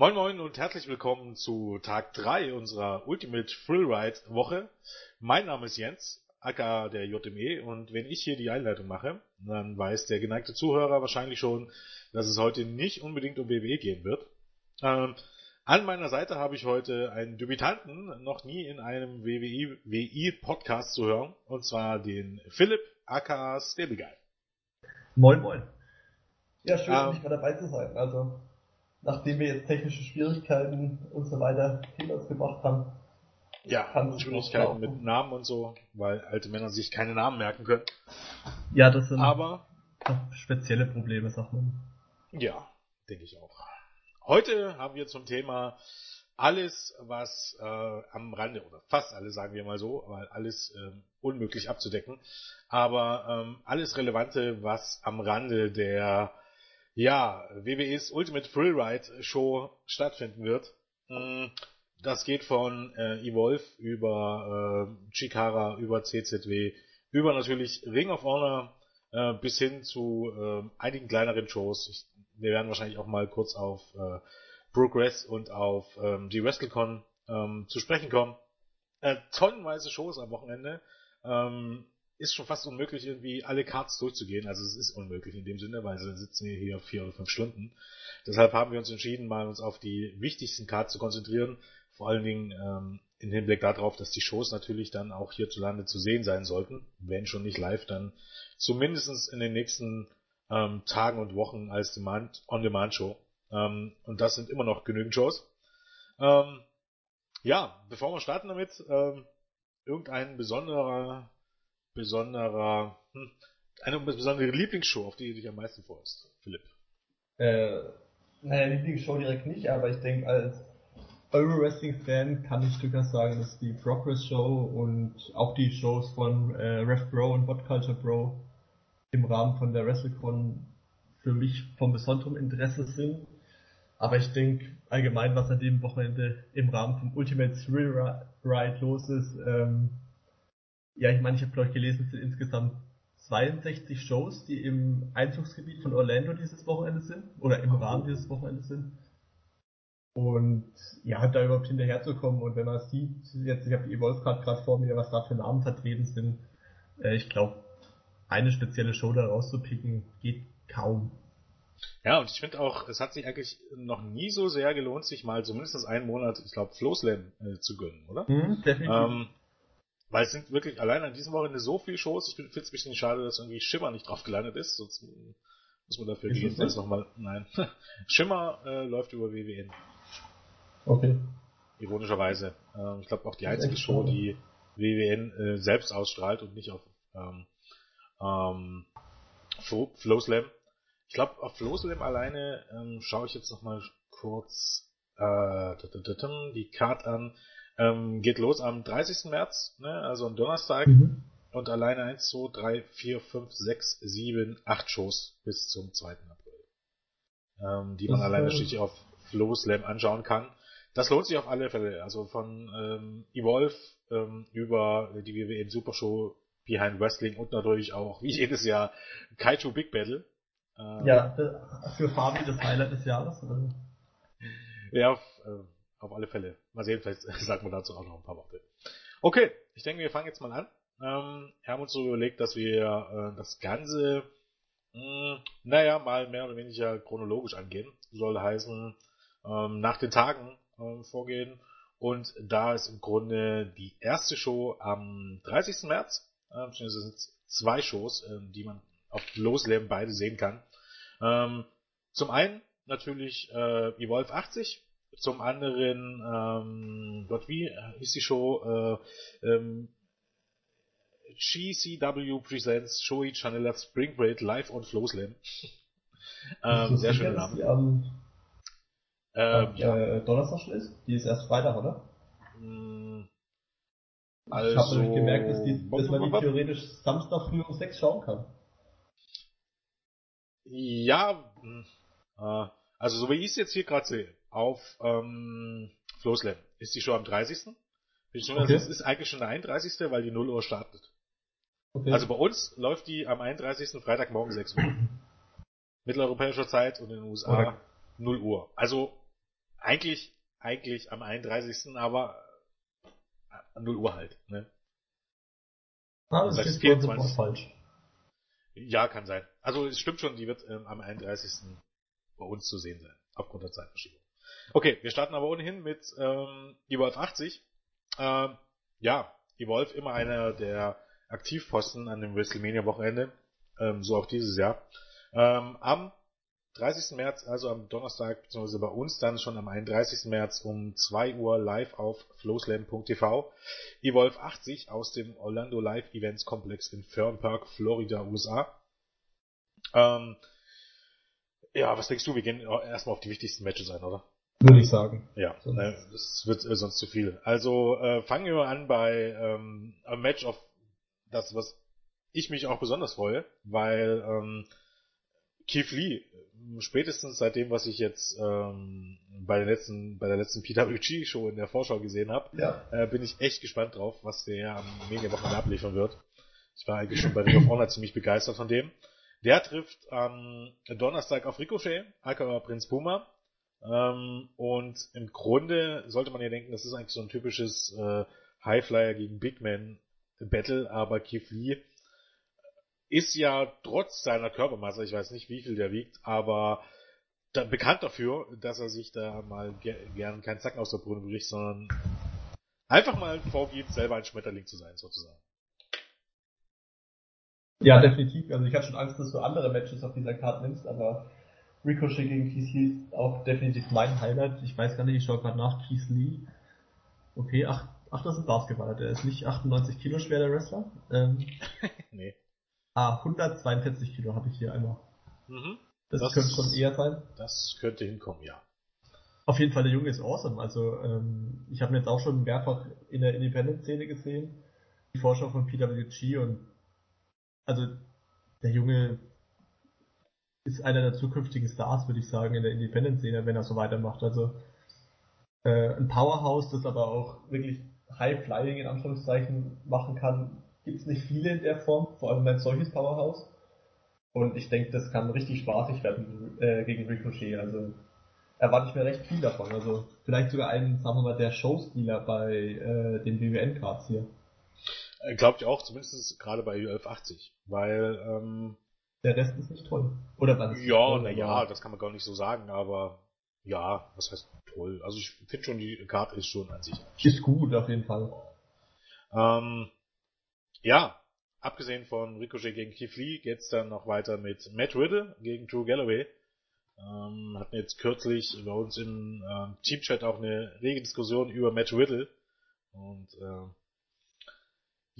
Moin Moin und herzlich willkommen zu Tag 3 unserer Ultimate Freeride Woche. Mein Name ist Jens, aka der JME und wenn ich hier die Einleitung mache, dann weiß der geneigte Zuhörer wahrscheinlich schon, dass es heute nicht unbedingt um WWE gehen wird. Ähm, an meiner Seite habe ich heute einen Debütanten, noch nie in einem WWE Podcast zu hören, und zwar den Philipp, aka Stable Guy. Moin Moin. Ja, schön, ähm, nicht mehr dabei zu sein. Also nachdem wir jetzt technische Schwierigkeiten und so weiter hinter uns gebracht haben. Ja, Schwierigkeiten mit Namen und so, weil alte Männer sich keine Namen merken können. Ja, das sind aber spezielle Probleme, sagt man. Ja, denke ich auch. Heute haben wir zum Thema alles, was äh, am Rande, oder fast alles, sagen wir mal so, weil alles äh, unmöglich abzudecken, aber ähm, alles Relevante, was am Rande der ja, WWEs Ultimate Freeride Show stattfinden wird. Mm, das geht von äh, Evolve über äh, Chikara, über CZW, über natürlich Ring of Honor äh, bis hin zu äh, einigen kleineren Shows. Ich, wir werden wahrscheinlich auch mal kurz auf äh, Progress und auf ähm, die WrestleCon ähm, zu sprechen kommen. Äh, tonnenweise Shows am Wochenende. Ähm, ist schon fast unmöglich, irgendwie alle Cards durchzugehen. Also es ist unmöglich in dem Sinne, weil sie sitzen wir hier vier oder fünf Stunden. Deshalb haben wir uns entschieden, mal uns auf die wichtigsten Cards zu konzentrieren. Vor allen Dingen ähm, im Hinblick darauf, dass die Shows natürlich dann auch hierzulande zu sehen sein sollten. Wenn schon nicht live, dann zumindest in den nächsten ähm, Tagen und Wochen als Demand, On-Demand-Show. Ähm, und das sind immer noch genügend Shows. Ähm, ja, bevor wir starten damit, ähm, irgendein besonderer besonderer, hm, eine besondere Lieblingsshow, auf die du dich am meisten freust, Philipp? Äh, naja, Lieblingsshow direkt nicht, aber ich denke, als Euro-Wrestling-Fan kann ich durchaus sagen, dass die Progress Show und auch die Shows von äh, Rev Bro und What Culture Bro im Rahmen von der WrestleCon für mich von besonderem Interesse sind. Aber ich denke allgemein, was an dem Wochenende im Rahmen vom Ultimate Thrill Ride los ist, ähm, ja, ich meine, ich habe glaube ich gelesen, es sind insgesamt 62 Shows, die im Einzugsgebiet von Orlando dieses Wochenende sind oder im Rahmen dieses Wochenendes sind. Und ja, da überhaupt hinterherzukommen und wenn man sieht, jetzt, ich habe die Evolve gerade vor mir, was da für Namen vertreten sind, äh, ich glaube, eine spezielle Show da rauszupicken, geht kaum. Ja, und ich finde auch, es hat sich eigentlich noch nie so sehr gelohnt, sich mal zumindest einen Monat, ich glaube, Flowslam äh, zu gönnen, oder? Mhm, definitiv. Ähm, weil es sind wirklich allein an diesem Wochenende so viele Shows. Ich finde es ein bisschen schade, dass irgendwie Schimmer nicht drauf gelandet ist. Sonst muss man dafür gehen. Das nochmal. Nein. Schimmer äh, läuft über WWN. Okay. Ironischerweise. Ähm, ich glaube auch die einzige Show, die WWN äh, selbst ausstrahlt und nicht auf ähm, ähm, Flowslam. Ich glaube, auf Flowslam alleine ähm, schaue ich jetzt nochmal kurz äh, die Card an. Ähm, geht los am 30. März, ne, also am Donnerstag. Mhm. Und alleine 1, 2, 3, 4, 5, 6, 7, 8 Shows bis zum 2. April. Ähm, die man das alleine schließlich auf Flow Slam anschauen kann. Das lohnt sich auf alle Fälle. Also von ähm, Evolve ähm, über die WWE Super Show Behind Wrestling und natürlich auch, wie jedes Jahr, Kaiju Big Battle. Ähm, ja, für Fabi das Highlight des Jahres. Oder? Ja, äh, auf alle Fälle. Mal sehen, vielleicht sagt man dazu auch noch ein paar Worte. Okay, ich denke, wir fangen jetzt mal an. Ähm, wir haben uns so überlegt, dass wir äh, das Ganze, mh, hm, naja, mal mehr oder weniger chronologisch angehen. Soll heißen, ähm, nach den Tagen ähm, vorgehen. Und da ist im Grunde die erste Show am 30. März, äh, beziehungsweise sind zwei Shows, äh, die man auf Losleben beide sehen kann. Ähm, zum einen natürlich äh, Evolve 80, zum anderen, ähm, Gott, wie ist die Show? Äh, ähm, GCW Presents Shoei Chanela Spring Break live on Flow Slam. ähm, sehr schöner Name. Die am, ähm, ja. äh, Donnerstag schon ist? Die ist erst Freitag, oder? Mm, also, ich habe nämlich gemerkt, dass, die, dass man die theoretisch Samstag früh um 6 schauen kann. Ja, äh, also so wie ich es jetzt hier gerade sehe, auf ähm, Flowslam. Ist die schon am 30. Okay. Es ist eigentlich schon der 31., weil die 0 Uhr startet. Okay. Also bei uns läuft die am 31. Freitagmorgen 6 Uhr. Mitteleuropäischer Zeit und in den USA okay. 0 Uhr. Also eigentlich, eigentlich am 31. aber an 0 Uhr halt, ne? Ah, das, ist 24. falsch. Ja, kann sein. Also es stimmt schon, die wird ähm, am 31. bei uns zu sehen sein, aufgrund der Zeitverschiebung. Okay, wir starten aber ohnehin mit ähm, Evolve 80. Ähm, ja, Evolve immer einer der Aktivposten an dem WrestleMania-Wochenende, ähm, so auch dieses Jahr. Ähm, am 30. März, also am Donnerstag, beziehungsweise bei uns dann schon am 31. März um 2 Uhr live auf flowslam.tv. Evolve 80 aus dem Orlando Live Events Komplex in Fern Park, Florida, USA. Ähm, ja, was denkst du? Wir gehen erstmal auf die wichtigsten Matches ein, oder? Würde ich sagen. Ja, äh, das wird äh, sonst zu viel. Also äh, fangen wir mal an bei ähm, einem Match auf das, was ich mich auch besonders freue, weil ähm, Keith Lee spätestens seit dem, was ich jetzt ähm, bei der letzten, bei der letzten PWG Show in der Vorschau gesehen habe, ja. äh, bin ich echt gespannt drauf, was der am Media-Wochenende abliefern wird. Ich war eigentlich schon bei Ring of Honor ziemlich begeistert von dem. Der trifft am Donnerstag auf Ricochet, aka Prinz Puma. Ähm, und im Grunde sollte man ja denken, das ist eigentlich so ein typisches äh, Highflyer gegen Big Man Battle, aber Keith Lee ist ja trotz seiner Körpermasse, ich weiß nicht, wie viel der wiegt, aber da, bekannt dafür, dass er sich da mal ge gern keinen Zacken aus der Brune bricht, sondern einfach mal vorgibt, selber ein Schmetterling zu sein, sozusagen. Ja, definitiv. Also ich hatte schon Angst, dass du andere Matches auf dieser Karte nimmst, aber Ricochet gegen Keith Lee ist auch definitiv mein Highlight. Ich weiß gar nicht, ich schaue gerade nach, Keith Lee. Okay, ach, ach, das ist ein Basketballer. Der ist nicht 98 Kilo schwer, der Wrestler. Ähm, nee. Ah, 142 Kilo habe ich hier einmal. Mhm. Das, das könnte schon eher sein. Das könnte hinkommen, ja. Auf jeden Fall, der Junge ist awesome. Also ähm, ich habe ihn jetzt auch schon mehrfach in der Independent-Szene gesehen. Die Vorschau von PWG und also der Junge ist einer der zukünftigen Stars, würde ich sagen, in der Independent-Szene, wenn er so weitermacht. Also äh, ein Powerhouse, das aber auch wirklich High-Flying in Anführungszeichen machen kann, gibt es nicht viele in der Form, vor allem ein solches Powerhouse. Und ich denke, das kann richtig spaßig werden äh, gegen Ricochet. Also erwarte ich mir recht viel davon. Also vielleicht sogar einen, sagen wir mal, der Showstealer bei äh, den BWN-Cards hier. Äh, glaubt ihr auch, zumindest gerade bei U1180. Weil ähm, der Rest ist nicht toll. Oder was? Ja, naja, das kann man gar nicht so sagen, aber ja, was heißt toll? Also ich finde schon, die Karte ist schon an sich. Ist gut, auf jeden Fall. Ähm, ja, abgesehen von Ricochet gegen Keith Lee geht's dann noch weiter mit Matt Riddle gegen Drew Galloway. Ähm, hatten jetzt kürzlich bei uns im ähm, Teamchat auch eine rege Diskussion über Matt Riddle. Und äh,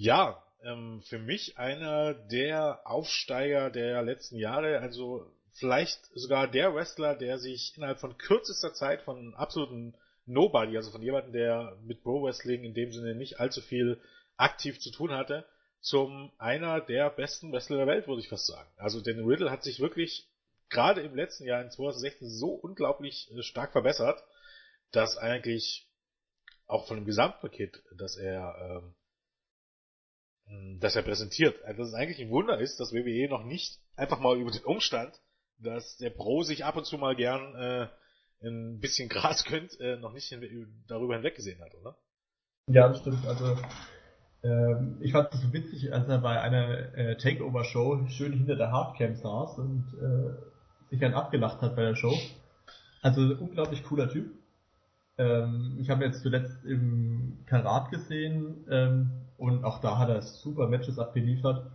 ja, ähm, für mich einer der Aufsteiger der letzten Jahre, also vielleicht sogar der Wrestler, der sich innerhalb von kürzester Zeit von absoluten Nobody, also von jemandem, der mit Pro Wrestling in dem Sinne nicht allzu viel aktiv zu tun hatte, zum einer der besten Wrestler der Welt, würde ich fast sagen. Also denn Riddle hat sich wirklich gerade im letzten Jahr in 2016 so unglaublich äh, stark verbessert, dass eigentlich auch von dem Gesamtpaket, das er ähm, das er präsentiert, also dass es eigentlich ein Wunder ist, dass WWE noch nicht einfach mal über den Umstand, dass der Pro sich ab und zu mal gern äh, ein bisschen Gras gönnt, äh, noch nicht hin darüber hinweggesehen hat, oder? Ja, das stimmt. Also ähm, ich fand es so witzig, als er bei einer äh, Takeover-Show schön hinter der Hardcam saß und äh, sich dann abgelacht hat bei der Show. Also unglaublich cooler Typ. Ähm, ich habe jetzt zuletzt im Karat gesehen ähm, und auch da hat er super Matches abgeliefert.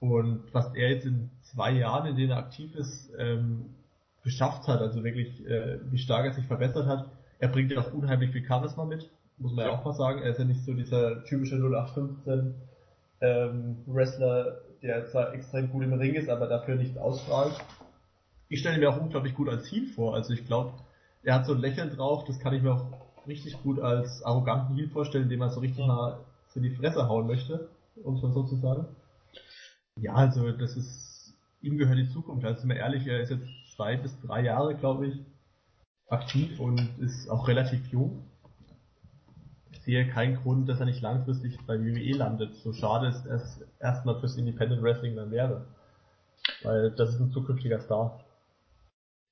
Und was er jetzt in zwei Jahren, in denen er aktiv ist, ähm, geschafft hat, also wirklich, äh, wie stark er sich verbessert hat, er bringt ja auch unheimlich viel Charisma mit muss man ja auch mal sagen. Er ist ja nicht so dieser typische 0815 ähm, Wrestler, der zwar extrem gut im Ring ist, aber dafür nichts ausstrahlt. Ich stelle mir auch unglaublich gut als Heel vor. Also ich glaube, er hat so ein Lächeln drauf, das kann ich mir auch richtig gut als arroganten Heel vorstellen, den man so richtig mal in die Fresse hauen möchte, um es mal so zu sagen. Ja, also das ist, ihm gehört die Zukunft. Also sind wir ehrlich, er ist jetzt zwei bis drei Jahre, glaube ich, aktiv und ist auch relativ jung sehe keinen Grund, dass er nicht langfristig bei WWE landet. So schade es erstmal fürs Independent Wrestling dann wäre. Weil das ist ein zukünftiger Star.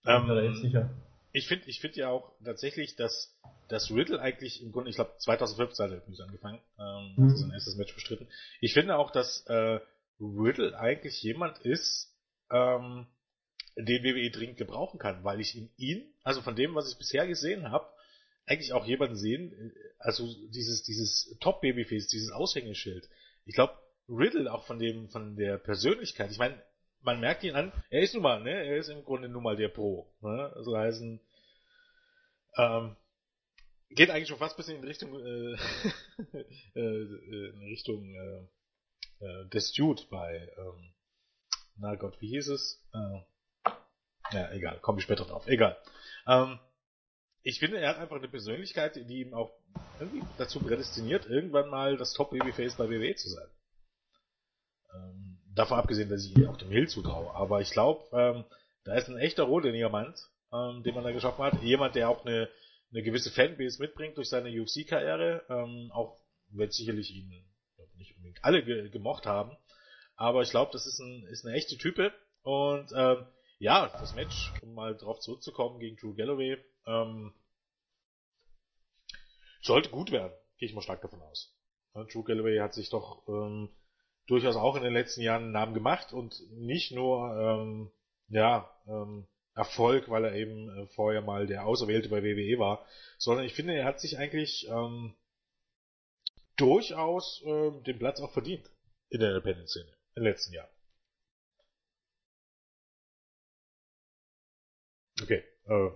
Ähm, da jetzt sicher. Ich finde ich finde ja auch tatsächlich, dass, dass Riddle eigentlich im Grunde, ich glaube 2015 hat er übrigens angefangen, ähm, mhm. hat sein erstes Match bestritten. Ich finde auch, dass äh, Riddle eigentlich jemand ist, ähm, den WWE dringend gebrauchen kann, weil ich in ihn, also von dem, was ich bisher gesehen habe, eigentlich auch jemanden sehen, äh, also dieses, dieses Top-Babyface, dieses Aushängeschild. Ich glaube, Riddle auch von dem, von der Persönlichkeit, ich meine, man merkt ihn an, er ist nun mal, ne, er ist im Grunde nun mal der Pro, ne, also heißen, ähm, geht eigentlich schon fast ein bisschen in Richtung, äh, äh, in Richtung, äh, äh, des Dude bei, ähm, na Gott, wie hieß es? Äh, ja, egal, komme ich später drauf. Egal. Ähm, ich finde, er hat einfach eine Persönlichkeit, die ihm auch irgendwie dazu prädestiniert, irgendwann mal das Top-Babyface bei WWE zu sein. Ähm, davon abgesehen, dass ich ihm auch dem Hill zutraue. Aber ich glaube, ähm, da ist ein echter Rohdiamant, ähm, den man da geschaffen hat. Jemand, der auch eine, eine gewisse Fanbase mitbringt durch seine UFC-Karriere. Ähm, auch wenn sicherlich ihn nicht unbedingt alle ge gemocht haben. Aber ich glaube, das ist, ein, ist eine echte Type. Und ähm, ja, das Match, um mal drauf zurückzukommen gegen Drew Galloway, ähm, sollte gut werden, gehe ich mal stark davon aus. Ja, Drew Galloway hat sich doch ähm, durchaus auch in den letzten Jahren einen Namen gemacht und nicht nur ähm, ja ähm, Erfolg, weil er eben äh, vorher mal der Auserwählte bei WWE war, sondern ich finde, er hat sich eigentlich ähm, durchaus ähm, den Platz auch verdient in der Independent-Szene in den letzten Jahren. Okay. Äh,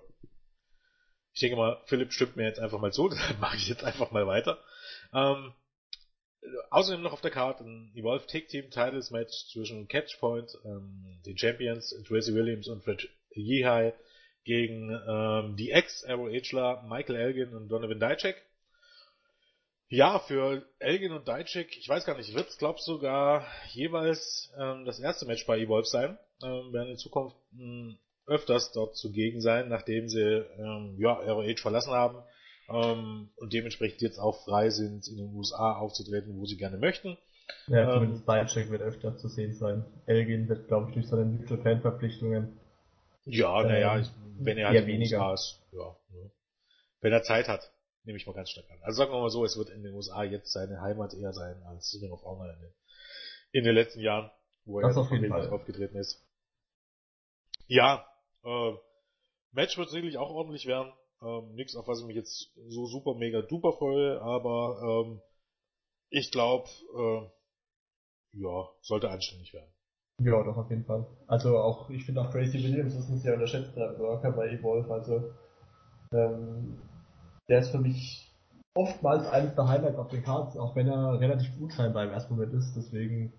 ich denke mal, Philipp stimmt mir jetzt einfach mal zu, deshalb mache ich jetzt einfach mal weiter. Ähm, außerdem noch auf der Karte ein Evolve Tag Team Titles Match zwischen Catchpoint, ähm, den Champions Tracy Williams und Fred Yehai gegen ähm, die Ex-ROHler Michael Elgin und Donovan Dijak. Ja, für Elgin und Dijak, ich weiß gar nicht, wird es glaub sogar jeweils ähm, das erste Match bei Evolve sein. Ähm, werden in Zukunft mh, öfters dort zugegen sein, nachdem sie ähm, ja, ROH verlassen haben ähm, und dementsprechend jetzt auch frei sind, in den USA aufzutreten, wo sie gerne möchten. Ja, ähm, zumindest Beincheck wird öfter zu sehen sein. Elgin wird, glaube ich, durch seine New Japan-Verpflichtungen. Ja, naja, ähm, wenn er halt USA ist. Ja. Wenn er Zeit hat, nehme ich mal ganz stark an. Also sagen wir mal so, es wird in den USA jetzt seine Heimat eher sein als Ring of Honor in den, in den letzten Jahren, wo er das auf jeden Fall aufgetreten ist. Ja, äh, Match wird sicherlich auch ordentlich werden. Ähm, nix, auf was ich mich jetzt so super mega duper freue, aber ähm, ich glaube, äh, ja, sollte anständig werden. Ja, doch, auf jeden Fall. Also auch, ich finde auch Tracy Williams ist ein sehr unterschätzter Worker bei Evolve, also ähm, der ist für mich oftmals eines der Highlights auf den Cards, auch wenn er relativ unscheinbar im ersten Moment ist, deswegen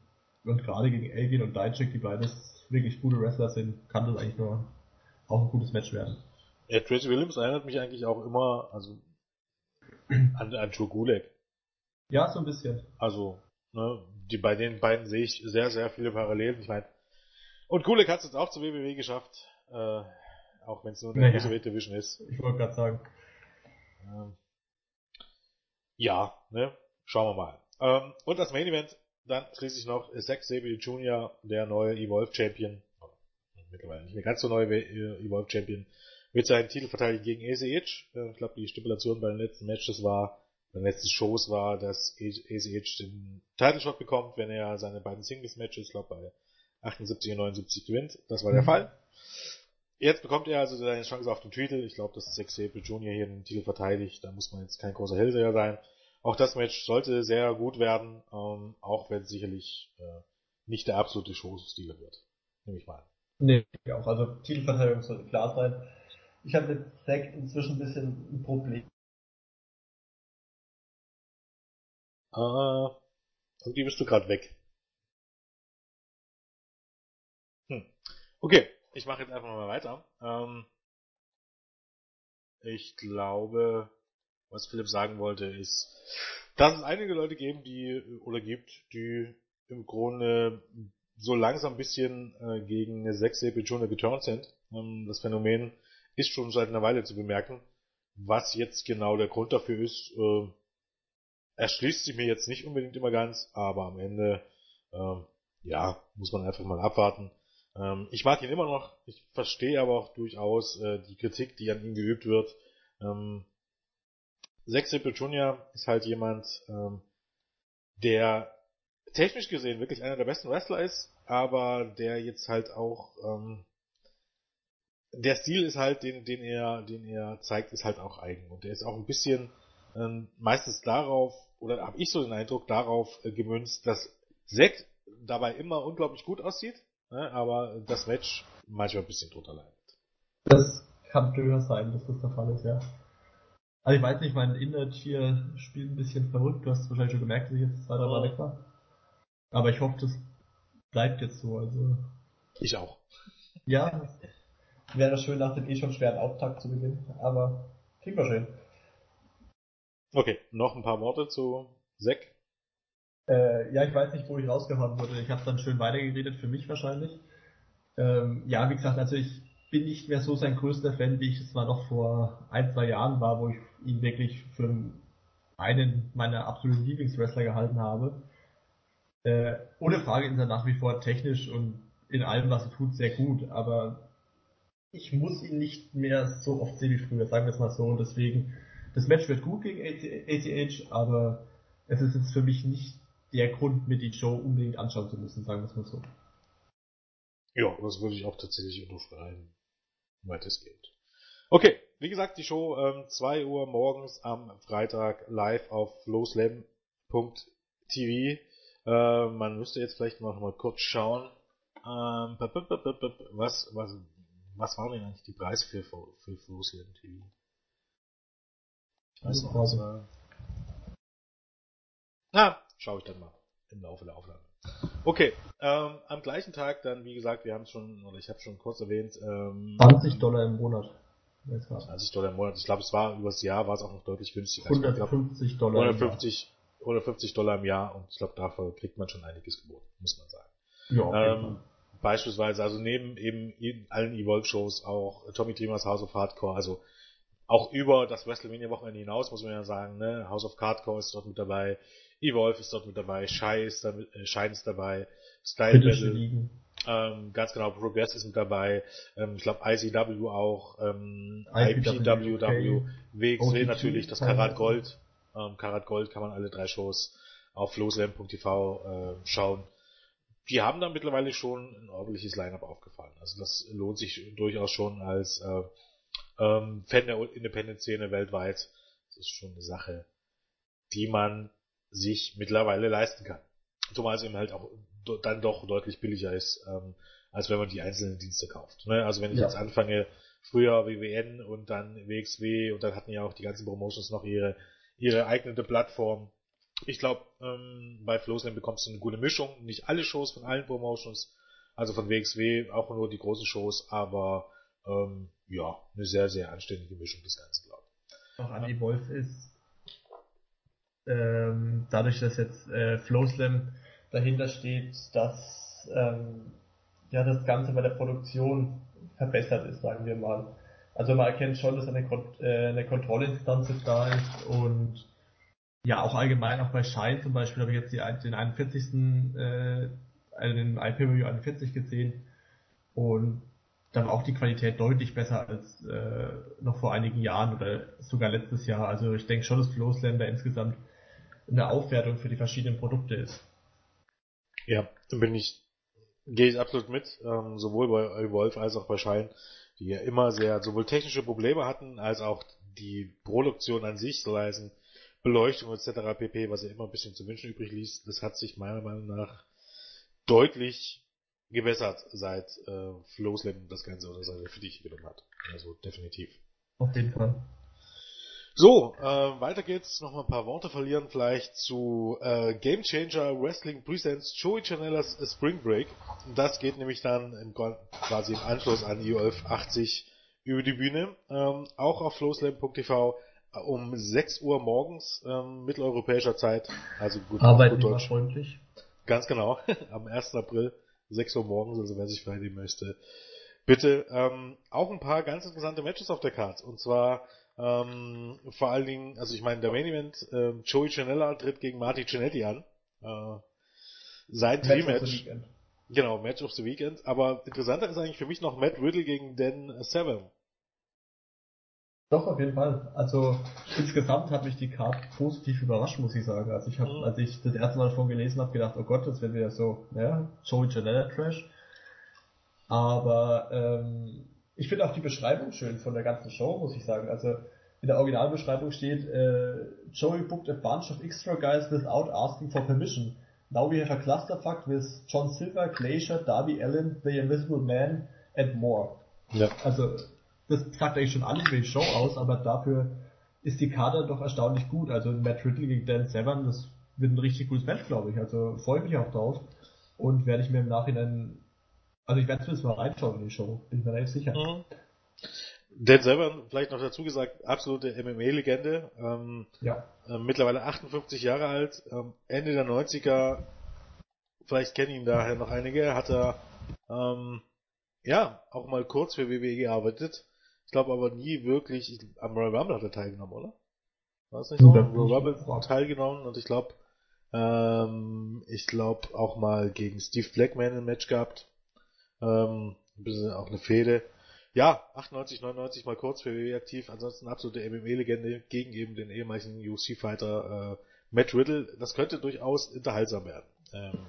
und gerade gegen Elgin und Dijak, die beides wirklich gute Wrestler sind, kann das eigentlich nur auch ein gutes Match werden. Ja, Tracy Williams erinnert mich eigentlich auch immer, also an, an Joe Gulak. Ja, so ein bisschen. Also, ne, die, bei den beiden sehe ich sehr, sehr viele Parallelen. Ich meine, und Gulak hat es jetzt auch zur WWE geschafft, äh, auch wenn es nur eine naja. Division ist. Ich wollte gerade sagen. Ähm, ja, ne, schauen wir mal. Ähm, und das Main Event, dann schließlich noch Zack Sabre Jr., der neue Evolve Champion mittlerweile nicht mehr ganz so neu äh, Evolve Champion, wird seinen Titel verteidigen gegen ACH. Äh, ich glaube, die Stipulation bei den letzten Matches war, den letzten Shows war, dass ACH den Title Shot bekommt, wenn er seine beiden Singles Matches, ich glaube bei 78 und 79 gewinnt. Das war der mhm. Fall. Jetzt bekommt er also seine Chance auf den Titel. Ich glaube, dass Zack Sabre Jr. hier den Titel verteidigt. Da muss man jetzt kein großer Hellseher sein. Auch das Match sollte sehr gut werden, ähm, auch wenn es sicherlich äh, nicht der absolute Showstil wird. Nehme ich mal an. Nee, auch. Also Titelverteidigung sollte klar sein. Ich habe mit Zack inzwischen ein bisschen ein Problem. Ah, irgendwie bist du gerade weg. Hm. Okay, ich mache jetzt einfach mal weiter. Ähm, ich glaube, was Philipp sagen wollte, ist, dass es einige Leute geben, die oder gibt, die im Grunde so langsam ein bisschen äh, gegen eine 6 Epichone geturnt sind. Ähm, das Phänomen ist schon seit einer Weile zu bemerken. Was jetzt genau der Grund dafür ist, äh, erschließt sich mir jetzt nicht unbedingt immer ganz, aber am Ende, äh, ja, muss man einfach mal abwarten. Ähm, ich mag ihn immer noch, ich verstehe aber auch durchaus äh, die Kritik, die an ihm geübt wird. Ähm, Zack Simple Jr. ist halt jemand, ähm, der technisch gesehen wirklich einer der besten Wrestler ist, aber der jetzt halt auch ähm, der Stil ist halt, den, den er, den er zeigt, ist halt auch eigen und der ist auch ein bisschen ähm, meistens darauf oder habe ich so den Eindruck darauf äh, gemünzt, dass Zack dabei immer unglaublich gut aussieht, ne, aber das Match manchmal ein bisschen drunter leidet. Das kann durchaus sein, dass das der Fall ist, ja. Also ich weiß nicht, mein Image hier spielt ein bisschen verrückt. Du hast wahrscheinlich schon gemerkt, dass ich jetzt zwei, drei Mal weg war. Aber ich hoffe, das bleibt jetzt so. Also ich auch. Ja, wäre schön nach dem eh schon schweren Auftakt zu beginnen. Aber kriegen wir schön. Okay, noch ein paar Worte zu Zack. Äh, ja, ich weiß nicht, wo ich rausgehauen wurde. Ich habe dann schön weitergeredet, für mich wahrscheinlich. Ähm, ja, wie gesagt, also ich bin nicht mehr so sein größter Fan, wie ich es mal noch vor ein, zwei Jahren war, wo ich ihn wirklich für einen meiner absoluten Lieblingswrestler gehalten habe. Äh, ohne Frage ist er nach wie vor technisch und in allem, was er tut, sehr gut, aber ich muss ihn nicht mehr so oft sehen wie früher, sagen wir es mal so. Und deswegen, das Match wird gut gegen ATH, aber es ist jetzt für mich nicht der Grund, mir die Show unbedingt anschauen zu müssen, sagen wir es mal so. Ja, das würde ich auch tatsächlich unterschreiben weitestgehend. Okay, wie gesagt, die Show ähm, 2 Uhr morgens am Freitag live auf flowslam.tv. Äh, man müsste jetzt vielleicht noch mal kurz schauen, ähm, was, was, was waren denn eigentlich die Preise für, für Flowslam TV? Ich weiß noch, was war. Na, schaue ich dann mal im Laufe der Aufnahme. Okay, ähm, am gleichen Tag dann, wie gesagt, wir haben es schon, oder ich habe schon kurz erwähnt. Ähm, 20 Dollar im Monat. 20 Dollar im Monat. Ich glaube, es war übers Jahr war es auch noch deutlich günstiger. 150 Dollar 150, 150 Dollar im Jahr und ich glaube, dafür kriegt man schon einiges geboten, muss man sagen. Ja, ähm, beispielsweise, also neben eben allen Evolve-Shows auch Tommy Dreamers House of Hardcore, also auch über das WrestleMania-Wochenende hinaus, muss man ja sagen, ne? House of Hardcore ist dort mit dabei, Evolve ist dort mit dabei, ist, da, äh, Shine ist dabei, Style Battle, ähm, ganz genau, Progress ist mit dabei, ähm, ich glaube ICW auch, ähm, IPWW, WXW natürlich, das Karat Gold, ähm, Karat Gold kann man alle drei Shows auf flowslam.tv äh, schauen. Die haben da mittlerweile schon ein ordentliches Line-Up aufgefahren. Also das lohnt sich durchaus schon als äh, ähm, Fan der Independent-Szene weltweit. Das ist schon eine Sache, die man sich mittlerweile leisten kann. Zumal es eben halt auch dann doch deutlich billiger ist, ähm, als wenn man die einzelnen Dienste kauft. Ne? Also wenn ich ja. jetzt anfange, früher WWN und dann WXW und dann hatten ja auch die ganzen Promotions noch ihre, ihre eignende Plattform. Ich glaube, ähm, bei Flowslam bekommst du eine gute Mischung. Nicht alle Shows von allen Promotions, also von WXW, auch nur die großen Shows, aber ähm, ja, eine sehr, sehr anständige Mischung des Ganzen, glaube ich. Auch Andy Wolf ist ähm, dadurch, dass jetzt äh, Flowslam dahinter steht, dass ähm, ja das Ganze bei der Produktion verbessert ist, sagen wir mal. Also man erkennt schon, dass eine, Kon äh, eine Kontrollinstanz da ist und ja auch allgemein auch bei Shine zum Beispiel habe ich jetzt die, den 41. Äh, also den IPW 41 gesehen und da war auch die Qualität deutlich besser als äh, noch vor einigen Jahren oder sogar letztes Jahr. Also ich denke schon, dass da insgesamt eine Aufwertung für die verschiedenen Produkte ist. Ja, bin ich, gehe ich absolut mit, ähm, sowohl bei Wolf als auch bei Schein, die ja immer sehr sowohl technische Probleme hatten, als auch die Produktion an sich, so heißen Beleuchtung etc. pp, was ja immer ein bisschen zu wünschen übrig ließ, das hat sich meiner Meinung nach deutlich gebessert, seit äh, Flowslam das Ganze oder seine für dich genommen hat. Also definitiv. Auf jeden Fall. So, äh, weiter geht's. Noch mal ein paar Worte verlieren vielleicht zu äh, Game Changer Wrestling Presents Joey Janellas Spring Break. Das geht nämlich dann im, quasi im Anschluss an IOF 80 über die Bühne. Ähm, auch auf flowslam.tv äh, um 6 Uhr morgens ähm, mitteleuropäischer Zeit. Also gut, Arbeiten gut Deutsch. freundlich. Ganz genau. Am 1. April 6 Uhr morgens, also wer sich freinehmen möchte. Bitte ähm, auch ein paar ganz interessante Matches auf der Karte. Und zwar ähm, vor allen Dingen, also ich meine, der Main Event, äh, Joey Janella tritt gegen Marty Cinetti an. Äh, sein Rematch. Genau, Match of the Weekend. Aber interessanter ist eigentlich für mich noch Matt Riddle gegen Dan Severn. Doch, auf jeden Fall. Also insgesamt hat mich die Card positiv überrascht, muss ich sagen. Also ich habe, mhm. als ich das erste Mal davon gelesen habe, gedacht, oh Gott, das wird wieder so, ja, Joey Janella Trash. Aber ähm, ich finde auch die Beschreibung schön von der ganzen Show, muss ich sagen. Also in der Originalbeschreibung steht, äh, Joey booked a bunch of extra guys without asking for permission. Now we have a clusterfuck with John Silver, Glacier, Darby Allen, The Invisible Man and more. Ja. Also das sagt eigentlich schon alles für die Show aus, aber dafür ist die Kader doch erstaunlich gut. Also Matt Riddle gegen Dan Severn, das wird ein richtig gutes Match, glaube ich. Also freue mich auch drauf und werde ich mir im Nachhinein, also ich werde zumindest mal reinschauen in die Show, bin ich mir relativ sicher. Mhm. Dan Severn, vielleicht noch dazu gesagt, absolute MMA-Legende. Ähm, ja. Äh, mittlerweile 58 Jahre alt, ähm, Ende der 90er, vielleicht kennen ihn daher noch einige, hat er ähm, ja auch mal kurz für WWE gearbeitet. Ich glaube aber nie wirklich, ich, am Royal Rumble hat er teilgenommen, oder? War es nicht so? Am Royal Rumble teilgenommen und ich glaube, ähm, ich glaube auch mal gegen Steve Blackman ein Match gehabt. Ähm, ein bisschen auch eine Fehde. Ja, 98, 99 mal kurz für WWE aktiv, ansonsten absolute MMA-Legende gegen eben den ehemaligen UFC-Fighter äh, Matt Riddle. Das könnte durchaus unterhaltsam werden. Ähm,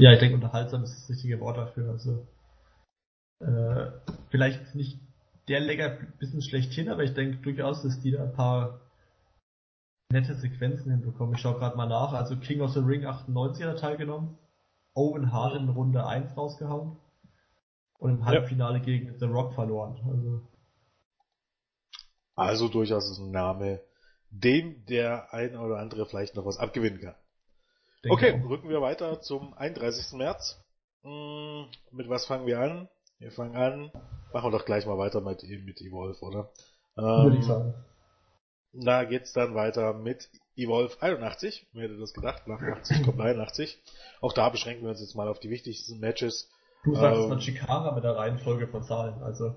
ja, ich denke, unterhaltsam ist das richtige Wort dafür. Also äh, vielleicht nicht der Lecker bisschen schlechthin, aber ich denke durchaus, dass die da ein paar nette Sequenzen hinbekommen. Ich schaue gerade mal nach. Also King of the Ring 98 hat er teilgenommen. Owen Hart in Runde 1 rausgehauen. Und im Halbfinale ja. gegen The Rock verloren. Also, also durchaus ein Name, dem der ein oder andere vielleicht noch was abgewinnen kann. Denke okay, auch. rücken wir weiter zum 31. März. Hm, mit was fangen wir an? Wir fangen an. Machen wir doch gleich mal weiter mit, mit Evolve, oder? Ähm, Würde ich sagen. Da geht's dann weiter mit Evolve 81. Wer hätte das gedacht? Nach 80 kommt 81. Auch da beschränken wir uns jetzt mal auf die wichtigsten Matches. Du sagst ähm, von Chikara mit der Reihenfolge von Zahlen, also.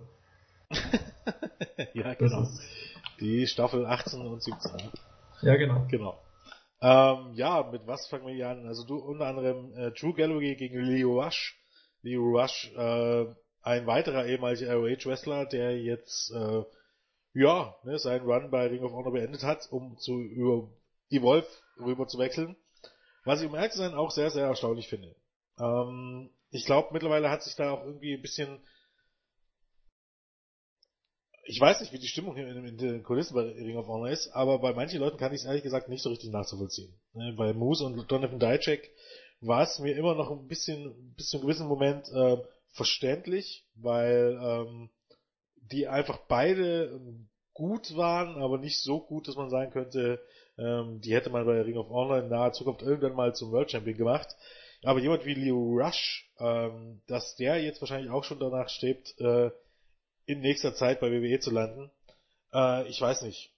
ja, genau. Die Staffel 18 und 17. Ja, genau. Genau. Ähm, ja, mit was fangen wir hier an? Also du unter anderem äh, Drew Galloway gegen Leo Rush. Leo Rush äh, ein weiterer ehemaliger ROH-Wrestler, der jetzt äh, ja ne, seinen Run bei Ring of Honor beendet hat, um zu über Evolve rüber zu wechseln. Was ich um ehrlich zu sein auch sehr, sehr erstaunlich finde. Ähm, ich glaube, mittlerweile hat sich da auch irgendwie ein bisschen ich weiß nicht, wie die Stimmung hier in, den Kulissen bei Ring of Honor ist, aber bei manchen Leuten kann ich es ehrlich gesagt nicht so richtig nachzuvollziehen. Ne, bei Moose und Donovan Dijak war es mir immer noch ein bisschen, bis zu einem gewissen Moment äh, verständlich, weil ähm, die einfach beide gut waren, aber nicht so gut, dass man sagen könnte, ähm, die hätte man bei Ring of Honor in naher Zukunft irgendwann mal zum World Champion gemacht. Aber jemand wie Leo Rush, ähm, dass der jetzt wahrscheinlich auch schon danach strebt, äh, in nächster Zeit bei WWE zu landen, äh, ich weiß nicht.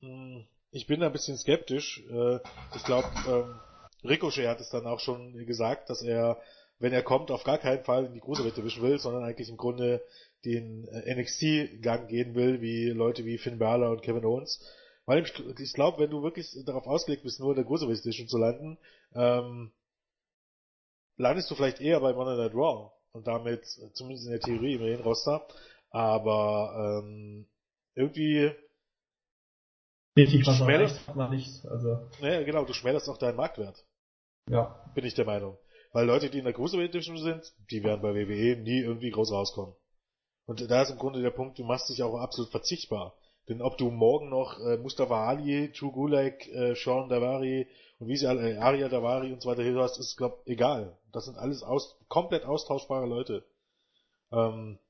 Hm, ich bin da ein bisschen skeptisch. Äh, ich glaube, ähm, Ricochet hat es dann auch schon gesagt, dass er wenn er kommt, auf gar keinen Fall in die Cruiserweight Division will, sondern eigentlich im Grunde den äh, NXT-Gang gehen will, wie Leute wie Finn Balor und Kevin Owens. Weil ich, glaube, wenn du wirklich darauf ausgelegt bist, nur in der Cruiserweight Division zu landen, ähm, landest du vielleicht eher bei Monday Night Raw und damit äh, zumindest in der Theorie im Main-Roster, aber ähm, irgendwie was schmälerst, man nicht, also. Naja, genau, du schmälerst auch deinen Marktwert. Ja. Bin ich der Meinung. Weil Leute, die in der Cruiserweight Division sind, die werden bei WWE nie irgendwie groß rauskommen. Und da ist im Grunde der Punkt, du machst dich auch absolut verzichtbar. Denn ob du morgen noch äh, Mustafa Ali, Drew Gulak, äh, Sean Davari und wie sie alle, äh, Aria Davari und so weiter hier hast, ist glaub egal. Das sind alles aus, komplett austauschbare Leute. Ähm,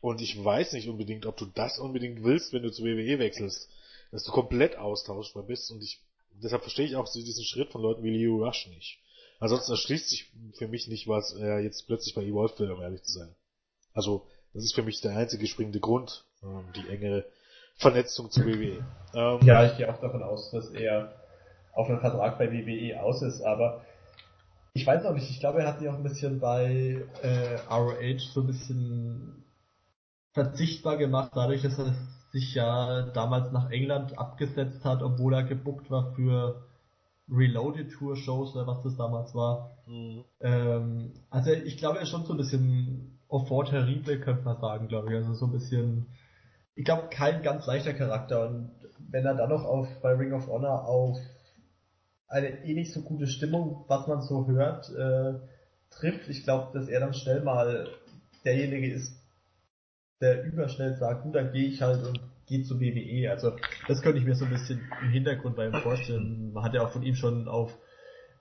und ich weiß nicht unbedingt, ob du das unbedingt willst, wenn du zu WWE wechselst. Dass du komplett austauschbar bist und ich, deshalb verstehe ich auch diesen Schritt von Leuten wie Leo Rush nicht. Ansonsten erschließt sich für mich nicht, was er jetzt plötzlich bei Evolve will, um ehrlich zu sein. Also, das ist für mich der einzige springende Grund, ähm, die enge Vernetzung zu WWE. Ähm, ja, ich gehe auch davon aus, dass er auf einen Vertrag bei WWE aus ist, aber ich weiß auch nicht, ich glaube, er hat sich auch ein bisschen bei äh, ROH so ein bisschen verzichtbar gemacht, dadurch, dass er sich ja damals nach England abgesetzt hat, obwohl er gebuckt war für Reloaded Tour Shows oder was das damals war. Mhm. Ähm, also ich glaube, er ist schon so ein bisschen Offort terrible, könnte man sagen, glaube ich. Also so ein bisschen, ich glaube, kein ganz leichter Charakter. Und wenn er dann noch auf bei Ring of Honor auf eine eh nicht so gute Stimmung, was man so hört, äh, trifft, ich glaube, dass er dann schnell mal derjenige ist, der überschnell sagt, gut, dann gehe ich halt und gehe zu WWE. Also das könnte ich mir so ein bisschen im Hintergrund bei ihm vorstellen. Man hat ja auch von ihm schon auf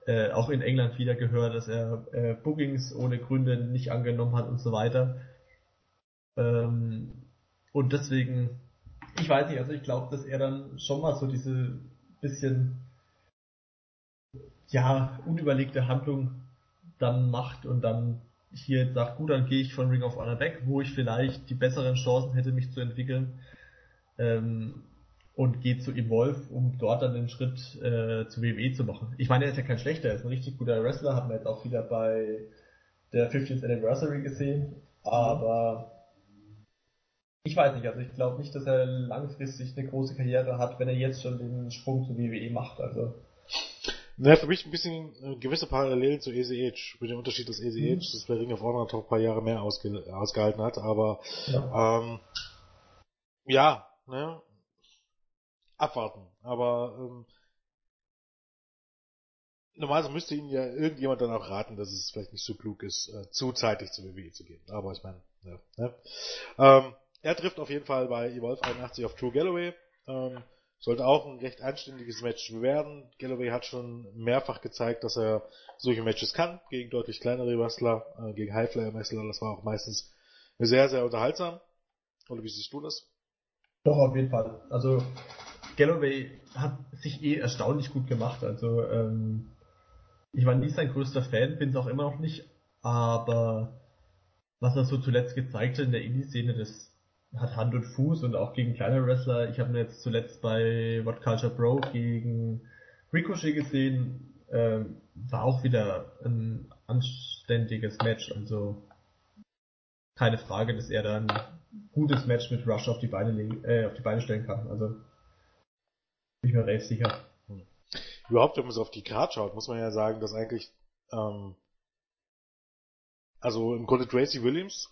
äh, auch in England wieder gehört, dass er äh, Bookings ohne Gründe nicht angenommen hat und so weiter. Ähm, und deswegen, ich weiß nicht, also ich glaube, dass er dann schon mal so diese bisschen ja, unüberlegte Handlung dann macht und dann hier sagt, gut, dann gehe ich von Ring of Honor weg, wo ich vielleicht die besseren Chancen hätte, mich zu entwickeln. Ähm, und gehe zu Evolve, um dort dann den Schritt äh, zu WWE zu machen. Ich meine, er ist ja kein schlechter, er ist ein richtig guter Wrestler, hat man jetzt auch wieder bei der 50th Anniversary gesehen, aber ich weiß nicht, also ich glaube nicht, dass er langfristig eine große Karriere hat, wenn er jetzt schon den Sprung zu WWE macht, also. Na, für mich ein bisschen äh, gewisse Parallelen zu Age. Mit dem Unterschied, dass Easy mhm. Das bei Ring of Honor noch ein paar Jahre mehr ausge ausgehalten hat, aber ja, ähm, ja ne, abwarten. Aber ähm, normalerweise müsste Ihnen ja irgendjemand dann auch raten, dass es vielleicht nicht so klug ist, äh, zu zeitig zur WWE zu gehen. Aber ich meine, ja. Ne? Ähm, er trifft auf jeden Fall bei Evolve 81 auf True Galloway. Ähm, sollte auch ein recht anständiges Match werden. Galloway hat schon mehrfach gezeigt, dass er solche Matches kann, gegen deutlich kleinere Wrestler, äh, gegen Highflyer-Wrestler. Das war auch meistens sehr, sehr unterhaltsam. Oder wie siehst du das? Doch, auf jeden Fall. Also Galloway hat sich eh erstaunlich gut gemacht. Also ähm, ich war nie sein größter Fan, bin es auch immer noch nicht, aber was er so zuletzt gezeigt hat in der Indie-Szene, das hat Hand und Fuß und auch gegen kleine Wrestler. Ich habe ihn jetzt zuletzt bei What Culture Bro gegen Ricochet gesehen, ähm, war auch wieder ein anständiges Match. Also keine Frage, dass er dann gutes Match mit Rush auf die Beine, äh, auf die Beine stellen kann. Also bin ich mir recht sicher. Überhaupt, wenn man so auf die Karte schaut, muss man ja sagen, dass eigentlich, ähm, also im Grunde Tracy Williams,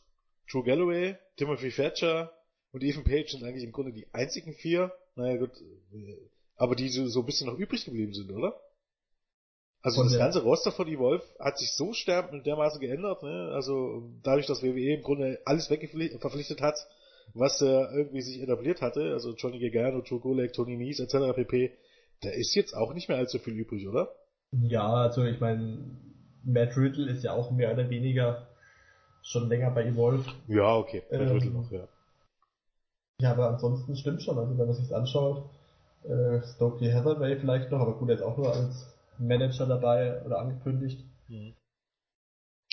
Drew Galloway, Timothy Thatcher und Ethan Page sind eigentlich im Grunde die einzigen vier, naja gut, äh, aber die so ein bisschen noch übrig geblieben sind, oder? Also von das ganze Roster von Evolve hat sich so sterb und dermaßen geändert, ne? Also dadurch, dass WWE im Grunde alles wegverpflichtet hat, was er irgendwie sich etabliert hatte, also Johnny Gargano, Joe Golek, Tony Nies etc. pp., da ist jetzt auch nicht mehr allzu viel übrig, oder? Ja, also ich meine, Matt Riddle ist ja auch mehr oder weniger schon länger bei Evolve. Ja, okay, Matt ähm, Riddle noch, ja. Ja, aber ansonsten stimmt schon, also wenn man sich anschaut, äh, Stokely Hathaway vielleicht noch, aber gut, er ist auch nur als Manager dabei oder angekündigt. Mhm.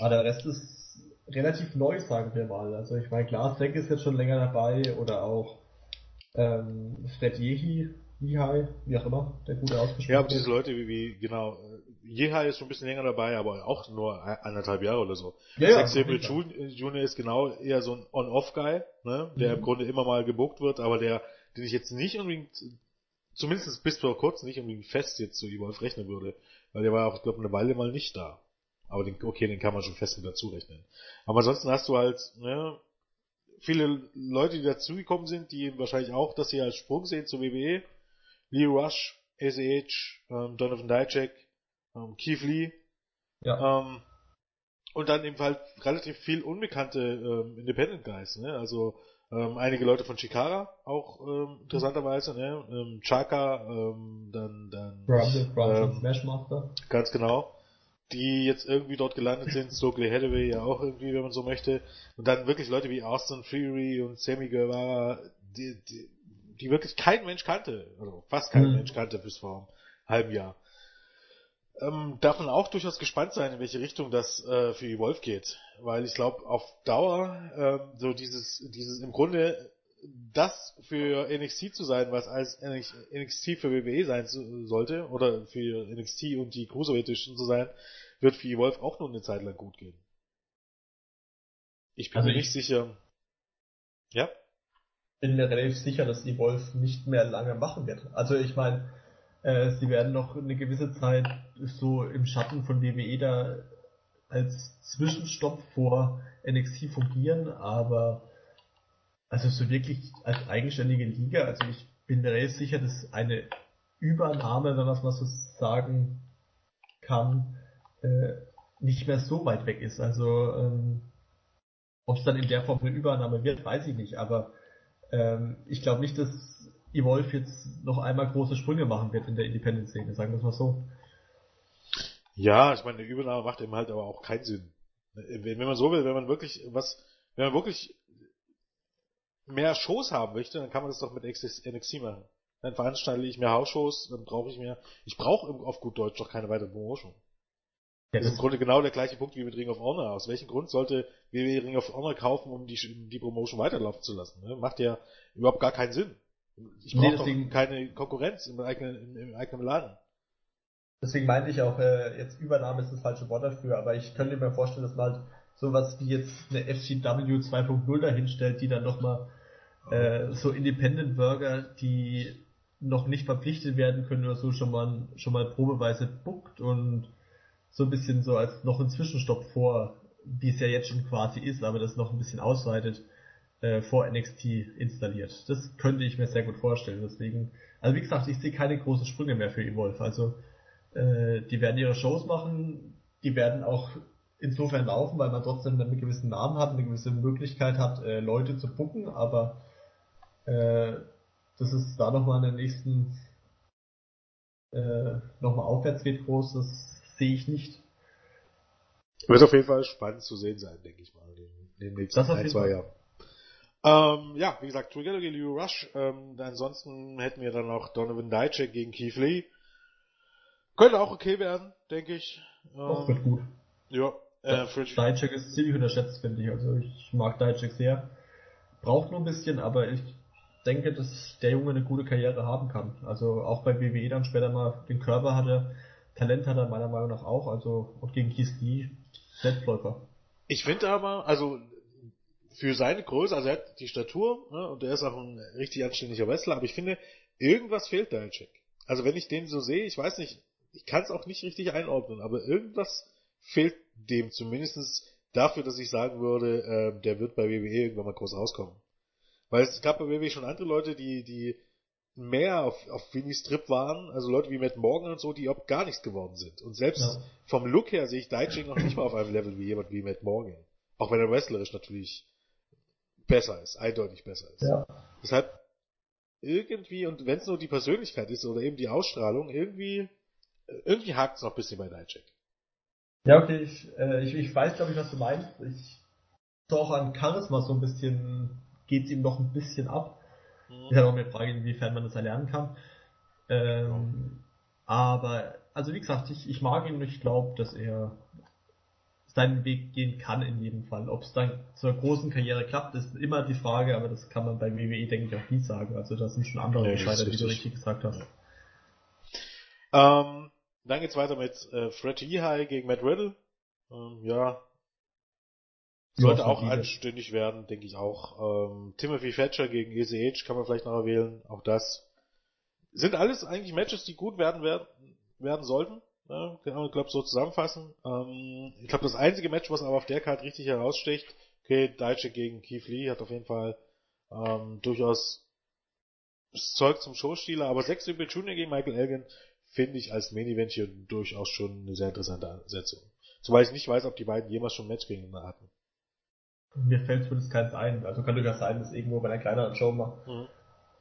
Aber der Rest ist relativ neu, sagen wir mal. Also ich meine, klar, Zack ist jetzt schon länger dabei oder auch ähm, Fred Yehi, Yehai, wie auch immer, der gute ausgesprochen Ja, aber diese Leute wie, wie genau, Yehai ist schon ein bisschen länger dabei, aber auch nur eineinhalb Jahre oder so. Ja, Zack Sabre Junior ist genau eher so ein On-Off-Guy, ne, der mhm. im Grunde immer mal gebuckt wird, aber der, den ich jetzt nicht unbedingt, zumindest bis vor kurzem nicht unbedingt fest jetzt zu Evolve rechnen würde, weil der war auch, ich glaube, eine Weile mal nicht da. Aber den, okay, den kann man schon fest mit dazu rechnen. Aber ansonsten hast du halt, ne, viele Leute, die dazugekommen sind, die wahrscheinlich auch das hier als Sprung sehen zur WWE. Lee Rush, ACH, ähm, Donovan Dijak, ähm, Keith Lee. Ja. Ähm, und dann eben halt relativ viel unbekannte ähm, Independent Guys, ne? Also ähm, einige Leute von Chikara auch ähm, interessanterweise, ne? Ähm, Chaka, ähm, dann dann ähm, Smashmaster. Ganz genau die jetzt irgendwie dort gelandet sind, Stokely Hathaway ja auch irgendwie, wenn man so möchte, und dann wirklich Leute wie Austin Fury und Sammy Guevara, die, die, die wirklich kein Mensch kannte, also fast kein mhm. Mensch kannte bis vor einem halben Jahr. Ähm, darf man auch durchaus gespannt sein, in welche Richtung das äh, für Evolve geht, weil ich glaube, auf Dauer ähm, so dieses, dieses im Grunde das für NXT zu sein, was als NXT für WWE sein sollte, oder für NXT und die Cruiserweight Edition zu sein, wird für Evolve auch nur eine Zeit lang gut gehen. Ich bin also mir nicht sicher. Ja? bin mir relativ sicher, dass Evolve nicht mehr lange machen wird. Also ich meine, äh, sie werden noch eine gewisse Zeit so im Schatten von WWE da als Zwischenstopp vor NXT fungieren, aber also so wirklich als eigenständige Liga, also ich bin mir relativ sicher, dass eine Übernahme, wenn man es mal so sagen kann, äh, nicht mehr so weit weg ist. Also ähm, ob es dann in der Form eine Übernahme wird, weiß ich nicht, aber ähm, ich glaube nicht, dass Evolve jetzt noch einmal große Sprünge machen wird in der Independent-Szene, sagen wir es mal so. Ja, ich meine, eine Übernahme macht eben halt aber auch keinen Sinn. Wenn man so will, wenn man wirklich was, wenn man wirklich mehr Shows haben möchte, dann kann man das doch mit NXT machen. Dann veranstalte ich mehr Hausshows, dann brauche ich mehr. Ich brauche auf gut Deutsch doch keine weitere Promotion. Ja, das ist im Grunde genau der gleiche Punkt wie mit Ring of Honor. Aus welchem Grund sollte WWE Ring of Honor kaufen, um die, die Promotion weiterlaufen zu lassen? Ne? Macht ja überhaupt gar keinen Sinn. Ich nee, deswegen, doch keine Konkurrenz im eigenen, im, im eigenen Laden. Deswegen meinte ich auch, äh, jetzt Übernahme ist das falsche Wort dafür, aber ich könnte mir vorstellen, dass man halt sowas wie jetzt eine FCW 2.0 dahinstellt, die dann nochmal äh, so Independent Burger, die noch nicht verpflichtet werden können oder so, schon mal, schon mal probeweise buckt und so ein bisschen so als noch ein Zwischenstopp vor, wie es ja jetzt schon quasi ist, aber das noch ein bisschen ausweitet, äh, vor NXT installiert. Das könnte ich mir sehr gut vorstellen. Deswegen, also wie gesagt, ich sehe keine großen Sprünge mehr für Evolve. Also äh, die werden ihre Shows machen, die werden auch insofern laufen, weil man trotzdem einen gewissen Namen hat, eine gewisse Möglichkeit hat, äh, Leute zu bucken, aber äh, dass es da nochmal in den nächsten äh, nochmal aufwärts geht groß, das sehe ich nicht. Wird auf jeden Fall spannend zu sehen sein, denke ich mal, in den nächsten ein, zwei Jahren. Ähm, ja, wie gesagt, Trigger gegen Leo Rush. Ähm, ansonsten hätten wir dann noch Donovan Dijak gegen Keith Lee. Könnte auch okay werden, denke ich. Ähm, das wird gut. Ja. Äh, Dijak ist ziemlich unterschätzt, finde ich. Also ich mag Dijak sehr. Braucht nur ein bisschen, aber ich denke, dass der Junge eine gute Karriere haben kann. Also auch bei WWE dann später mal den Körper hatte, Talent hat er meiner Meinung nach auch, also und gegen Keith Lee Selbstläufer. Ich finde aber, also für seine Größe, also er hat die Statur ne, und er ist auch ein richtig anständiger Wrestler, aber ich finde, irgendwas fehlt da Check. Also wenn ich den so sehe, ich weiß nicht, ich kann es auch nicht richtig einordnen, aber irgendwas fehlt dem zumindestens dafür, dass ich sagen würde, äh, der wird bei WWE irgendwann mal groß rauskommen. Weil es gab bei WWE schon andere Leute, die, die mehr auf, auf Winnie's Trip waren, also Leute wie Matt Morgan und so, die überhaupt gar nichts geworden sind. Und selbst ja. vom Look her sehe ich Daiching noch nicht mal auf einem Level wie jemand wie Matt Morgan. Auch wenn er wrestlerisch natürlich besser ist, eindeutig besser ist. Ja. Deshalb irgendwie, und wenn es nur die Persönlichkeit ist oder eben die Ausstrahlung, irgendwie, irgendwie hakt es noch ein bisschen bei Dijak. Ja, okay, ich, äh, ich, ich weiß, glaube ich, was du meinst. Ich auch an Charisma so ein bisschen geht es ihm noch ein bisschen ab. Mhm. Ist ja noch eine Frage, inwiefern man das erlernen kann. Ähm, ja. Aber, also wie gesagt, ich, ich mag ihn und ich glaube, dass er seinen Weg gehen kann in jedem Fall. Ob es dann zur großen Karriere klappt, ist immer die Frage, aber das kann man bei WWE, denke ich, auch nie sagen. Also da sind schon andere nee, Entscheider, wie du richtig gesagt hast. Ähm, dann geht's weiter mit äh, Fred Lehigh gegen Matt Riddle. Ähm, ja, sollte auch anständig werden, denke ich auch. Ähm, Timothy Thatcher gegen ECH kann man vielleicht noch erwähnen. Auch das sind alles eigentlich Matches, die gut werden werden, werden sollten. Ja, kann man, glaube so zusammenfassen. Ähm, ich glaube, das einzige Match, was aber auf der Karte richtig heraussticht, okay, Deutsche gegen Keith Lee hat auf jeden Fall ähm, durchaus das Zeug zum Showstieler, aber Sex Super Junior gegen Michael Elgin finde ich als Main Event hier durchaus schon eine sehr interessante Ansetzung. Zumal ich nicht weiß, ob die beiden jemals schon ein Match gegeneinander hatten. Mir fällt zumindest keins ein. Also könnte ja sein, dass irgendwo bei einer kleineren Show macht. Mhm.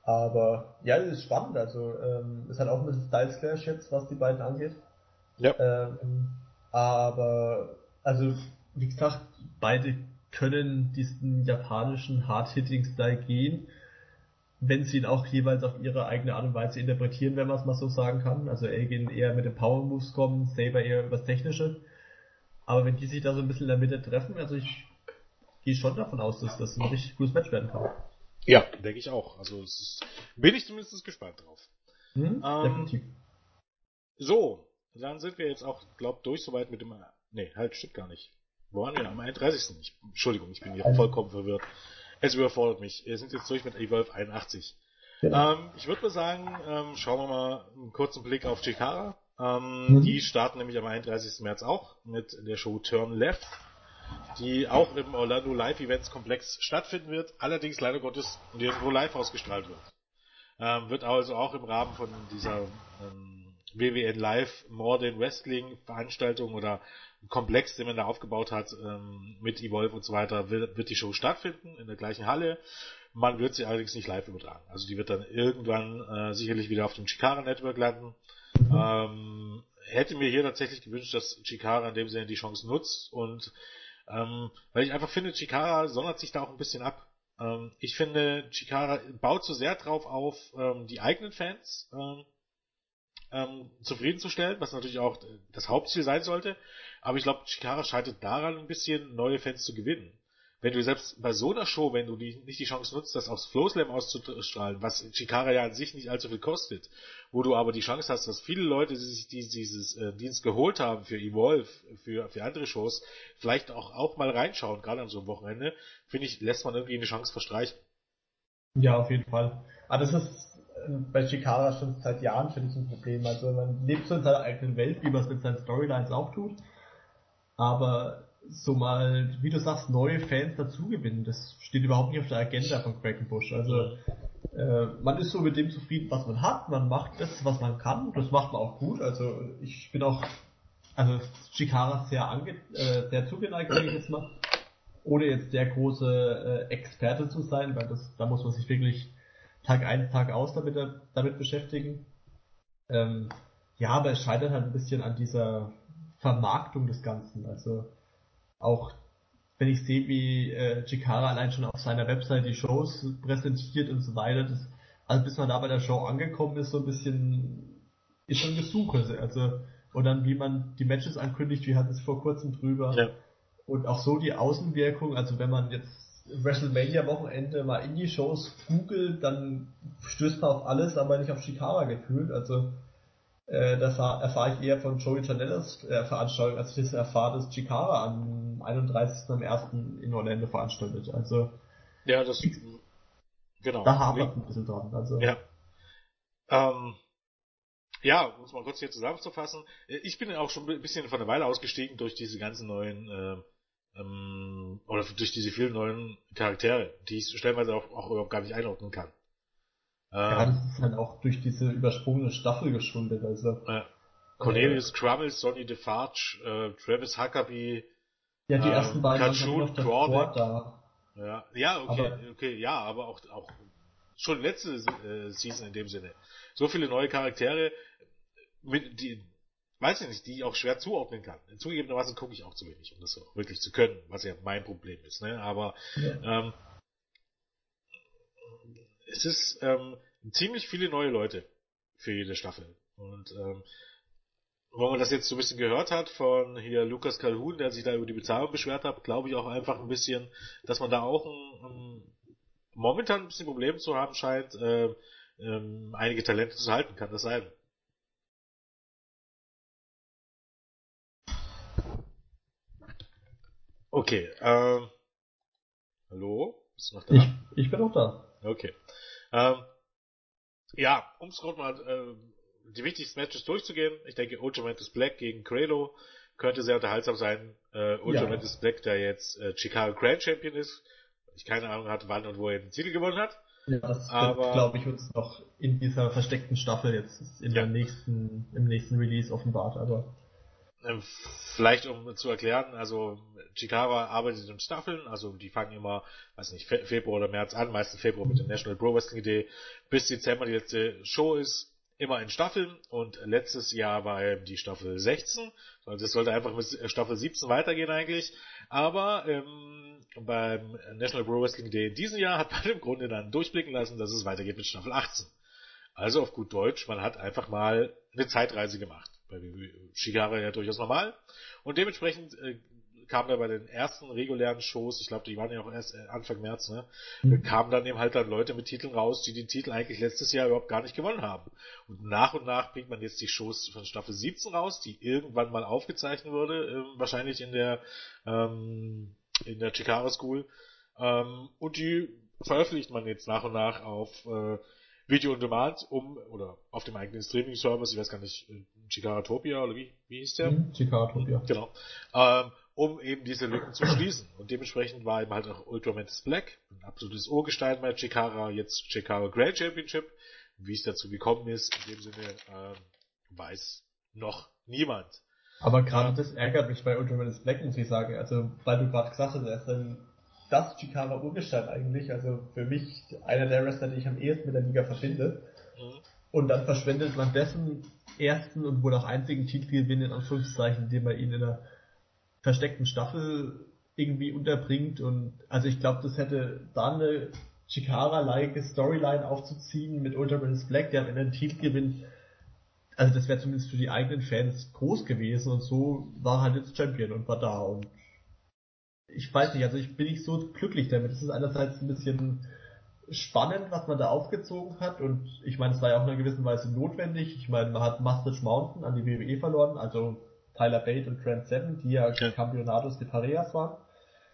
Aber ja, das ist spannend. Also ähm, ist halt auch ein bisschen Styles Clash jetzt, was die beiden angeht. Ja. Ähm, aber also wie gesagt, beide können diesen japanischen Hard-Hitting-Style gehen, wenn sie ihn auch jeweils auf ihre eigene Art und Weise interpretieren, wenn man es mal so sagen kann. Also Elgin eher mit den Power-Moves kommen, Saber eher übers Technische. Aber wenn die sich da so ein bisschen in der Mitte treffen, also ich gehe schon davon aus, dass das ein richtig gutes Match werden kann. Ja, denke ich auch. Also ist, bin ich zumindest gespannt drauf. Mhm, ähm, definitiv. So, dann sind wir jetzt auch, glaub, durch soweit mit dem. Nee, halt, stimmt gar nicht. Wo waren wir? Am 31. Ich, Entschuldigung, ich bin hier vollkommen verwirrt. Es überfordert mich. Wir sind jetzt durch mit Evolve 81. Ja. Ähm, ich würde mal sagen, ähm, schauen wir mal einen kurzen Blick auf Chikara. Ähm, mhm. Die starten nämlich am 31. März auch mit der Show Turn Left, die auch im Orlando Live Events Komplex stattfinden wird, allerdings leider Gottes nirgendwo live ausgestrahlt wird. Ähm, wird also auch im Rahmen von dieser ähm, WWN Live Modern Wrestling Veranstaltung oder Komplex, den man da aufgebaut hat, ähm, mit Evolve und so weiter, wird, wird die Show stattfinden in der gleichen Halle. Man wird sie allerdings nicht live übertragen. Also die wird dann irgendwann äh, sicherlich wieder auf dem Chikara Network landen. Ähm, hätte mir hier tatsächlich gewünscht, dass Chikara in dem Sinne die Chance nutzt und ähm, weil ich einfach finde, Chikara sondert sich da auch ein bisschen ab. Ähm, ich finde, Chikara baut so sehr drauf auf, ähm, die eigenen Fans ähm, ähm, zufriedenzustellen, was natürlich auch das Hauptziel sein sollte. Aber ich glaube, Chikara scheitert daran ein bisschen, neue Fans zu gewinnen. Wenn du selbst bei so einer Show, wenn du die, nicht die Chance nutzt, das aufs Flowslam auszustrahlen, was Chikara ja an sich nicht allzu viel kostet, wo du aber die Chance hast, dass viele Leute, die sich die, dieses äh, Dienst geholt haben für Evolve, für, für andere Shows, vielleicht auch, auch mal reinschauen, gerade an so einem Wochenende, finde ich, lässt man irgendwie eine Chance verstreichen. Ja, auf jeden Fall. Aber das ist bei Chikara schon seit Jahren finde ich ein Problem. Also man lebt so in seiner eigenen Welt, wie man es mit seinen Storylines auch tut. Aber so mal, wie du sagst, neue Fans dazugewinnen, das steht überhaupt nicht auf der Agenda von Quackenbush. Also äh, man ist so mit dem zufrieden, was man hat, man macht das, was man kann, das macht man auch gut. Also ich bin auch, also Chikara sehr ange, äh, sehr zugeneigt, sage ich jetzt mal, ohne jetzt der große äh, Experte zu sein, weil das, da muss man sich wirklich Tag ein, Tag aus damit, damit beschäftigen. Ähm, ja, aber es scheitert halt ein bisschen an dieser Vermarktung des Ganzen. Also auch wenn ich sehe, wie äh, Chikara allein schon auf seiner Website die Shows präsentiert und so weiter, das, also bis man da bei der Show angekommen ist, so ein bisschen ist schon Gesuche. Also und dann wie man die Matches ankündigt, wir hatten es vor kurzem drüber. Ja. Und auch so die Außenwirkung, also wenn man jetzt WrestleMania-Wochenende mal Indie-Shows googelt, dann stößt man auf alles, aber nicht auf Chikara gefühlt. Also äh, das erfahre ich eher von Joey Janellas äh, Veranstaltung, als ich das erfahre, dass Chikara am 31. am 1. in Orlando veranstaltet. Also ja, das genau. Da haben wir ein bisschen dran. Also ja. Ähm, ja, um es mal kurz hier zusammenzufassen. Ich bin auch schon ein bisschen von der Weile ausgestiegen durch diese ganzen neuen äh, ähm, oder durch diese vielen neuen Charaktere, die ich stellenweise auch, auch überhaupt gar nicht einordnen kann. Ja, ähm, das ist halt auch durch diese übersprungene Staffel geschuldet. Also, äh, Cornelius äh, Crummell, Sonny DeFarge, äh, Travis Huckabee, ja, die ersten äh, beiden Kachun, Crawdad. Da. Ja, ja, okay, aber, okay, ja, aber auch, auch schon letzte äh, Season in dem Sinne. So viele neue Charaktere, mit, die, weiß ich nicht, die ich auch schwer zuordnen kann. Zugegebenermaßen gucke ich auch zu wenig, um das auch wirklich zu können, was ja mein Problem ist. Ne? Aber ja. ähm, es ist ähm, ziemlich viele neue Leute für jede Staffel. Und ähm, wenn man das jetzt so ein bisschen gehört hat von hier Lukas Calhoun, der sich da über die Bezahlung beschwert hat, glaube ich auch einfach ein bisschen, dass man da auch ein, ein, momentan ein bisschen Probleme zu haben scheint, äh, ähm, einige Talente zu halten. Kann das sein? Okay, ähm, hallo? Bist du noch da? Ich, ich bin noch da. Okay. Ähm, ja, um es mal äh, die wichtigsten Matches durchzugehen, ich denke Ultramantis Black gegen Credo könnte sehr unterhaltsam sein. Äh, Ultramantis ja. Black, der jetzt äh, Chicago Grand Champion ist, ich keine Ahnung hatte, wann und wo er den Titel gewonnen hat. Ja, das aber glaube ich uns noch in dieser versteckten Staffel jetzt in ja. der nächsten, im nächsten Release offenbart, aber vielleicht um zu erklären, also Chikara arbeitet in Staffeln, also die fangen immer, weiß nicht, Februar oder März an, meistens Februar mit der National Pro Wrestling Idee, bis Dezember die letzte Show ist, immer in Staffeln und letztes Jahr war eben die Staffel 16, also es sollte einfach mit Staffel 17 weitergehen eigentlich, aber ähm, beim National Pro Wrestling Day in diesem Jahr hat man im Grunde dann durchblicken lassen, dass es weitergeht mit Staffel 18. Also auf gut Deutsch, man hat einfach mal eine Zeitreise gemacht bei Shigara ja durchaus normal. Und dementsprechend äh, kam da bei den ersten regulären Shows, ich glaube, die waren ja auch erst äh, Anfang März, ne, mhm. kamen dann eben halt dann Leute mit Titeln raus, die den Titel eigentlich letztes Jahr überhaupt gar nicht gewonnen haben. Und nach und nach bringt man jetzt die Shows von Staffel 17 raus, die irgendwann mal aufgezeichnet wurde, äh, wahrscheinlich in der ähm, in der Chikara School. Ähm, und die veröffentlicht man jetzt nach und nach auf äh, Video on Demand, um, oder auf dem eigenen Streaming-Service, ich weiß gar nicht, Chikaratopia oder wie, wie hieß der? Mhm, Chikaratopia. Genau. Ähm, um eben diese Lücken zu schließen. Und dementsprechend war eben halt auch Ultramantis Black, ein absolutes Urgestein bei Chikara, jetzt Chikara Grand Championship. Wie es dazu gekommen ist, in dem Sinne, ähm, weiß noch niemand. Aber gerade das ärgert mich bei Ultramantis Black, muss ich sagen. Also, weil du gerade gesagt hast, er ist dann das Chikara Urgestein eigentlich. Also für mich einer der Wrestler, die ich am ehesten mit der Liga verbinde. Mhm. Und dann verschwendet man dessen ersten und wohl auch einzigen Titelgewinn in Anführungszeichen, indem man ihn in einer versteckten Staffel irgendwie unterbringt. Und also ich glaube, das hätte da eine Chikara-like Storyline aufzuziehen mit Ultraman Black, der am Ende den Titel gewinnt. Also das wäre zumindest für die eigenen Fans groß gewesen und so war halt jetzt Champion und war da und ich weiß nicht, also ich bin nicht so glücklich damit. Es ist einerseits ein bisschen spannend, was man da aufgezogen hat und ich meine, es war ja auch in einer gewissen Weise notwendig. Ich meine, man hat Mustache Mountain an die WWE verloren, also Tyler Bate und Trent Seven, die ja, ja. Campeonatos de Parejas waren.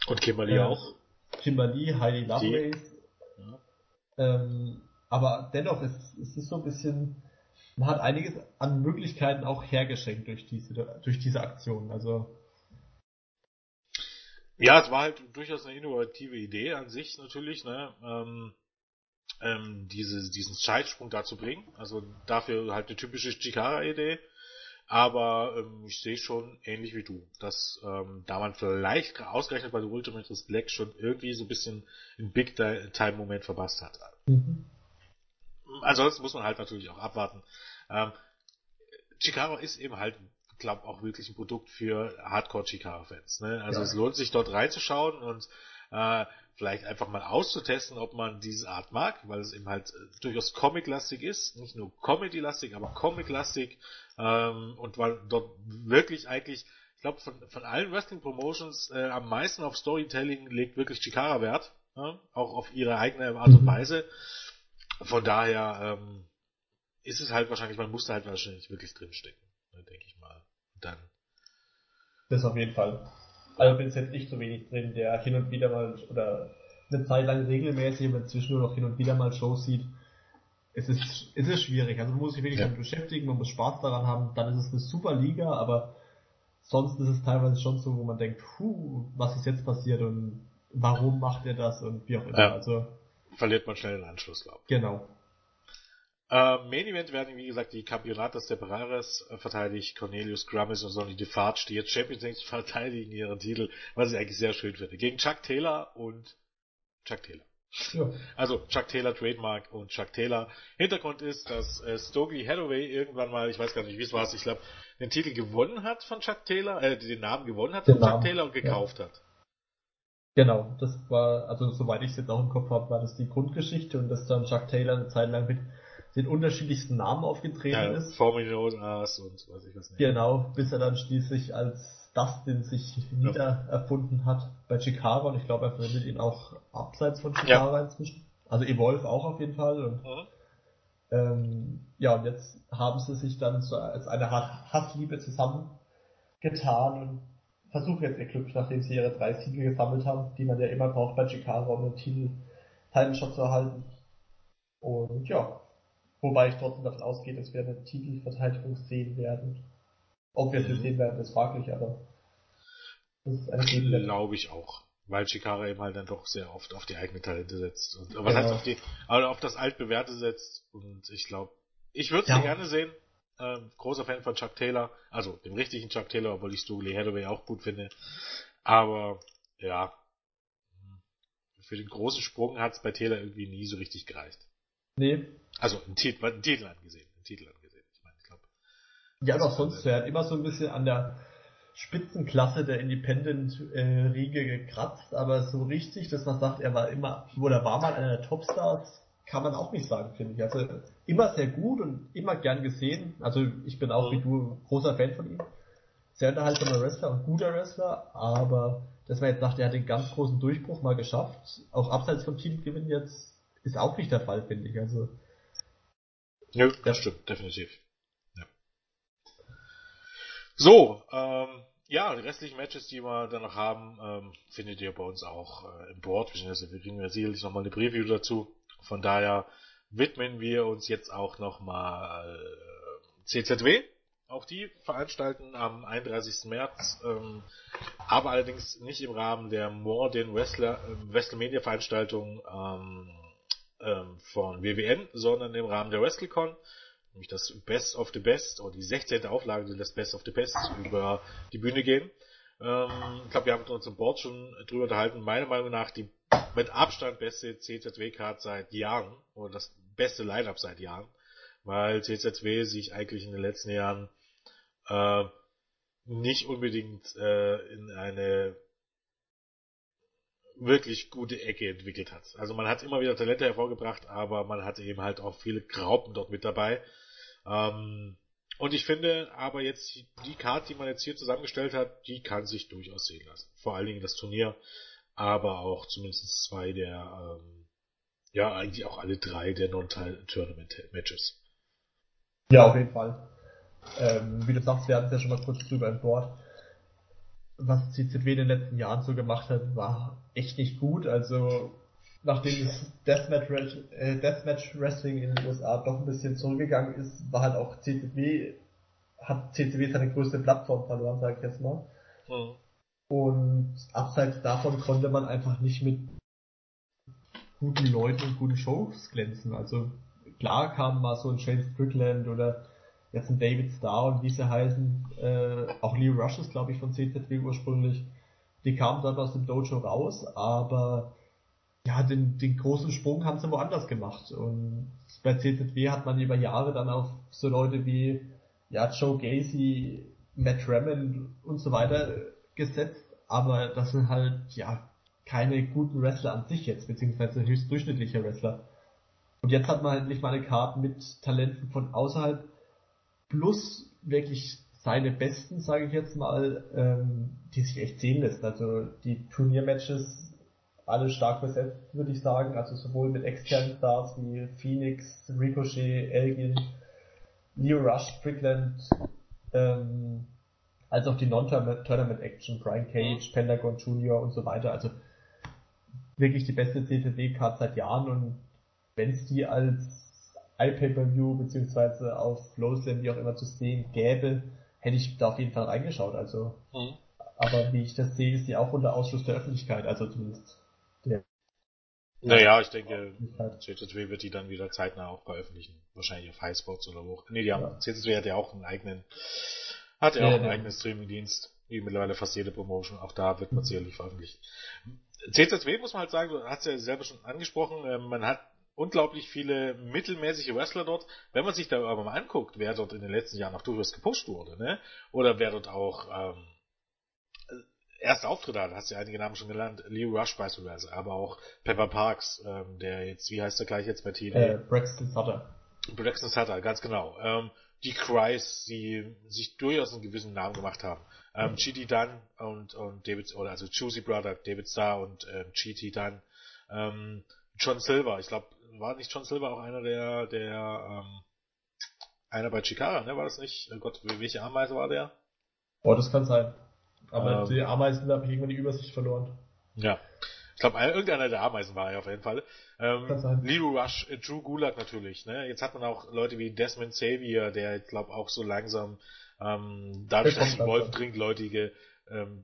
Und Kimberly äh, auch. Kimberly, Heidi Lovelace. Ja. Ähm, aber dennoch ist es ist so ein bisschen, man hat einiges an Möglichkeiten auch hergeschenkt durch diese, durch diese Aktion. Also ja, es war halt durchaus eine innovative Idee an sich natürlich, ne? Ähm, ähm, diese, diesen Zeitsprung da zu bringen. Also dafür halt eine typische Chikara-Idee. Aber ähm, ich sehe schon ähnlich wie du, dass ähm, da man vielleicht ausgerechnet bei The Ultimate Black schon irgendwie so ein bisschen einen Big-Time-Moment verpasst hat. Mhm. Ansonsten muss man halt natürlich auch abwarten. Ähm, Chikara ist eben halt glaube auch wirklich ein Produkt für Hardcore-Chikara-Fans. Ne? Also ja. es lohnt sich dort reinzuschauen und äh, vielleicht einfach mal auszutesten, ob man diese Art mag, weil es eben halt äh, durchaus Comic-lastig ist, nicht nur Comedy-lastig, aber Comic-lastig ähm, und weil dort wirklich eigentlich, ich glaube von, von allen Wrestling-Promotions äh, am meisten auf Storytelling legt wirklich Chikara Wert, ja? auch auf ihre eigene Art und mhm. Weise. Von daher ähm, ist es halt wahrscheinlich, man muss da halt wahrscheinlich wirklich drinstecken, ne, denke ich mal dann. Das auf jeden Fall. Also bin jetzt nicht so wenig drin, der hin und wieder mal oder eine Zeit lang regelmäßig, aber inzwischen nur noch hin und wieder mal Shows sieht. Es ist, es ist schwierig. Also man muss sich wirklich ja. damit beschäftigen, man muss Spaß daran haben, dann ist es eine super Liga, aber sonst ist es teilweise schon so, wo man denkt, puh, was ist jetzt passiert und warum macht er das und wie auch immer. Ja. Also verliert man schnell den Anschluss, glaube ich. Genau. Äh, Main Event werden, wie gesagt, die Campeonatas Separares äh, verteidigt. Cornelius Grummis und Sonny DeFarge, die jetzt Champions League verteidigen ihren Titel, was ich eigentlich sehr schön finde. Gegen Chuck Taylor und Chuck Taylor. Ja. Also Chuck Taylor Trademark und Chuck Taylor. Hintergrund ist, dass äh, Stokely Hathaway irgendwann mal, ich weiß gar nicht, wie es war, ich glaube, den Titel gewonnen hat von Chuck Taylor, äh, den Namen gewonnen hat den von Namen, Chuck Taylor und gekauft ja. hat. Genau, das war, also soweit ich es jetzt auch im Kopf habe, war das die Grundgeschichte und dass dann Chuck Taylor eine Zeit lang mit den unterschiedlichsten Namen aufgetreten ja, ist. Forminos und weiß ich was nicht. Genau, bis er dann schließlich als Dustin sich wieder erfunden hat bei Chikara und ich glaube, er verwendet ihn auch abseits von Chikara ja. inzwischen. Also Evolve auch auf jeden Fall. Und, mhm. ähm, ja, und jetzt haben sie sich dann so als eine Hassliebe zusammengetan und versuchen jetzt ihr Glück, nachdem sie ihre drei Siege gesammelt haben, die man ja immer braucht bei Chikara, um den Titel Title zu erhalten. Und ja, Wobei ich trotzdem davon ausgehe, dass wir eine Titelverteidigung sehen werden. Ob wir es mhm. sehen werden, ist fraglich, aber das ist eine. Glaube ich auch. Weil Chikara eben halt dann doch sehr oft auf die eigenen Talente setzt. Und, was genau. heißt auf die, aber auf das altbewährte setzt. Und ich glaube, ich würde es ja. gerne sehen. Ähm, großer Fan von Chuck Taylor, also dem richtigen Chuck Taylor, obwohl ich Stoogley Hathaway auch gut finde. Aber ja, für den großen Sprung hat es bei Taylor irgendwie nie so richtig gereicht. Nee. Also einen Titel, einen Titel angesehen. Einen Titel angesehen. Ich meine, ich glaube. Ja, doch sonst, er hat immer so ein bisschen an der Spitzenklasse der Independent-Riege gekratzt, aber so richtig, dass man sagt, er war immer, oder war mal einer der Topstars, kann man auch nicht sagen, finde ich. Also immer sehr gut und immer gern gesehen. Also ich bin auch mhm. wie du großer Fan von ihm. Sehr unterhaltsamer Wrestler und guter Wrestler, aber dass man jetzt sagt, er hat den ganz großen Durchbruch mal geschafft, auch abseits vom Titelgewinn jetzt ist auch nicht der Fall, finde ich. Also. Ja, das stimmt, definitiv. Ja. So, ähm, ja, die restlichen Matches, die wir dann noch haben, ähm, findet ihr bei uns auch äh, im Board, beziehungsweise wir kriegen ja sicherlich nochmal eine Preview dazu. Von daher widmen wir uns jetzt auch nochmal äh, CZW. Auch die veranstalten am 31. März, ähm, aber allerdings nicht im Rahmen der More den Wrestler, äh, WrestleMania Veranstaltung ähm, ähm, von WWN, sondern im Rahmen der WrestleCon, nämlich das Best of the Best oder die 16. Auflage des Best of the Best über die Bühne gehen. Ähm, ich glaube, wir haben uns im Board schon drüber unterhalten. Meiner Meinung nach die mit Abstand beste CZW-Card seit Jahren oder das beste Line-Up seit Jahren, weil CZW sich eigentlich in den letzten Jahren äh, nicht unbedingt äh, in eine wirklich gute Ecke entwickelt hat. Also man hat immer wieder Talente hervorgebracht, aber man hatte eben halt auch viele Graupen dort mit dabei. Ähm, und ich finde aber jetzt die Karte, die man jetzt hier zusammengestellt hat, die kann sich durchaus sehen lassen. Vor allen Dingen das Turnier, aber auch zumindest zwei der, ähm, ja eigentlich auch alle drei der Non-Tournament-Matches. Ja, auf jeden Fall. Ähm, wie du sagst, wir hatten es ja schon mal kurz drüber im Board. Was CZW in den letzten Jahren so gemacht hat, war echt nicht gut. Also nachdem das Deathmatch, äh, Deathmatch Wrestling in den USA doch ein bisschen zurückgegangen ist, war halt auch CCW, hat CCW seine größte Plattform verloren, sag ich jetzt mal. Mhm. Und abseits davon konnte man einfach nicht mit guten Leuten und guten Shows glänzen. Also klar kam mal so ein Shane Strickland oder jetzt ein David Starr und wie sie heißen, äh, auch Leo Rush ist glaube ich von CZW ursprünglich, die kamen dann aus dem Dojo raus, aber ja, den, den großen Sprung haben sie woanders gemacht. Und bei CZW hat man über Jahre dann auf so Leute wie ja, Joe Gacy, Matt Raymond und so weiter gesetzt, aber das sind halt ja keine guten Wrestler an sich jetzt, beziehungsweise höchst durchschnittliche Wrestler. Und jetzt hat man halt nicht mal eine Karte mit Talenten von außerhalb plus wirklich seine besten, sage ich jetzt mal, ähm, die sich echt sehen lässt. Also die Turniermatches alle stark besetzt, würde ich sagen. Also sowohl mit externen Stars wie Phoenix, Ricochet, Elgin, Leo Rush, Strickland, ähm, als auch die Non-Tournament-Action, Brian Cage, Pentagon Junior und so weiter. Also wirklich die beste CTD-Card seit Jahren und wenn es die als iPay-Per-View beziehungsweise auf Flowslam, wie auch immer zu sehen gäbe, hätte ich da auf jeden Fall reingeschaut. Also, mhm. aber wie ich das sehe, ist die auch unter Ausschluss der Öffentlichkeit, also zumindest der. Naja, ich denke, CZW wird die dann wieder zeitnah auch veröffentlichen. Wahrscheinlich auf Highspots oder wo. Nee, die haben, ja. CZW hat ja auch einen eigenen, hat ja, ja auch einen ja. eigenen Streaming-Dienst, wie mittlerweile fast jede Promotion. Auch da wird man sicherlich veröffentlichen. CZW muss man halt sagen, du hast ja selber schon angesprochen, ähm, man hat unglaublich viele mittelmäßige Wrestler dort. Wenn man sich da aber mal anguckt, wer dort in den letzten Jahren auch durchaus gepusht wurde, ne? Oder wer dort auch ähm, erste Auftritte hat, hast du ja einige Namen schon genannt, Leo Rush beispielsweise, aber auch Pepper Parks, ähm, der jetzt, wie heißt der gleich jetzt bei TNA? Äh, Braxton Sutter. Braxton Sutter, ganz genau. Ähm, die Cries, die sich durchaus einen gewissen Namen gemacht haben. Ähm, GT Dunn und, und David, oder also Choosy Brother, David Starr und ähm, GT Dunn. Ähm, John Silver, ich glaube, war nicht John Silver auch einer der, der, ähm, einer bei Chikara, ne? War das nicht? Oh Gott, welche Ameise war der? Oh, das kann sein. Aber ähm, die Ameisen habe ich irgendwann die Übersicht verloren. Ja. Ich glaube, irgendeiner der Ameisen war er auf jeden Fall. Ähm, Leroy Rush, äh, Drew Gulak natürlich. Ne? Jetzt hat man auch Leute wie Desmond Xavier, der jetzt glaube auch so langsam ähm, dadurch, dass Evolve Trinkleute ähm,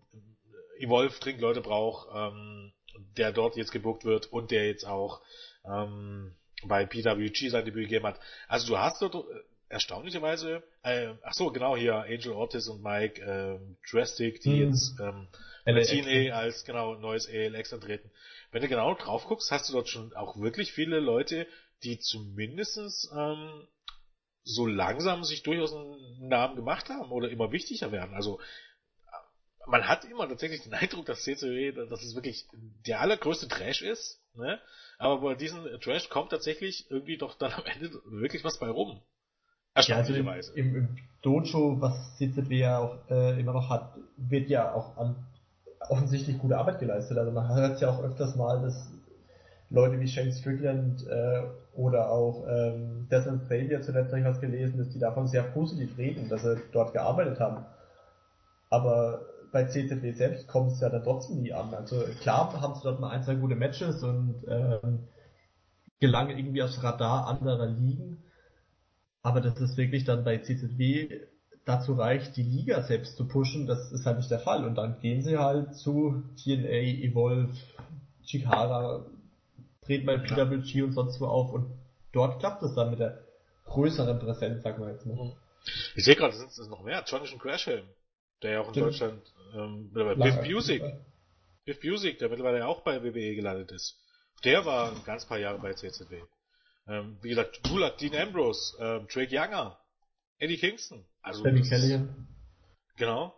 Evolve Trinkleute braucht, ähm, der dort jetzt gebuckt wird und der jetzt auch ähm, bei PWG sein Debüt gegeben hat. Also du hast dort erstaunlicherweise, äh, ach so, genau hier, Angel Ortiz und Mike ähm, Drastic, die mhm. jetzt ähm, TNA als genau neues ALX antreten. Wenn du genau drauf guckst, hast du dort schon auch wirklich viele Leute, die zumindestens ähm, so langsam sich durchaus einen Namen gemacht haben oder immer wichtiger werden. Also man hat immer tatsächlich den Eindruck, dass CCW, dass es wirklich der allergrößte Trash ist, ne? Aber bei diesem Trash kommt tatsächlich irgendwie doch dann am Ende wirklich was bei rum. Ja, also im, im, im, Dojo, was CZW ja auch äh, immer noch hat, wird ja auch an, offensichtlich gute Arbeit geleistet. Also man hört ja auch öfters mal, dass Leute wie Shane Strickland äh, oder auch ähm, Desmond Xavier zuletzt habe ich was gelesen, dass die davon sehr positiv reden, dass sie dort gearbeitet haben. Aber bei CZW selbst kommt es ja dann trotzdem nie an. Also klar haben sie dort mal ein, zwei gute Matches und ähm, gelang irgendwie aufs Radar anderer Ligen. Aber dass es wirklich dann bei CZW dazu reicht, die Liga selbst zu pushen, das ist halt nicht der Fall. Und dann gehen sie halt zu TNA, Evolve, Chikara, treten bei PWG und sonst wo auf und dort klappt es dann mit der größeren Präsenz, sagen wir jetzt mal. Mhm. Ich sehe gerade, es sind noch mehr. Jonathan Crashhelm, der ja auch in Stimmt. Deutschland, ähm, bei Biff Music, Biff Music, der mittlerweile ja auch bei WWE gelandet ist. Der war ein ganz paar Jahre bei CCW. Ähm, wie gesagt, Gulak, Dean Ambrose, ähm, Drake Younger, Eddie Kingston. Also, Sammy Callihan. Genau.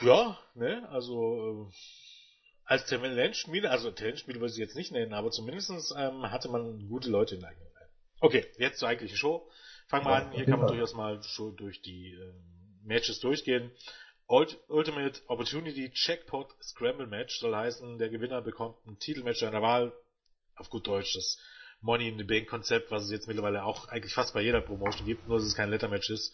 Ja, ne, also äh, als Talentschmiede, also Talentschmiede würde ich jetzt nicht nennen, aber zumindest ähm, hatte man gute Leute in der eigenen. Okay, jetzt zur eigentlichen Show. Fangen wir ja, an, hier kann man durchaus mal schon durch die ähm, Matches durchgehen. Ultimate Opportunity Checkpot Scramble Match soll heißen, der Gewinner bekommt ein Titelmatch seiner Wahl. Auf gut Deutsch, das Money in the Bank Konzept, was es jetzt mittlerweile auch eigentlich fast bei jeder Promotion gibt, nur dass es kein Lettermatch ist.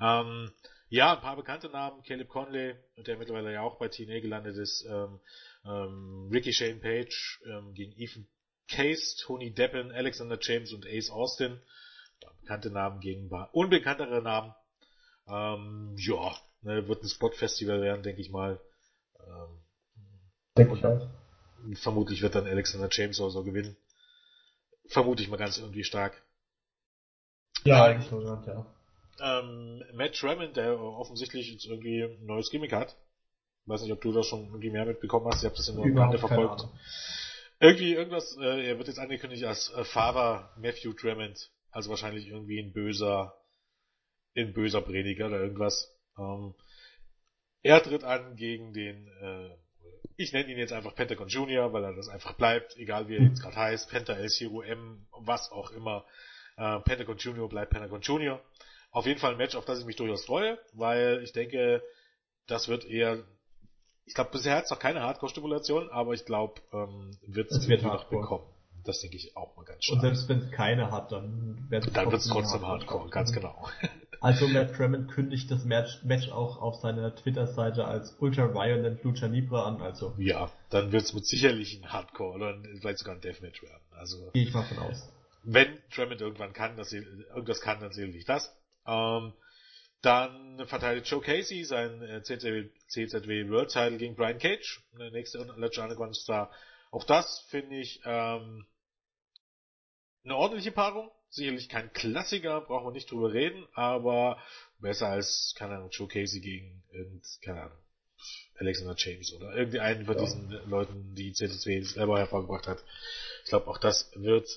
Ähm, ja, ein paar bekannte Namen, Caleb Conley, der mittlerweile ja auch bei TNA gelandet ist, ähm, ähm, Ricky Shane Page ähm, gegen Ethan Case, Tony Deppen, Alexander James und Ace Austin. Bekannte Namen gegen ein paar unbekanntere Namen. Ähm, ja, ne, wird ein Spot-Festival werden, denke ich mal. Ähm, denke ich auch. Vermutlich wird dann Alexander James oder so gewinnen. Vermute ich mal ganz irgendwie stark. Ja, eigentlich so, ja. Ähm, Matt Tremont, der offensichtlich jetzt irgendwie ein neues Gimmick hat. Weiß nicht, ob du da schon irgendwie mehr mitbekommen hast. Ich habe das ja nur am Rande verfolgt. Irgendwie irgendwas, äh, er wird jetzt angekündigt als äh, Fahrer Matthew Tremont. Also wahrscheinlich irgendwie ein böser, ein böser Prediger oder irgendwas. Ähm, er tritt an gegen den, äh, ich nenne ihn jetzt einfach Pentagon Junior, weil er das einfach bleibt, egal wie er jetzt gerade heißt, Penta El Zero M, was auch immer. Äh, Pentagon Junior bleibt Pentagon Junior. Auf jeden Fall ein Match, auf das ich mich durchaus freue, weil ich denke, das wird eher, ich glaube, bisher hat es noch keine Hardcore-Stimulation, aber ich glaube, ähm, wird es wird noch bekommen. Das denke ich auch mal ganz schön. Und selbst wenn es keine hat, dann wird es dann trotzdem, trotzdem Hardcore, Hardcore. ganz genau. Also Matt Tremont kündigt das Match, Match auch auf seiner Twitter-Seite als Ultra Violent Lucha Libre an, also. Ja, dann wird es mit sicherlich ein Hardcore oder vielleicht sogar ein Deathmatch werden. Also. Gehe ich mal von aus. Wenn Tremont irgendwann kann, dass sie irgendwas kann, dann sicherlich das. Ähm, dann verteidigt Joe Casey sein äh, CZW, CZW World Title gegen Brian Cage, der nächste Lucha Underground Star. Auch das finde ich ähm, eine ordentliche Paarung. Sicherlich kein Klassiker, brauchen wir nicht drüber reden, aber besser als, keine Ahnung, Joe Casey gegen keine Ahnung, Alexander James oder irgendeinen von ja. diesen Leuten, die CTC selber hervorgebracht hat. Ich glaube, auch das wird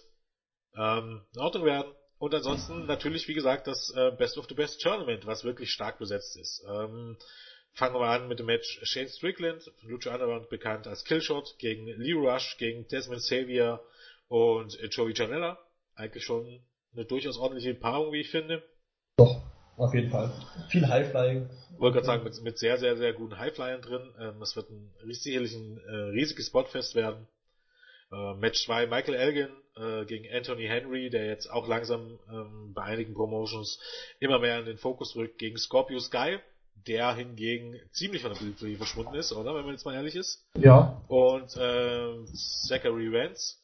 ähm, in Ordnung werden. Und ansonsten natürlich, wie gesagt, das äh, Best of the Best Tournament, was wirklich stark besetzt ist. Ähm, fangen wir an mit dem Match Shane Strickland, von Lucha Underground bekannt als Killshot, gegen Lee Rush, gegen Desmond Xavier und Joey Janella eigentlich schon eine durchaus ordentliche Paarung, wie ich finde. Doch, auf jeden Fall. Viel Highflying. Wollte gerade sagen, mit, mit, sehr, sehr, sehr guten Highflyern drin. Ähm, es wird ein, sicherlich ein äh, riesiges Spotfest werden. Äh, Match 2 Michael Elgin äh, gegen Anthony Henry, der jetzt auch langsam ähm, bei einigen Promotions immer mehr in den Fokus rückt, gegen Scorpio Sky, der hingegen ziemlich von der Bildfläche verschwunden ist, oder? Wenn man jetzt mal ehrlich ist. Ja. Und äh, Zachary Vance.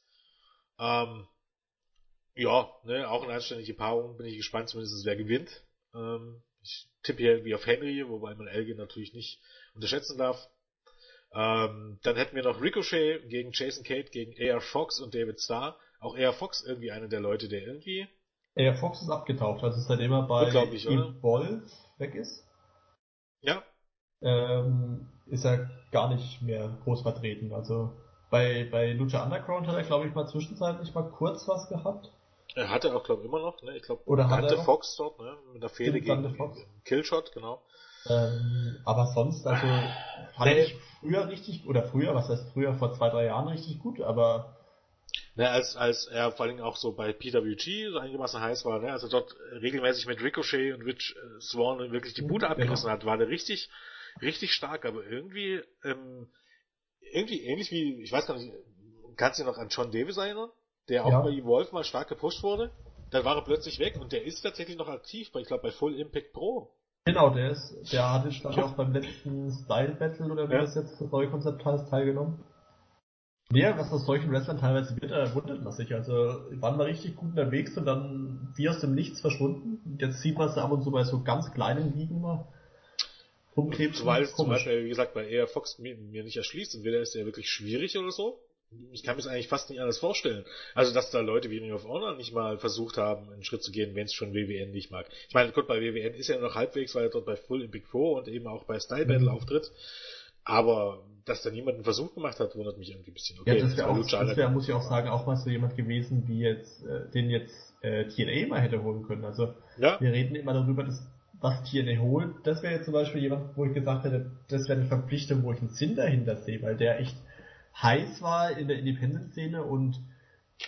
Ähm, ja, ne, auch eine anständige Paarung. Bin ich gespannt, zumindest wer gewinnt. Ähm, ich tippe hier irgendwie auf Henry, wobei man Elgin natürlich nicht unterschätzen darf. Ähm, dann hätten wir noch Ricochet gegen Jason Kate, gegen AR Fox und David Starr. Auch AR Fox irgendwie einer der Leute, der irgendwie. AR Fox ist abgetaucht, also seitdem er bei Evolve weg ist. Ja. Ähm, ist er gar nicht mehr groß vertreten. Also bei, bei Lucha Underground hat er, glaube ich, mal zwischenzeitlich mal kurz was gehabt. Er hatte auch, glaube ich, immer noch, ne? Ich glaube, Oder hatte Fox dort, ne? Mit der Fehde gegen Fox. Killshot, genau. Ähm, aber sonst, also fand nee. ich früher richtig, oder früher, was heißt früher, vor zwei, drei Jahren richtig gut, aber Ne, als, als er vor allem auch so bei PWG so einigermaßen heiß war, ne, also dort regelmäßig mit Ricochet und Rich äh, Swan wirklich die Bude abgerissen genau. hat, war der richtig, richtig stark, aber irgendwie, ähm, irgendwie ähnlich wie, ich weiß gar nicht, kannst du dich noch an John Davis erinnern? Der auch ja. bei Evolve mal stark gepusht wurde. Dann war er plötzlich weg und der ist tatsächlich noch aktiv, bei, ich glaube bei Full Impact Pro. Genau, der ist, der hatte ich glaube auch beim letzten Style Battle oder wie ja. das jetzt das neue Konzept heißt, teilgenommen. Ja, was aus solchen Wrestlern teilweise wird, äh, wundert man sich. Also waren wir richtig gut unterwegs und dann wie aus dem Nichts verschwunden. Und jetzt sieht man sie ab und zu bei so ganz kleinen Ligen mal rumkleben. Weil es zum Beispiel, wie gesagt, bei Air Fox mir, mir nicht erschließt. Entweder ist der wirklich schwierig oder so. Ich kann mir das eigentlich fast nicht anders vorstellen. Also, dass da Leute wie Ring of Honor nicht mal versucht haben, einen Schritt zu gehen, wenn es schon WWN nicht mag. Ich meine, gut, bei WWN ist er noch halbwegs, weil er dort bei Full in Big Four und eben auch bei Style Battle mhm. auftritt. Aber dass da niemand einen Versuch gemacht hat, wundert mich irgendwie ein bisschen. Okay, ja, das wäre, auch, das wär, muss ich auch sagen, auch mal so jemand gewesen, wie jetzt, äh, den jetzt äh, TNA mal hätte holen können. Also ja. wir reden immer darüber, dass was TNA holt, das wäre jetzt zum Beispiel jemand, wo ich gesagt hätte, das wäre eine Verpflichtung, wo ich einen Sinn dahinter sehe, weil der echt heiß war in der Independent-Szene und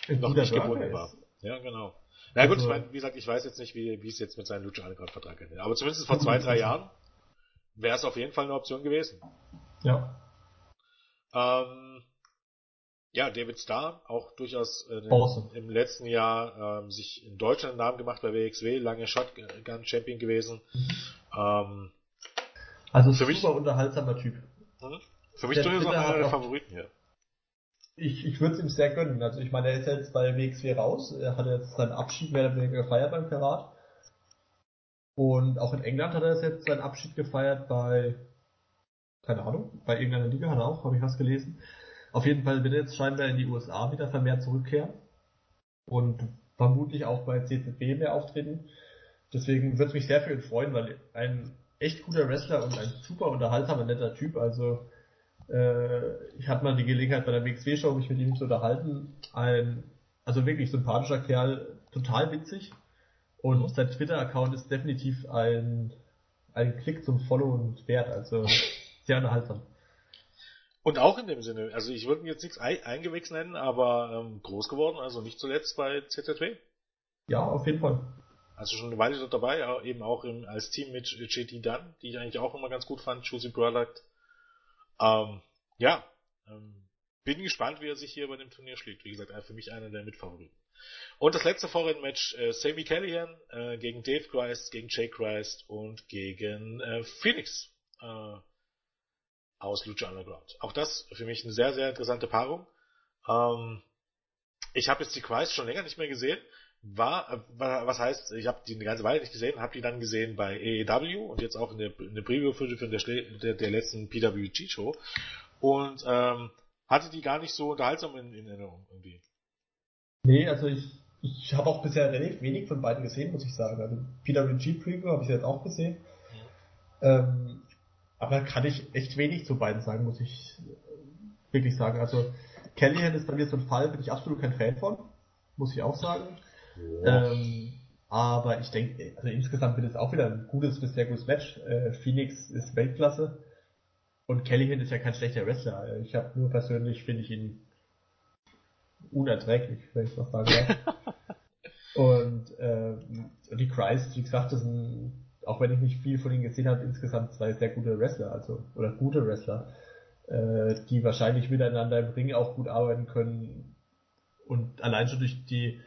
ein noch nicht gebunden war. Ja, genau. Na also, gut, ich meine, wie gesagt, ich weiß jetzt nicht, wie, wie es jetzt mit seinem Lucha Underground Vertrag ist. Aber zumindest vor zwei, drei Jahren wäre es auf jeden Fall eine Option gewesen. Ja. Ähm, ja, David Starr, auch durchaus äh, awesome. im letzten Jahr ähm, sich in Deutschland einen Namen gemacht bei WXW, lange Shotgun Champion gewesen. Ähm, also für super mich, unterhaltsamer Typ. Mh, für mich durchaus einer der Favoriten hier. Ich, ich würde es ihm sehr gönnen. Also ich meine, er ist jetzt bei WXW raus, er hat jetzt seinen Abschied mehr oder weniger gefeiert beim Pirat. Und auch in England hat er jetzt seinen Abschied gefeiert bei keine Ahnung, bei irgendeiner Liga hat er auch, habe ich was gelesen. Auf jeden Fall wird er jetzt scheinbar in die USA wieder vermehrt zurückkehren und vermutlich auch bei CCB mehr auftreten. Deswegen würde es mich sehr für ihn freuen, weil ein echt guter Wrestler und ein super unterhaltsamer, netter Typ. Also ich hatte mal die Gelegenheit bei der WXW-Show, mich mit ihm zu unterhalten. Ein, also wirklich sympathischer Kerl, total witzig. Und sein Twitter-Account ist definitiv ein, ein Klick zum Followen wert. Also sehr unterhaltsam. Und auch in dem Sinne, also ich würde ihn jetzt nichts Eingewächs nennen, aber ähm, groß geworden, also nicht zuletzt bei ZZW. Ja, auf jeden Fall. Also schon eine Weile dort dabei, eben auch im, als Team mit JT Dunn, die ich eigentlich auch immer ganz gut fand, Choosy Product. Ähm, ja, ähm, bin gespannt, wie er sich hier bei dem Turnier schlägt. Wie gesagt, für mich einer der Mitfavoriten. Und das letzte Vorrennmatch, äh, Sammy Callihan äh, gegen Dave Christ, gegen Jay Christ und gegen äh, Phoenix. Äh, aus Lucha Underground. Auch das für mich eine sehr, sehr interessante Paarung. Ähm, ich habe jetzt die Christ schon länger nicht mehr gesehen. War, äh, was heißt, ich habe die eine ganze Weile nicht gesehen, habe die dann gesehen bei AEW und jetzt auch in der, in der Preview-Footage von der, der, der letzten PWG-Show und ähm, hatte die gar nicht so unterhaltsam in, in Erinnerung irgendwie. Nee, also ich, ich habe auch bisher relativ wenig von beiden gesehen, muss ich sagen. Also PWG-Preview habe ich jetzt auch gesehen. Mhm. Ähm, aber kann ich echt wenig zu beiden sagen, muss ich wirklich sagen. Also Callahan ist bei mir so ein Fall, bin ich absolut kein Fan von, muss ich auch sagen. Ja. Ähm, aber ich denke, also insgesamt wird es auch wieder ein gutes bis sehr gutes Match. Äh, Phoenix ist Weltklasse und Callahan ist ja kein schlechter Wrestler. Ich habe nur persönlich finde ich ihn unerträglich, wenn ich das sagen darf. und äh, die Christ, wie gesagt, ist ein auch wenn ich nicht viel von ihnen gesehen habe, insgesamt zwei sehr gute Wrestler, also oder gute Wrestler, äh, die wahrscheinlich miteinander im Ring auch gut arbeiten können und allein schon durch die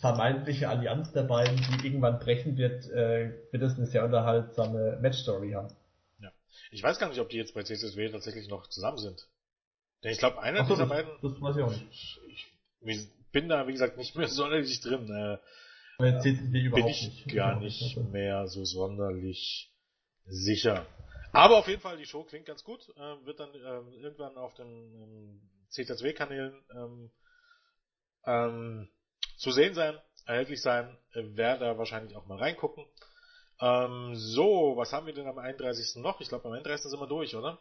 vermeintliche Allianz der beiden, die irgendwann brechen wird, äh, wird es eine sehr unterhaltsame Matchstory haben. Ja. Ich weiß gar nicht, ob die jetzt bei CSSW tatsächlich noch zusammen sind. Denn ich glaube, einer so, dieser das, beiden. Das weiß ich auch nicht. Ich, ich bin da, wie gesagt, nicht mehr sonderlich drin. Äh, bin ich nicht. gar nicht mehr so sonderlich sicher. Aber auf jeden Fall, die Show klingt ganz gut. Äh, wird dann äh, irgendwann auf den ähm, CTSW-Kanälen ähm, ähm, zu sehen sein, erhältlich sein. Äh, werde da wahrscheinlich auch mal reingucken. Ähm, so, was haben wir denn am 31. noch? Ich glaube, am 31. sind wir durch, oder?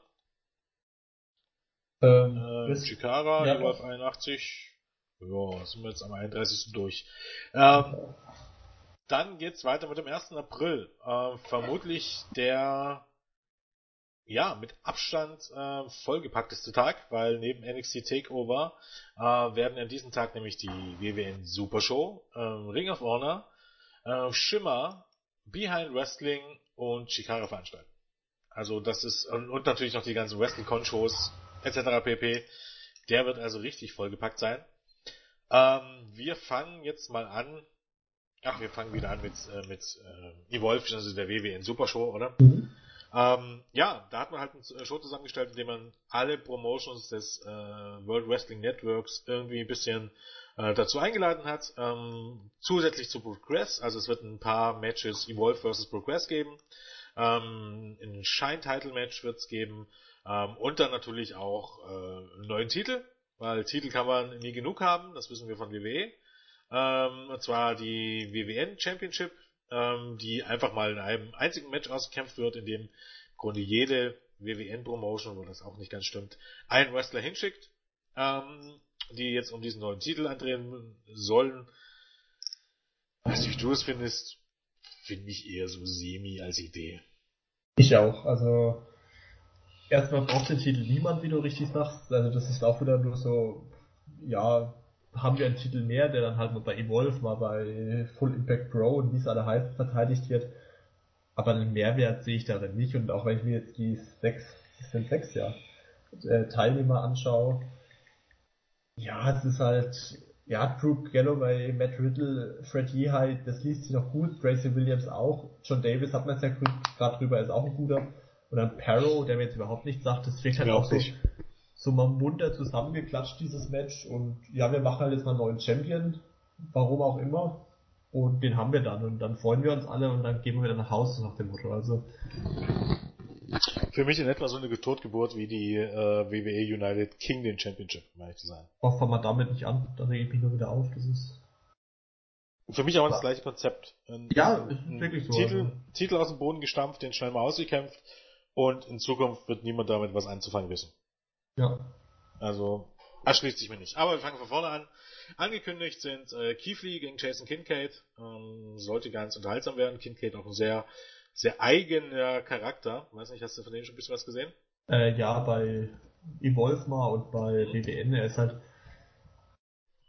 Ähm, äh, Chikara, ja, 81. Ja, sind wir jetzt am 31. durch. Ähm, dann geht's weiter mit dem 1. April. Äh, vermutlich der ja, mit Abstand äh, vollgepackteste Tag, weil neben NXT Takeover äh, werden an diesem Tag nämlich die WWN Super Show, äh, Ring of Honor, äh, Shimmer, Behind Wrestling und Chikara veranstalten. Also das ist, und, und natürlich noch die ganzen Wrestling-Con-Shows etc. pp. Der wird also richtig vollgepackt sein. Ähm, wir fangen jetzt mal an. Ach, wir fangen wieder an mit, äh, mit äh, Evolve, also der WWN Super Show, oder? Mhm. Ähm, ja, da hat man halt eine Show zusammengestellt, in dem man alle Promotions des äh, World Wrestling Networks irgendwie ein bisschen äh, dazu eingeladen hat. Ähm, zusätzlich zu Progress, also es wird ein paar Matches Evolve vs. Progress geben. Ähm, ein Shine-Title-Match wird es geben. Ähm, und dann natürlich auch äh, einen neuen Titel, weil Titel kann man nie genug haben, das wissen wir von WWE. Ähm, und zwar die WWN Championship, ähm, die einfach mal in einem einzigen Match ausgekämpft wird, in dem im Grunde jede WWN-Promotion, wo das auch nicht ganz stimmt, einen Wrestler hinschickt, ähm, die jetzt um diesen neuen Titel antreten sollen. Weiß nicht, wie du es findest, finde ich eher so semi als Idee. Ich auch, also erstmal braucht den Titel niemand, wie du richtig sagst. Also das ist auch wieder nur so, ja, haben wir einen Titel mehr, der dann halt mal bei Evolve, mal bei Full Impact Pro und wie es alle heißt, verteidigt wird. Aber einen Mehrwert sehe ich darin nicht. Und auch wenn ich mir jetzt die sechs, das sind sechs, ja, äh, Teilnehmer anschaue, ja, es ist halt, ja, Drew Galloway, Matt Riddle, Fred Yehai, das liest sich noch gut, Tracy Williams auch, John Davis hat man es ja gerade drüber, ist auch ein guter. Und dann Parrow, der mir jetzt überhaupt nichts sagt, das wirkt halt auch so, so mal munter zusammengeklatscht, dieses Match. Und ja, wir machen halt jetzt mal einen neuen Champion, warum auch immer. Und den haben wir dann. Und dann freuen wir uns alle und dann gehen wir wieder nach Hause nach dem Motto. Also. Für mich in etwa so eine Totgeburt wie die äh, WWE United Kingdom Championship, meine ich zu sein. Auch fangen wir damit nicht an, da rege ich mich nur wieder auf. Das ist. Für mich aber das gleiche Konzept. Ein, ja, ist wirklich so. Titel, also. Titel aus dem Boden gestampft, den schnell mal ausgekämpft und in Zukunft wird niemand damit was anzufangen wissen. Ja. Also, erschließt sich mir nicht. Aber wir fangen von vorne an. Angekündigt sind äh, Keithley gegen Jason Kincaid. Ähm, sollte ganz unterhaltsam werden. Kincaid auch ein sehr, sehr eigener Charakter. Weiß nicht, hast du von denen schon ein bisschen was gesehen? Äh, ja, bei Evolve mal und bei mhm. BWN. Er ist halt,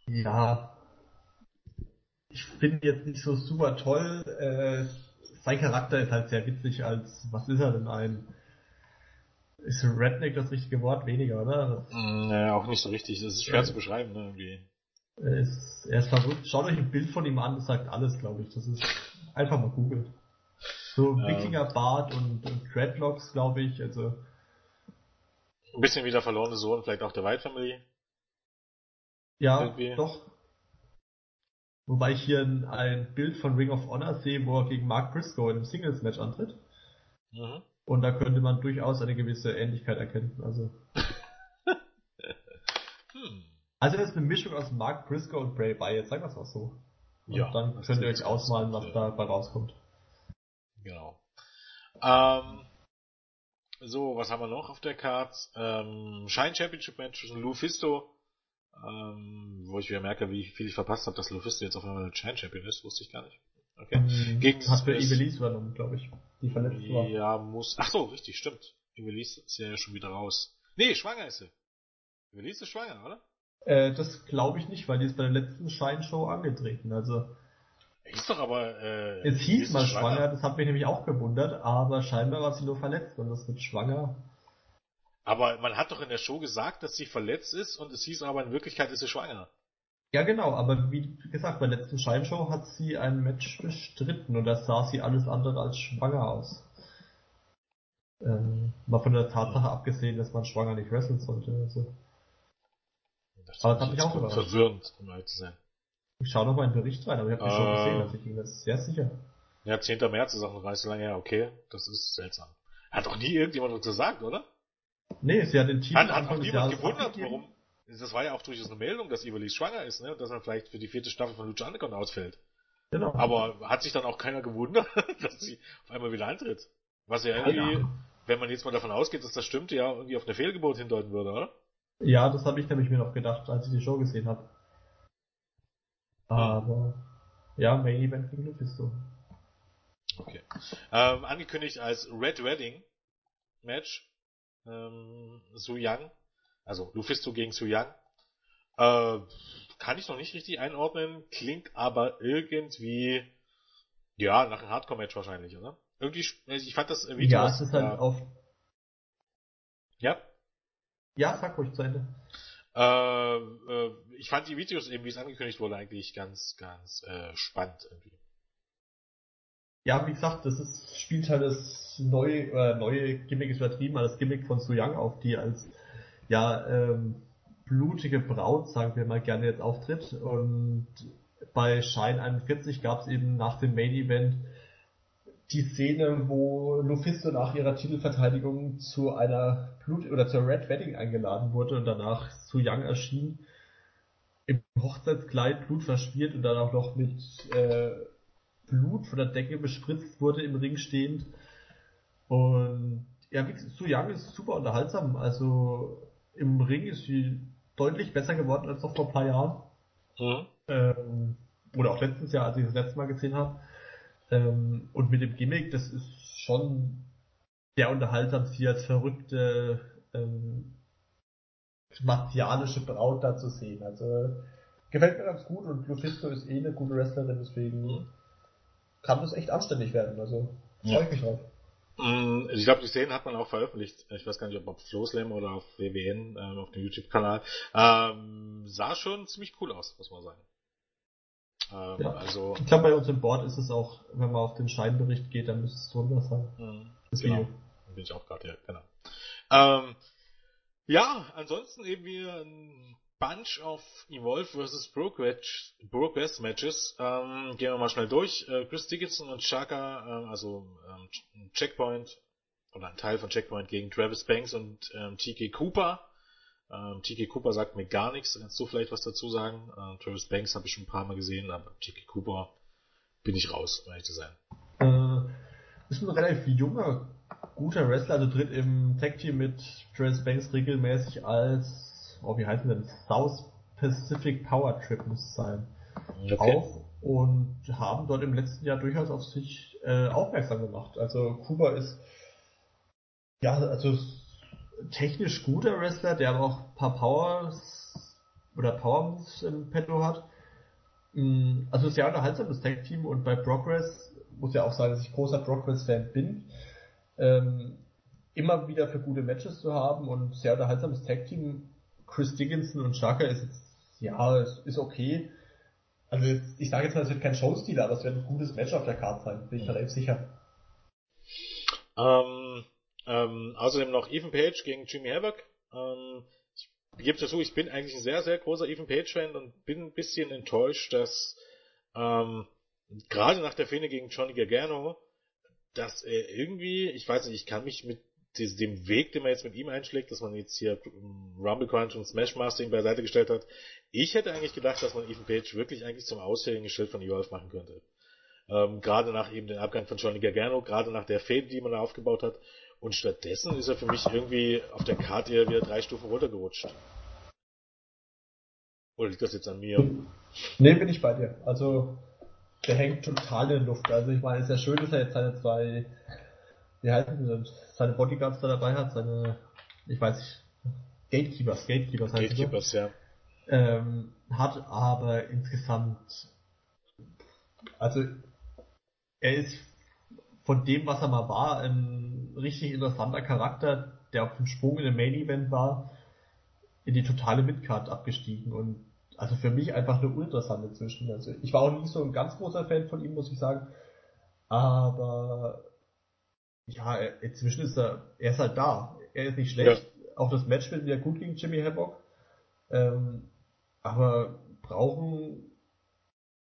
ja, ich finde jetzt nicht so super toll. Äh, sein Charakter ist halt sehr witzig als, was ist er denn ein ist Redneck das richtige Wort? Weniger, oder? Naja, auch nicht so richtig. Das ist schwer ja. zu beschreiben, ne, irgendwie. Er ist, er ist verrückt. Schaut euch ein Bild von ihm an, das sagt alles, glaube ich. Das ist einfach mal googeln. So Wikingerbart ähm, und, und Dreadlocks, glaube ich, also. Ein bisschen wie der verlorene Sohn, vielleicht auch der White Family. Ja, Irgendwie. doch. Wobei ich hier ein, ein, Bild von Ring of Honor sehe, wo er gegen Mark Briscoe in einem Singles-Match antritt. Mhm. Und da könnte man durchaus eine gewisse Ähnlichkeit erkennen. Also. hm. Also das ist eine Mischung aus Mark Briscoe und Bray Wyatt, sagen wir es mal so. Und ja, dann könnt ihr euch ausmalen, was ja. dabei rauskommt. Genau. Ähm, so, was haben wir noch auf der Karte? Ähm, Shine Championship Match zwischen Lufisto, ähm, wo ich wieder merke, wie viel ich verpasst habe, dass Lufisto jetzt auf einmal Shine Champion ist, wusste ich gar nicht. Okay. Mhm. Gegen Hat für Evelise übernommen, glaube ich. Die verletzt war. Ja, muss. Ach so, richtig, stimmt. Evelise ist ja schon wieder raus. Nee, schwanger ist sie. Evelise ist schwanger, oder? Äh, das glaube ich nicht, weil die ist bei der letzten Scheinshow angetreten. Also. Ist doch aber. Äh, es hieß mal schwanger. schwanger, das hat mich nämlich auch gewundert, aber scheinbar war sie nur verletzt und das wird schwanger. Aber man hat doch in der Show gesagt, dass sie verletzt ist und es hieß aber in Wirklichkeit ist sie schwanger. Ja, genau, aber wie gesagt, bei der letzten Scheinshow hat sie ein Match bestritten und da sah sie alles andere als schwanger aus. Ähm, mal von der Tatsache abgesehen, dass man schwanger nicht wresteln sollte. Also. Das aber das hat mich auch überrascht. Verwirrend, um ehrlich zu sein. Ich schaue noch mal in den Bericht rein, aber ich habe äh, Show gesehen, also ich bin mir sehr sicher. Ja, 10. März ist auch noch gar nicht so lange her, okay, das ist seltsam. Hat doch nie irgendjemand was gesagt, oder? Nee, sie hat den Titel Hat, hat auch niemand gewundert, warum, das war ja auch durchaus eine Meldung, dass Ivelis schwanger ist, ne? dass er vielleicht für die vierte Staffel von Lucha Underground ausfällt. Genau. Aber hat sich dann auch keiner gewundert, dass sie auf einmal wieder antritt. Was ja irgendwie, ja. wenn man jetzt mal davon ausgeht, dass das stimmt, ja irgendwie auf eine Fehlgeburt hindeuten würde, oder? Ja, das habe ich nämlich mir noch gedacht, als ich die Show gesehen habe. Aber ja, Main Event gegen Lufisto. Okay. Ähm, angekündigt als Red Wedding Match. Ähm, Su Yang also Lufisto gegen Su Yang. Äh, kann ich noch nicht richtig einordnen, klingt aber irgendwie, ja, nach einem Hardcore-Match wahrscheinlich, oder? Irgendwie, ich fand das Video. Ja, es ist halt ja, auf. Ja? Ja, sag ruhig zu Ende. Äh, äh, ich fand die Videos eben, wie es angekündigt wurde, eigentlich ganz, ganz äh, spannend irgendwie. Ja, wie gesagt, das ist, spielt halt das neue, äh, neue Gimmick ist übertrieben, das Gimmick von Su Yang auf, die als ja ähm, blutige Braut, sagen wir mal gerne jetzt auftritt. Und bei Shine 41 gab es eben nach dem Main Event die Szene, wo Lufisto nach ihrer Titelverteidigung zu einer Blut oder zur Red Wedding eingeladen wurde und danach Su Yang erschien im Hochzeitskleid Blut verspielt und dann auch noch mit äh, Blut von der Decke bespritzt wurde im Ring stehend. Und ja, Su Yang ist super unterhaltsam. Also im Ring ist sie deutlich besser geworden als noch vor ein paar Jahren. Mhm. Ähm, oder auch letztes Jahr, als ich das letzte Mal gesehen habe. Ähm, und mit dem Gimmick, das ist schon sehr unterhaltsam, sie als verrückte ähm, martialische Braut da zu sehen. Also gefällt mir ganz gut und Lufisto ist eh eine gute Wrestlerin, deswegen mhm. kann das echt anständig werden. Also freue ich mich drauf. Mm, ich glaube, die Szenen hat man auch veröffentlicht. Ich weiß gar nicht, ob auf Flowslam oder auf WWN, ähm, auf dem YouTube-Kanal. Ähm, sah schon ziemlich cool aus, muss man sagen. Ähm, ja. also, ich glaube, bei uns im Board ist es auch, wenn man auf den Scheinbericht geht, dann müsste es drunter sein. Mhm. Das genau. Video. Bin ich auch gerade, ja, genau. Ähm, ja, ansonsten eben wieder ein Bunch of Evolve vs. Progress, Progress Matches. Ähm, gehen wir mal schnell durch. Äh, Chris Dickinson und Shaka, äh, also ähm, Checkpoint oder ein Teil von Checkpoint gegen Travis Banks und ähm, TK Cooper. Ähm, TK Cooper sagt mir gar nichts. Kannst du vielleicht was dazu sagen? Äh, Travis Banks habe ich schon ein paar Mal gesehen, aber TK Cooper bin ich raus, um ehrlich zu sein. Äh, ist ein relativ junger, guter Wrestler, also tritt im Tag Team mit Travis Banks regelmäßig als oh, wie heißt denn, South Pacific Power Trip muss es sein, okay. auf und haben dort im letzten Jahr durchaus auf sich äh, aufmerksam gemacht. Also Kuba ist ja, also technisch guter Wrestler, der aber auch ein paar Powers oder Power Moves im Petto hat. Mm, also sehr unterhaltsames Tag Team und bei Progress muss ja auch sagen, dass ich großer Progress-Fan bin. Ähm, immer wieder für gute Matches zu haben und sehr unterhaltsames Tag Team Chris Dickinson und Shaka ist jetzt, ja, ist, ist okay. Also ich sage jetzt mal, es wird kein Showstil, aber es wird ein gutes Match auf der Karte sein, bin ich relativ sicher. Ähm, ähm, außerdem noch Ethan Page gegen Jimmy Havoc. Ähm, ich gebe dazu, ich bin eigentlich ein sehr, sehr großer Ethan Page-Fan und bin ein bisschen enttäuscht, dass ähm, gerade nach der Fehde gegen Johnny Gargano, dass er irgendwie, ich weiß nicht, ich kann mich mit dem Weg, den man jetzt mit ihm einschlägt, dass man jetzt hier Rumble Crunch und Smash Mastering beiseite gestellt hat. Ich hätte eigentlich gedacht, dass man Ethan Page wirklich eigentlich zum Aushängeschild von Evolve machen könnte. Ähm, gerade nach eben dem Abgang von Johnny Gargano, gerade nach der Fade, die man da aufgebaut hat. Und stattdessen ist er für mich irgendwie auf der Karte wieder drei Stufen runtergerutscht. Oder liegt das jetzt an mir? Nee, bin ich bei dir. Also, der hängt total in der Luft. Also ich meine, es ist ja schön, dass er jetzt seine zwei wie heißen die seine Bodyguards da dabei hat, seine, ich weiß nicht, Gatekeepers, Gatekeepers heißt Gatekeepers, ja. Ähm, hat aber insgesamt, also er ist von dem, was er mal war, ein richtig interessanter Charakter, der auf dem Sprung in den Main Event war, in die totale Midcard abgestiegen und also für mich einfach eine uninteressante zwischen. Also ich war auch nicht so ein ganz großer Fan von ihm, muss ich sagen, aber ja, inzwischen ist er, er ist halt da. Er ist nicht schlecht. Ja. Auch das Match wird wieder gut gegen Jimmy Havoc. Ähm, aber brauchen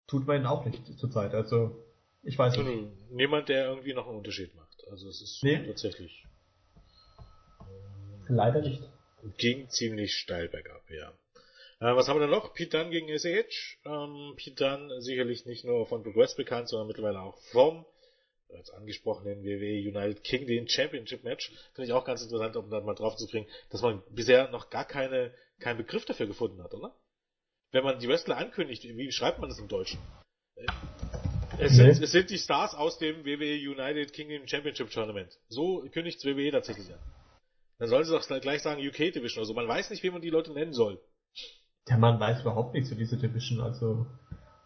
tut man ihn auch nicht zurzeit. Also, ich weiß nicht. Niemand, der irgendwie noch einen Unterschied macht. Also, es ist nee. tatsächlich. Leider nicht. Ging ziemlich steil bergab, ja. Äh, was haben wir da noch? Pete Dunne gegen SH. Ähm, Pete Dunne sicherlich nicht nur von Progress bekannt, sondern mittlerweile auch vom als angesprochenen WWE United Kingdom Championship Match. Finde ich auch ganz interessant, um da mal drauf zu kriegen, dass man bisher noch gar keine, keinen Begriff dafür gefunden hat, oder? Wenn man die Wrestler ankündigt, wie schreibt man das im Deutschen? Äh, es sind, nee. es sind die Stars aus dem WWE United Kingdom Championship Tournament. So kündigt WWE tatsächlich an. Dann sollen sie doch gleich sagen UK Division oder so. Man weiß nicht, wie man die Leute nennen soll. Ja, man weiß überhaupt nichts zu dieser Division. Also,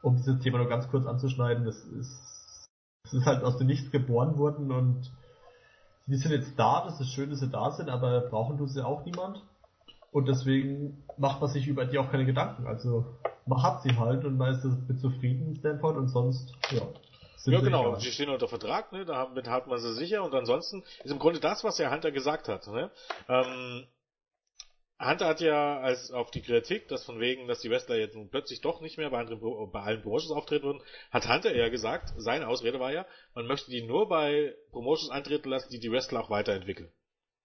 um dieses Thema nur ganz kurz anzuschneiden, das ist es ist halt aus dem Nichts geboren worden und die sind jetzt da, das ist schön, dass sie da sind, aber brauchen tut sie auch niemand. Und deswegen macht man sich über die auch keine Gedanken. Also man hat sie halt und man ist mit zufrieden, Stanford, und sonst, ja, ja, genau. Sie stehen unter Vertrag, ne? Damit hat man sie sicher. Und ansonsten ist im Grunde das, was der Hunter gesagt hat. Ne? Ähm, Hunter hat ja als auf die Kritik, dass von wegen, dass die Wrestler jetzt nun plötzlich doch nicht mehr bei, anderen, bei allen Promotions auftreten würden, hat Hunter ja gesagt, seine Ausrede war ja, man möchte die nur bei Promotions antreten lassen, die die Wrestler auch weiterentwickeln.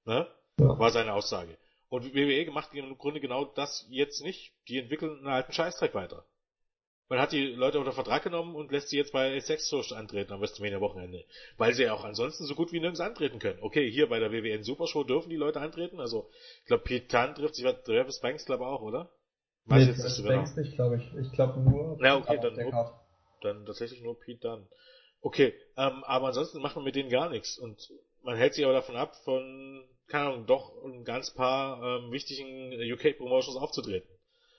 Ne? Ja. War seine Aussage. Und WWE macht im Grunde genau das jetzt nicht. Die entwickeln einen alten Scheißdreck weiter. Man hat die Leute unter Vertrag genommen und lässt sie jetzt bei Sex Source antreten am WrestleMania Wochenende. Weil sie ja auch ansonsten so gut wie nirgends antreten können. Okay, hier bei der WWN Supershow dürfen die Leute antreten. Also, ich glaube, Pete Khan trifft sich, Travis Banks glaube auch, oder? Weiß nee, jetzt nicht so genau. Banks nicht, glaube ich. Ich glaube nur. Ja, okay, dann, nur, dann tatsächlich nur Pete Dunn. Okay, ähm, aber ansonsten macht man mit denen gar nichts. Und man hält sich aber davon ab, von, keine Ahnung, doch ein ganz paar ähm, wichtigen UK-Promotions aufzutreten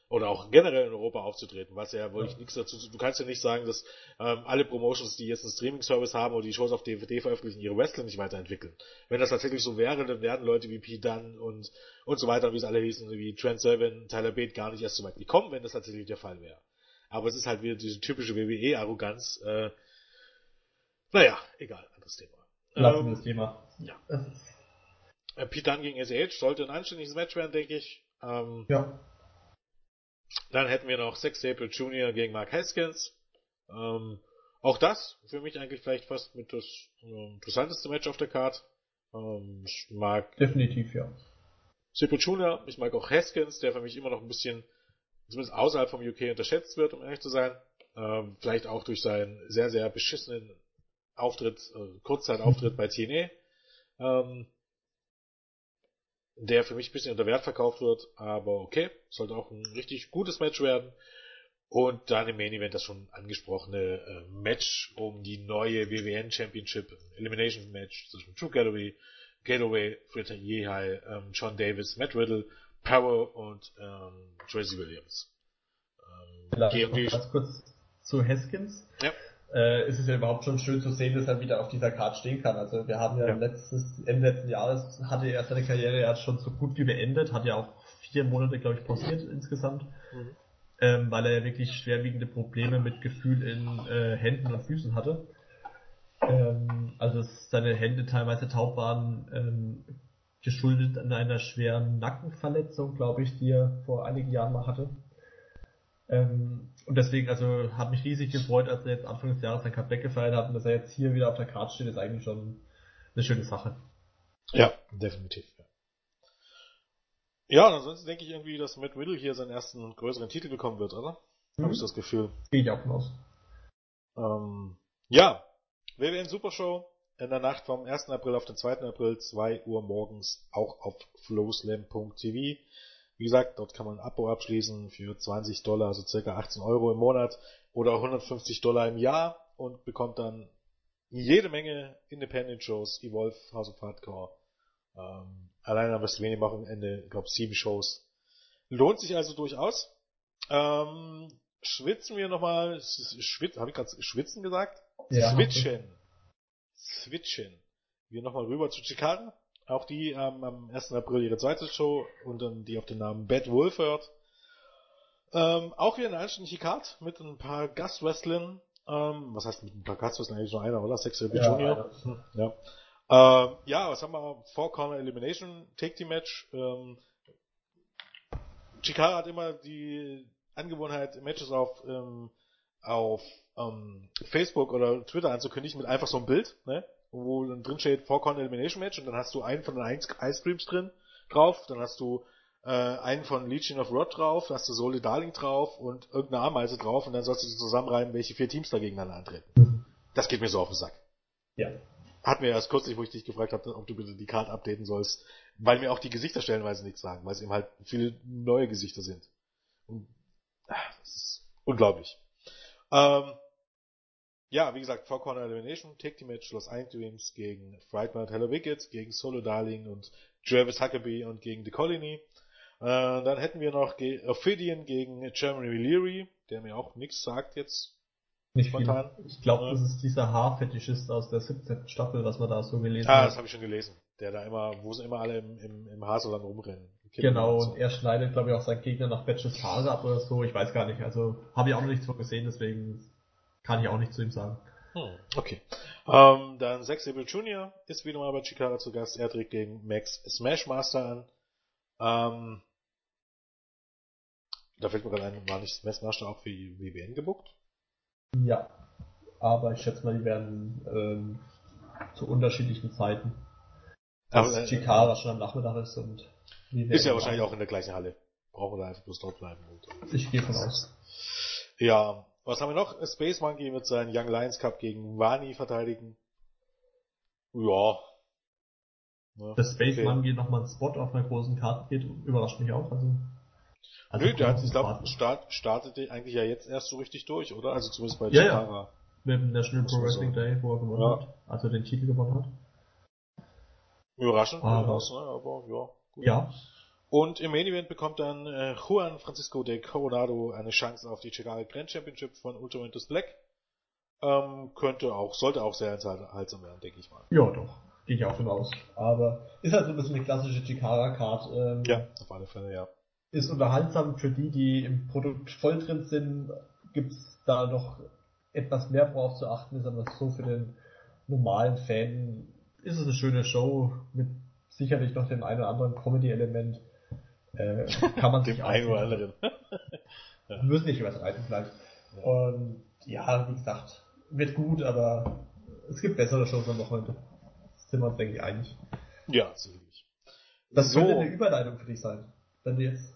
oder auch generell in Europa aufzutreten, was ja wohl ja. nichts dazu, du kannst ja nicht sagen, dass ähm, alle Promotions, die jetzt einen Streaming-Service haben oder die Shows auf DVD veröffentlichen, ihre Wrestling nicht weiterentwickeln. Wenn das tatsächlich so wäre, dann werden Leute wie Pete Dunn und, und so weiter, wie es alle hießen, wie Trent Seven, Tyler Bate gar nicht erst so weit gekommen, wenn das tatsächlich der Fall wäre. Aber es ist halt wieder diese typische WWE-Arroganz, äh, naja, egal, anderes Thema. Lassen wir ähm, das Thema. Ja. Äh, Pete Dunn gegen SH sollte ein anständiges Match werden, denke ich. Ähm, ja. Dann hätten wir noch Sex Staple Jr. gegen Mark Haskins. Ähm, auch das für mich eigentlich vielleicht fast mit das äh, interessanteste Match auf der Card. Ähm, ich mag definitiv ja. Staple Jr. Ich mag auch Haskins, der für mich immer noch ein bisschen zumindest außerhalb vom UK unterschätzt wird, um ehrlich zu sein. Ähm, vielleicht auch durch seinen sehr sehr beschissenen Auftritt, äh, Kurzzeitauftritt bei TNA. Ähm, der für mich ein bisschen unter Wert verkauft wird, aber okay, sollte auch ein richtig gutes Match werden. Und dann im Main Event das schon angesprochene äh, Match um die neue WWN Championship Elimination Match zwischen True Gallery, Gateway, Fritter Yehai, ähm, John Davis, Matt Riddle, Power und ähm, Tracy Williams. Ähm, ganz kurz zu Haskins. Ja äh, ist es ja überhaupt schon schön zu sehen, dass er wieder auf dieser Karte stehen kann. Also wir haben ja, ja. letztes, Ende letzten Jahres hatte er seine Karriere ja schon so gut wie beendet, hat ja auch vier Monate, glaube ich, pausiert insgesamt, mhm. ähm, weil er ja wirklich schwerwiegende Probleme mit Gefühl in äh, Händen und Füßen hatte. Ähm, also seine Hände teilweise taub waren, ähm, geschuldet an einer schweren Nackenverletzung, glaube ich, die er vor einigen Jahren mal hatte. Ähm, und deswegen, also, hat mich riesig gefreut, als er jetzt Anfang des Jahres sein Comeback gefeiert hat und dass er jetzt hier wieder auf der Karte steht, ist eigentlich schon eine schöne Sache. Ja, definitiv. Ja, ansonsten denke ich irgendwie, dass Matt Riddle hier seinen ersten größeren Titel bekommen wird, oder? Mhm. Habe ich das Gefühl. Gehe ich auch von aus. Ähm, ja, WWN Supershow in der Nacht vom 1. April auf den 2. April, 2 Uhr morgens, auch auf flowslam.tv. Wie gesagt, dort kann man ein Abo abschließen für 20 Dollar, also circa 18 Euro im Monat oder 150 Dollar im Jahr und bekommt dann jede Menge Independent Shows, Evolve, House of Hardcore, ähm, allein am WrestleMania Wochenende, ich glaube sieben Shows. Lohnt sich also durchaus. Ähm, schwitzen wir nochmal, schwit, habe ich gerade schwitzen gesagt? Ja. Switchen. Switchen. Wir nochmal rüber zu Chicago. Auch die ähm, am 1. April ihre zweite Show und dann die auf den Namen Bad Wolf hört. Ähm, auch wieder eine anständige Card mit ein paar Gastwrestlern. Ähm, was heißt mit ein paar Gastwrestlern? Eigentlich nur einer, oder? Sex Rebel ja, Junior. Ja. Ähm, ja, was haben wir? Four Corner Elimination Take Team Match. Ähm, Chikara hat immer die Angewohnheit, Matches auf, ähm, auf ähm, Facebook oder Twitter anzukündigen mit einfach so einem Bild, ne? Wo dann drin steht Four Corner Elimination Match und dann hast du einen von den Ice Creams drin drauf, dann hast du äh, einen von Legion of Rod drauf, dann hast du Sole Darling drauf und irgendeine Ameise drauf und dann sollst du zusammenreimen, welche vier Teams da gegeneinander antreten. Das geht mir so auf den Sack. Ja. Hat mir erst kürzlich, wo ich dich gefragt habe, ob du bitte die Karte updaten sollst, weil mir auch die Gesichter stellenweise nichts sagen, weil es eben halt viele neue Gesichter sind. Und, ach, das ist unglaublich. Ähm, ja, wie gesagt, Four Corner Elimination, Take the Match, Los Dreams gegen Frightmare Hello Wicked, gegen Solo Darling und Travis Huckabee und gegen The Colony. Äh, dann hätten wir noch Ge Ophidian gegen Jeremy Leary, der mir auch nichts sagt jetzt. Nicht spontan. Viel. Ich glaube, das ist dieser Haarfetischist aus der 17. Staffel, was man da so gelesen ah, hat. Ah, das habe ich schon gelesen. Der da immer, wo sie immer alle im, im, im Haarsalon rumrennen. Genau, und, so. und er schneidet, glaube ich, auch seinen Gegner nach Batches Haare ab oder so. Ich weiß gar nicht. Also habe ich auch noch nichts von gesehen, deswegen kann ich auch nicht zu ihm sagen. Hm, okay. Ähm, dann Zack Sabre Jr. ist wieder mal bei Chikara zu Gast. Er tritt gegen Max Smashmaster an. Ähm, da fällt mir gerade ein, war nicht Smashmaster auch für die WBN gebuckt? Ja. Aber ich schätze mal, die werden ähm, zu unterschiedlichen Zeiten. Dass Aber, äh, Chikara schon am Nachmittag ist und WBN Ist ja wahrscheinlich auch in der gleichen Halle. Brauchen wir da einfach bloß dort bleiben. Und, Ich gehe von aus. ja, was haben wir noch? Space Monkey mit seinem Young Lions Cup gegen Wani verteidigen. Ja. Ne, Dass Space okay. Monkey nochmal einen Spot auf einer großen Karte geht, überrascht mich auch. Also, also Nö, der hat, ich glaube, start, startete eigentlich ja jetzt erst so richtig durch, oder? Also zumindest bei Ja, ja. Mit dem National Pro Wrestling. Day, wo er gewonnen Ja. hat, also den Titel gewonnen hat. Überraschend, Aber- durchaus, ne? aber ja. Gut. Ja, Und im Main Event bekommt dann äh, Juan Francisco de Coronado eine Chance auf die Chicago Grand Championship von Ultramantis Black. Ähm, könnte auch, sollte auch sehr unterhaltsam werden, denke ich mal. ja doch, gehe ich auch von aus. Aber ist halt so ein bisschen eine klassische Chikara-Card. Ähm, Ja, auf alle Fälle, ja. Ist unterhaltsam für die, die im Produkt voll drin sind, gibt's da noch etwas mehr worauf zu achten, ist aber so für den normalen Fan ist es eine schöne Show mit sicherlich noch dem einen oder anderen Comedy-Element. Äh, kann man sich einen oder anderen. Wir müssen nicht übertreiben vielleicht. Ja. Und ja, wie gesagt, wird gut, aber es gibt bessere Shows am Wochenende. Sind wir uns, denke ich, einig. ja, sicherlich. Das So. könnte eine Überleitung für dich sein. Wenn du jetzt.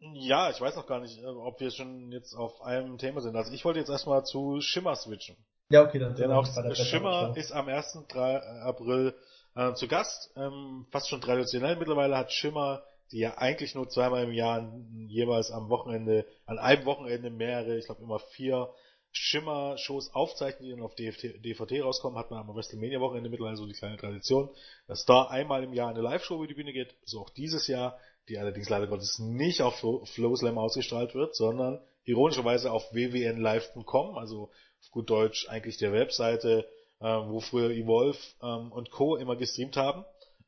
Ja, ich weiß noch gar nicht, äh, ob wir schon jetzt auf einem Thema sind. Also ich wollte jetzt erstmal zu Shimmer switchen. Ja, okay, dann Denn auch Schimmer ist am 1. Dra- April äh, zu Gast. Ähm, fast schon traditionell mittlerweile hat Schimmer, die ja eigentlich nur zweimal im Jahr jeweils am Wochenende, an einem Wochenende mehrere, ich glaube immer vier Schimmer-Shows aufzeichnen, die dann auf DVD rauskommen, hat man am WrestleMania-Wochenende mittlerweile so die kleine Tradition, dass da einmal im Jahr eine Live-Show über die Bühne geht, so auch dieses Jahr, die allerdings leider Gottes nicht auf Flo- Flowslam ausgestrahlt wird, sondern ironischerweise auf www.live.com, also auf gut Deutsch eigentlich der Webseite, äh, wo früher Evolve ähm, und Co. immer gestreamt haben,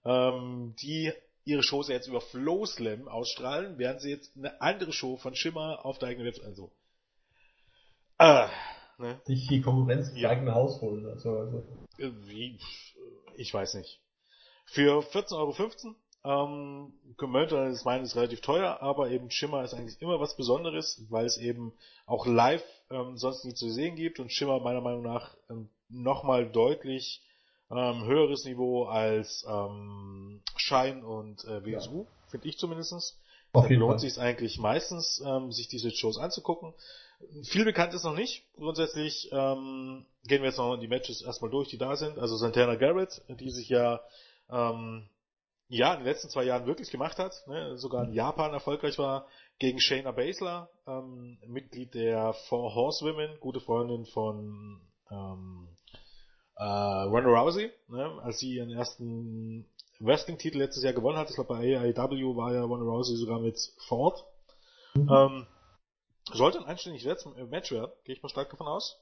ähm, die ihre Shows jetzt über Flowslam ausstrahlen, während sie jetzt eine andere Show von Schimmer auf der eigenen Webseite, also äh, ne? Sich die Konkurrenz ins Ja. eigene Haus holen. Also, also. Wie, ich weiß nicht. Für 14,15 Euro, ähm, Gemölter ist meines relativ teuer, aber eben Schimmer ist eigentlich immer was Besonderes, weil es eben auch live ähm, sonst nie zu sehen gibt und Schimmer meiner Meinung nach ähm, nochmal deutlich ähm, höheres Niveau als ähm, Shine und äh, WSU, finde ich zumindestens. Auf jeden lohnt sich eigentlich meistens, ähm, sich diese Shows anzugucken. Viel bekannt ist noch nicht. Grundsätzlich ähm, gehen wir jetzt noch die Matches erstmal durch, die da sind. Also Santana Garrett, die sich ja ähm, ja in den letzten zwei Jahren wirklich gemacht hat, ne? sogar in Japan erfolgreich war, gegen Shayna Baszler, ähm, Mitglied der Four Horsewomen, gute Freundin von ähm, äh, Ronda Rousey, ne? als sie ihren ersten Wrestling-Titel letztes Jahr gewonnen hat. Ich glaube, bei AEW war ja Ronda Rousey sogar mit Ford. Mhm. Ähm, sollte ein anständiges Letz- äh, Match werden, gehe ich mal stark davon aus.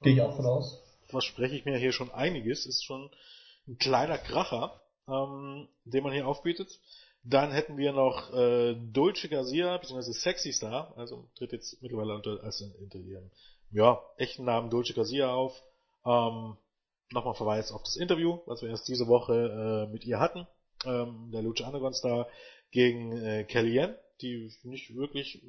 Gehe ich auch von aus. Verspreche ich mir hier schon einiges, ist schon ein kleiner Kracher, ähm, den man hier aufbietet. Dann hätten wir noch äh, Dulce Garcia, beziehungsweise Sexy Star, also tritt jetzt mittlerweile unter, als unter ihrem ja, echten Namen Dulce Garcia auf. Ähm, Nochmal Verweis auf das Interview, was wir erst diese Woche äh, mit ihr hatten. Ähm, der Lucha Underground Star gegen äh, Kellyanne, die ich nicht wirklich,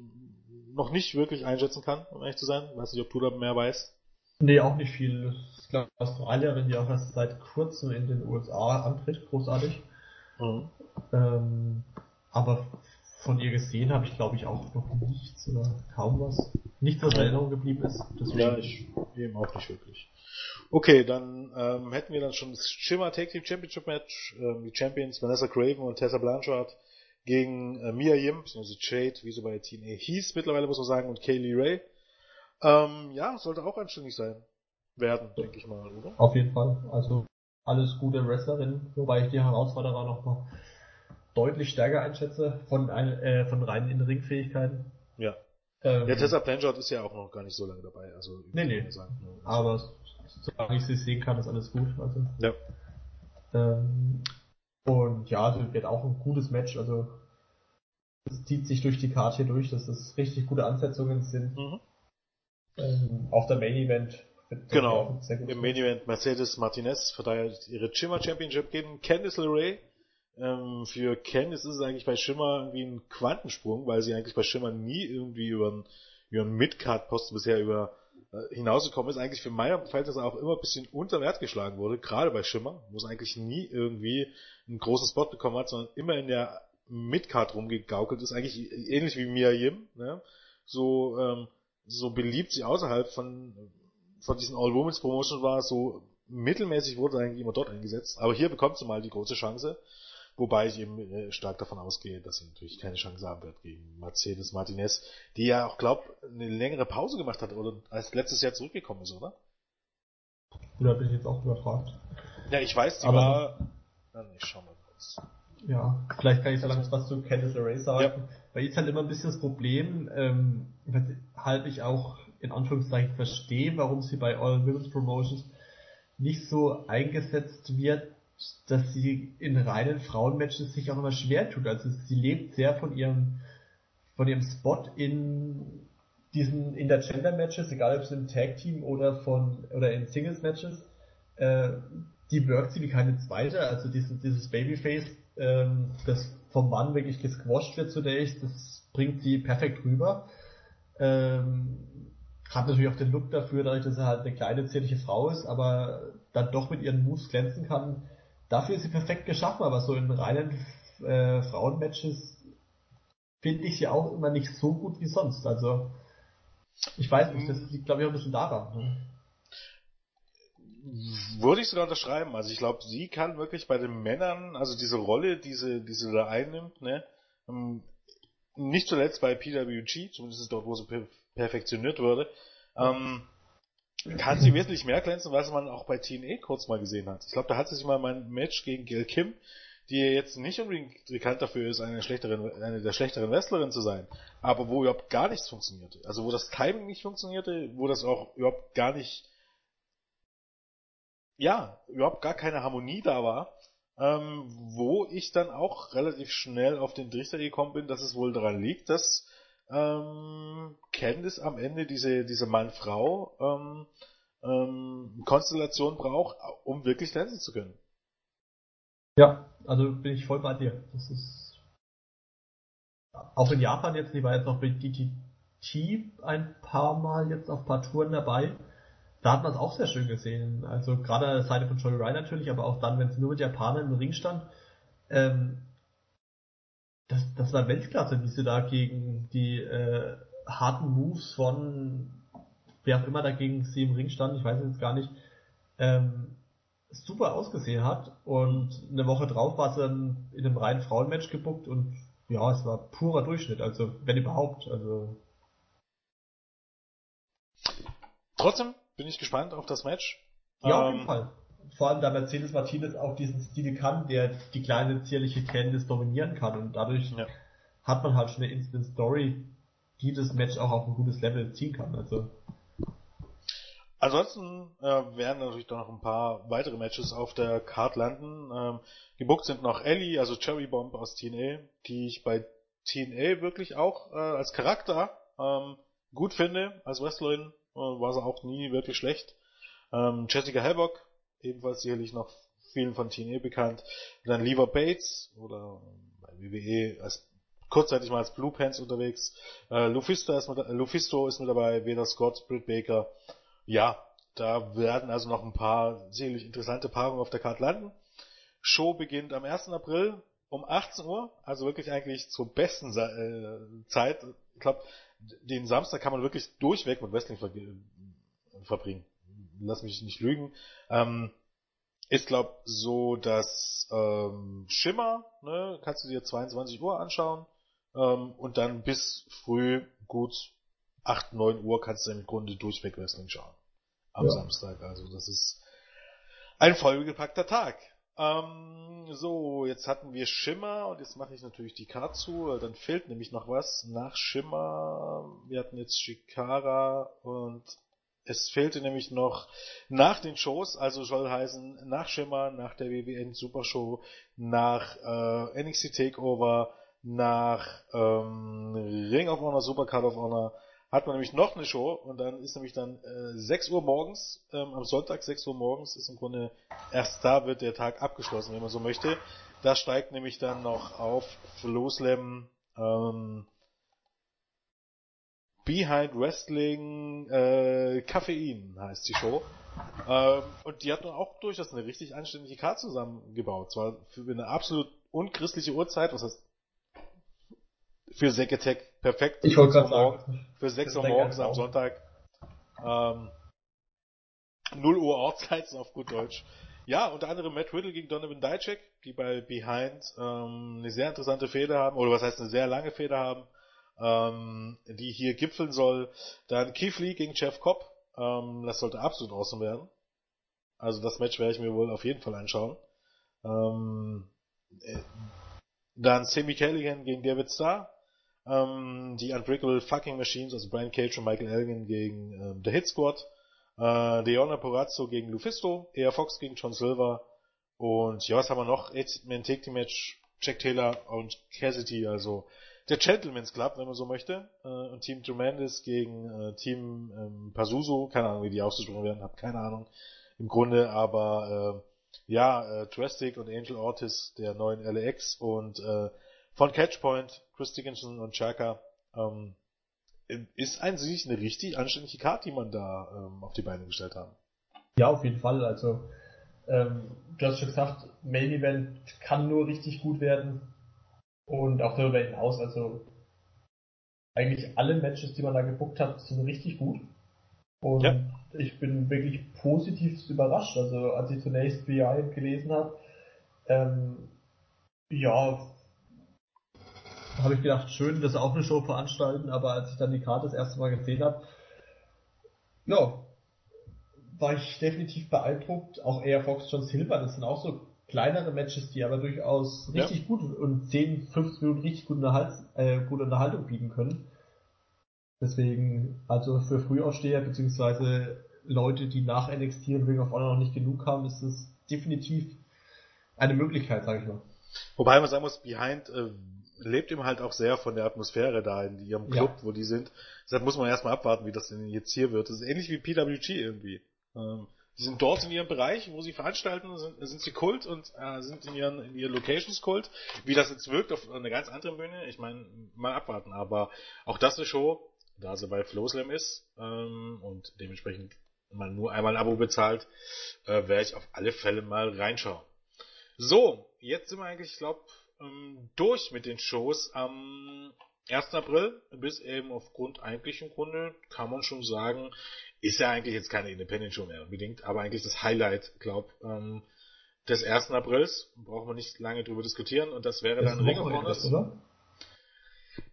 noch nicht wirklich einschätzen kann, um ehrlich zu sein. Weiß nicht, ob du da mehr weißt. Nee, auch nicht viel. Das ist, ich, Australierin, die auch erst seit kurzem in den USA antritt, großartig. Mhm. Ähm, aber von ihr gesehen habe ich, glaube ich, auch noch nichts oder kaum was. Nichts, was in Erinnerung geblieben ist. Deswegen, Ja, ich eben auch nicht wirklich. Okay, dann ähm, hätten wir dann schon das Shimmer Tag Team Championship Match, ähm, die Champions Vanessa Craven und Tessa Blanchard gegen äh, Mia Yim, beziehungsweise Jade, wie sie bei TNA hieß mittlerweile, muss man sagen, und Kaylee Ray. Ähm, ja, sollte auch anständig sein. Werden, denke ich mal, oder? Auf jeden Fall. Also alles gute Wrestlerinnen, wobei ich die Herausforderer noch mal deutlich stärker einschätze von, ein, äh, von reinen In-Ring-Fähigkeiten. Ja. Ähm, Ja, Tessa Blanchard ist ja auch noch gar nicht so lange dabei, also Nee, nee. sagen, ne? aber solange ich sie sehen kann, ist alles gut. Also, Ja. ähm, und ja, also wird auch ein gutes Match. Also es zieht sich durch die Karte hier durch, dass es richtig gute Ansetzungen sind. Mhm. Ähm, auch der Main Event Genau. Im Main Event Mercedes Martinez verteidigt ihre Shimmer Championship gegen Candice LeRae. Ähm, für Candice ist es eigentlich bei Shimmer irgendwie ein Quantensprung, weil sie eigentlich bei Shimmer nie irgendwie über einen, über einen Midcard-Posten bisher über hinausgekommen ist. Eigentlich für meine Verhältnisse auch immer ein bisschen unter Wert geschlagen wurde, gerade bei Shimmer, wo es eigentlich nie irgendwie einen großen Spot bekommen hat, sondern immer in der Midcard rumgegaukelt ist, eigentlich ähnlich wie Mia Yim, ne? so ähm, so beliebt sie außerhalb von von diesen All-Women's Promotions war, so mittelmäßig wurde eigentlich immer dort eingesetzt. Aber hier bekommt sie mal die große Chance. Wobei ich eben äh, stark davon ausgehe, dass sie natürlich keine Chance haben wird gegen Mercedes Martinez, die ja auch, glaub, eine längere Pause gemacht hat oder als letztes Jahr zurückgekommen ist, oder? Da bin ich jetzt auch überfragt. Ja, ich weiß, die Aber war. Dann ich schau mal kurz. Ja, vielleicht kann ich so langsam was zu Candice LeRae sagen. Ja. Bei ihr ist halt immer ein bisschen das Problem, ähm, weshalb ich auch in Anführungszeichen verstehe, warum sie bei All Women's Promotions nicht so eingesetzt wird, dass sie in reinen Frauenmatches sich auch immer schwer tut. Also sie lebt sehr von ihrem von ihrem Spot in diesen Intergender-Matches, egal ob es im Tag-Team oder von oder in Singles-Matches, äh, die wirkt sie wie keine zweite. Also dieses, dieses Babyface, ähm, das vom Mann wirklich gesquashed wird zunächst, das bringt sie perfekt rüber. Ähm, hat natürlich auch den Look dafür, dadurch, dass er halt eine kleine, zierliche Frau ist, aber dann doch mit ihren Moves glänzen kann. Dafür ist sie perfekt geschaffen, aber so in reinen äh, Frauenmatches finde ich sie auch immer nicht so gut wie sonst. Also, ich weiß nicht, das liegt glaube ich auch ein bisschen daran. Ne? Würde ich sogar unterschreiben. Also ich glaube, sie kann wirklich bei den Männern, also diese Rolle, diese, diese da einnimmt, ne, ähm, nicht zuletzt bei PWG, zumindest dort, wo sie per perfektioniert wurde, ähm, kann sie wesentlich mehr glänzen, was man auch bei TNA kurz mal gesehen hat. Ich glaube, da hat sie sich mal mein Match gegen Gail Kim, die jetzt nicht unbedingt bekannt dafür ist, eine, schlechteren, eine der schlechteren Wrestlerinnen zu sein, aber wo überhaupt gar nichts funktionierte. Also wo das Timing nicht funktionierte, wo das auch überhaupt gar nicht ja, überhaupt gar keine Harmonie da war, ähm, wo ich dann auch relativ schnell auf den Trichter gekommen bin, dass es wohl daran liegt, dass ähm, Candice am Ende diese, diese Mann-Frau ähm, ähm, Konstellation braucht, um wirklich glänzen zu können. Ja, also bin ich voll bei dir. Das ist auch in Japan jetzt, die war jetzt noch mit DTT ein paar Mal jetzt auf paar Touren dabei da hat man es auch sehr schön gesehen. Also gerade an der Seite von Joey Ryan natürlich, aber auch dann, wenn es nur mit Japanern im Ring stand. Ähm, das, das war Weltklasse, wie sie da gegen die äh, harten Moves von wer auch immer dagegen sie im Ring stand, ich weiß es jetzt gar nicht, ähm, super ausgesehen hat. Und eine Woche drauf war sie dann in einem reinen Frauenmatch gebuckt und ja, es war purer Durchschnitt, also wenn überhaupt. Also Trotzdem bin ich gespannt auf das Match. Ja, ähm, auf jeden ähm, Fall. Vor allem, da Mercedes Martinez auch diesen Stil kann, der die kleine zierliche Candice dominieren kann und dadurch ja. hat man halt schon eine Instant Story, die das Match auch auf ein gutes Level ziehen kann. Also Ansonsten äh, werden natürlich doch noch ein paar weitere Matches auf der Card landen. Ähm, gebuckt sind noch Ellie, also Cherry Bomb aus TNA, die ich bei TNA wirklich auch äh, als Charakter ähm, gut finde, als Wrestlerin war sie auch nie wirklich schlecht. Ähm, Jessica Havoc, ebenfalls sicherlich noch vielen von TNA bekannt. Und dann Lever Bates oder bei WWE als kurzzeitig mal als Blue Pants unterwegs. Äh, Lufisto, ist mit, äh, Lufisto ist mit dabei, Veda Scott, Britt Baker. Ja, da werden also noch ein paar sicherlich interessante Paarungen auf der Karte landen. Show beginnt am 1. April um 18 Uhr, also wirklich eigentlich zur besten äh, Zeit. Ich glaube, den Samstag kann man wirklich durchweg mit Wrestling ver verbringen. Lass mich nicht lügen. Ähm, ist glaub so, dass ähm, Schimmer, ne, kannst du dir 22 Uhr anschauen ähm, und dann bis früh gut 8, 9 Uhr kannst du im Grunde durchweg Wrestling schauen. Am ja. Samstag. Also das ist ein vollgepackter Tag. Ähm, so, jetzt hatten wir Schimmer und jetzt mache ich natürlich die Karte zu, dann fehlt nämlich noch was nach Schimmer. Wir hatten jetzt Shikara und es fehlte nämlich noch nach den Shows, also soll heißen nach Schimmer, nach der WWN Supershow, nach äh, NXT Takeover, nach ähm, Ring of Honor, Super Card of Honor hat man nämlich noch eine Show und dann ist nämlich dann äh, 6 Uhr morgens, ähm, am Sonntag 6 Uhr morgens ist im Grunde erst da wird der Tag abgeschlossen, wenn man so möchte. Da steigt nämlich dann noch auf Flow Slam ähm, Behind Wrestling äh, Koffein heißt die Show. Ähm, und die hat dann auch durchaus eine richtig anständige Karte zusammengebaut. Zwar für eine absolut unchristliche Uhrzeit, was heißt für Seketech perfekt. Ich wollte gerade sagen. Für 6 Uhr morgens am Sonntag. Ähm, 0 Uhr Ortszeit, auf gut Deutsch. Ja, unter anderem Matt Riddle gegen Donovan Dijak, die bei Behind ähm, eine sehr interessante Feder haben, oder was heißt eine sehr lange Feder haben ähm, die hier gipfeln soll. Dann Keith Lee gegen Jeff Cobb. Ähm, das sollte absolut awesome werden. Also das Match werde ich mir wohl auf jeden Fall anschauen. Ähm, äh, dann Sammy Callihan gegen David Starr. Ähm, die Unbreakable Fucking Machines, also Brian Cage und Michael Elgin gegen ähm, The Hit Squad. Äh, Deonna Porazzo gegen Lufisto. Ea Fox gegen John Silver. Und ja, was haben wir noch? Eight-Man Take Team Match. Jack Taylor und Cassidy, also der Gentleman's Club, wenn man so möchte, äh, und Team Tremendous gegen äh, Team ähm, Pazuzu, keine Ahnung, wie die ausgesprochen werden, habe keine Ahnung im Grunde, aber äh, ja, äh, Drastic und Angel Ortiz der neuen LAX und äh, von Catchpoint, Chris Dickinson und Chaka, ähm, ist an sich eine richtig anständige Karte, die man da ähm, auf die Beine gestellt haben. Ja, auf jeden Fall. Also, ähm, du hast schon gesagt, Main Event kann nur richtig gut werden. Und auch darüber hinaus, also eigentlich alle Matches, die man da gebuckt hat, sind richtig gut. Und ja. ich bin wirklich positiv überrascht. Also als ich zunächst VI gelesen habe, ähm, ja, habe ich gedacht, schön, dass sie auch eine Show veranstalten, aber als ich dann die Karte das erste Mal gesehen habe, ja, war ich definitiv beeindruckt. Auch Air Fox John Silver, das sind auch so kleinere Matches, die aber durchaus richtig ja. gut und 10, 15 Minuten richtig gute, Unterhalt, äh, gute Unterhaltung bieten können. Deswegen, also für Frühaussteher beziehungsweise Leute, die nach NXT und Ring of Honor noch nicht genug haben, ist es definitiv eine Möglichkeit, sage ich mal. Wobei man sagen muss, Behind äh, lebt eben halt auch sehr von der Atmosphäre da in ihrem Club, ja. wo die sind. Deshalb muss man erstmal abwarten, wie das denn jetzt hier wird. Das ist ähnlich wie PWG irgendwie. Ähm, die sind dort in ihrem Bereich, wo sie veranstalten, sind, sind sie Kult und äh, sind in ihren, in ihren Locations Kult. Wie das jetzt wirkt auf einer ganz anderen Bühne, ich meine, mal abwarten. Aber auch das eine Show, da sie bei Flowslam ist ähm, und dementsprechend man nur einmal ein Abo bezahlt, äh, werde ich auf alle Fälle mal reinschauen. So, jetzt sind wir eigentlich, ich glaube, ähm, durch mit den Shows am 1. April, bis eben aufgrund eigentlich im Grunde, kann man schon sagen, ist ja eigentlich jetzt keine Independent Show mehr unbedingt, aber eigentlich das Highlight, glaub, ähm, des 1. Aprils. Brauchen wir nicht lange drüber diskutieren und das wäre das dann Ring of Honor.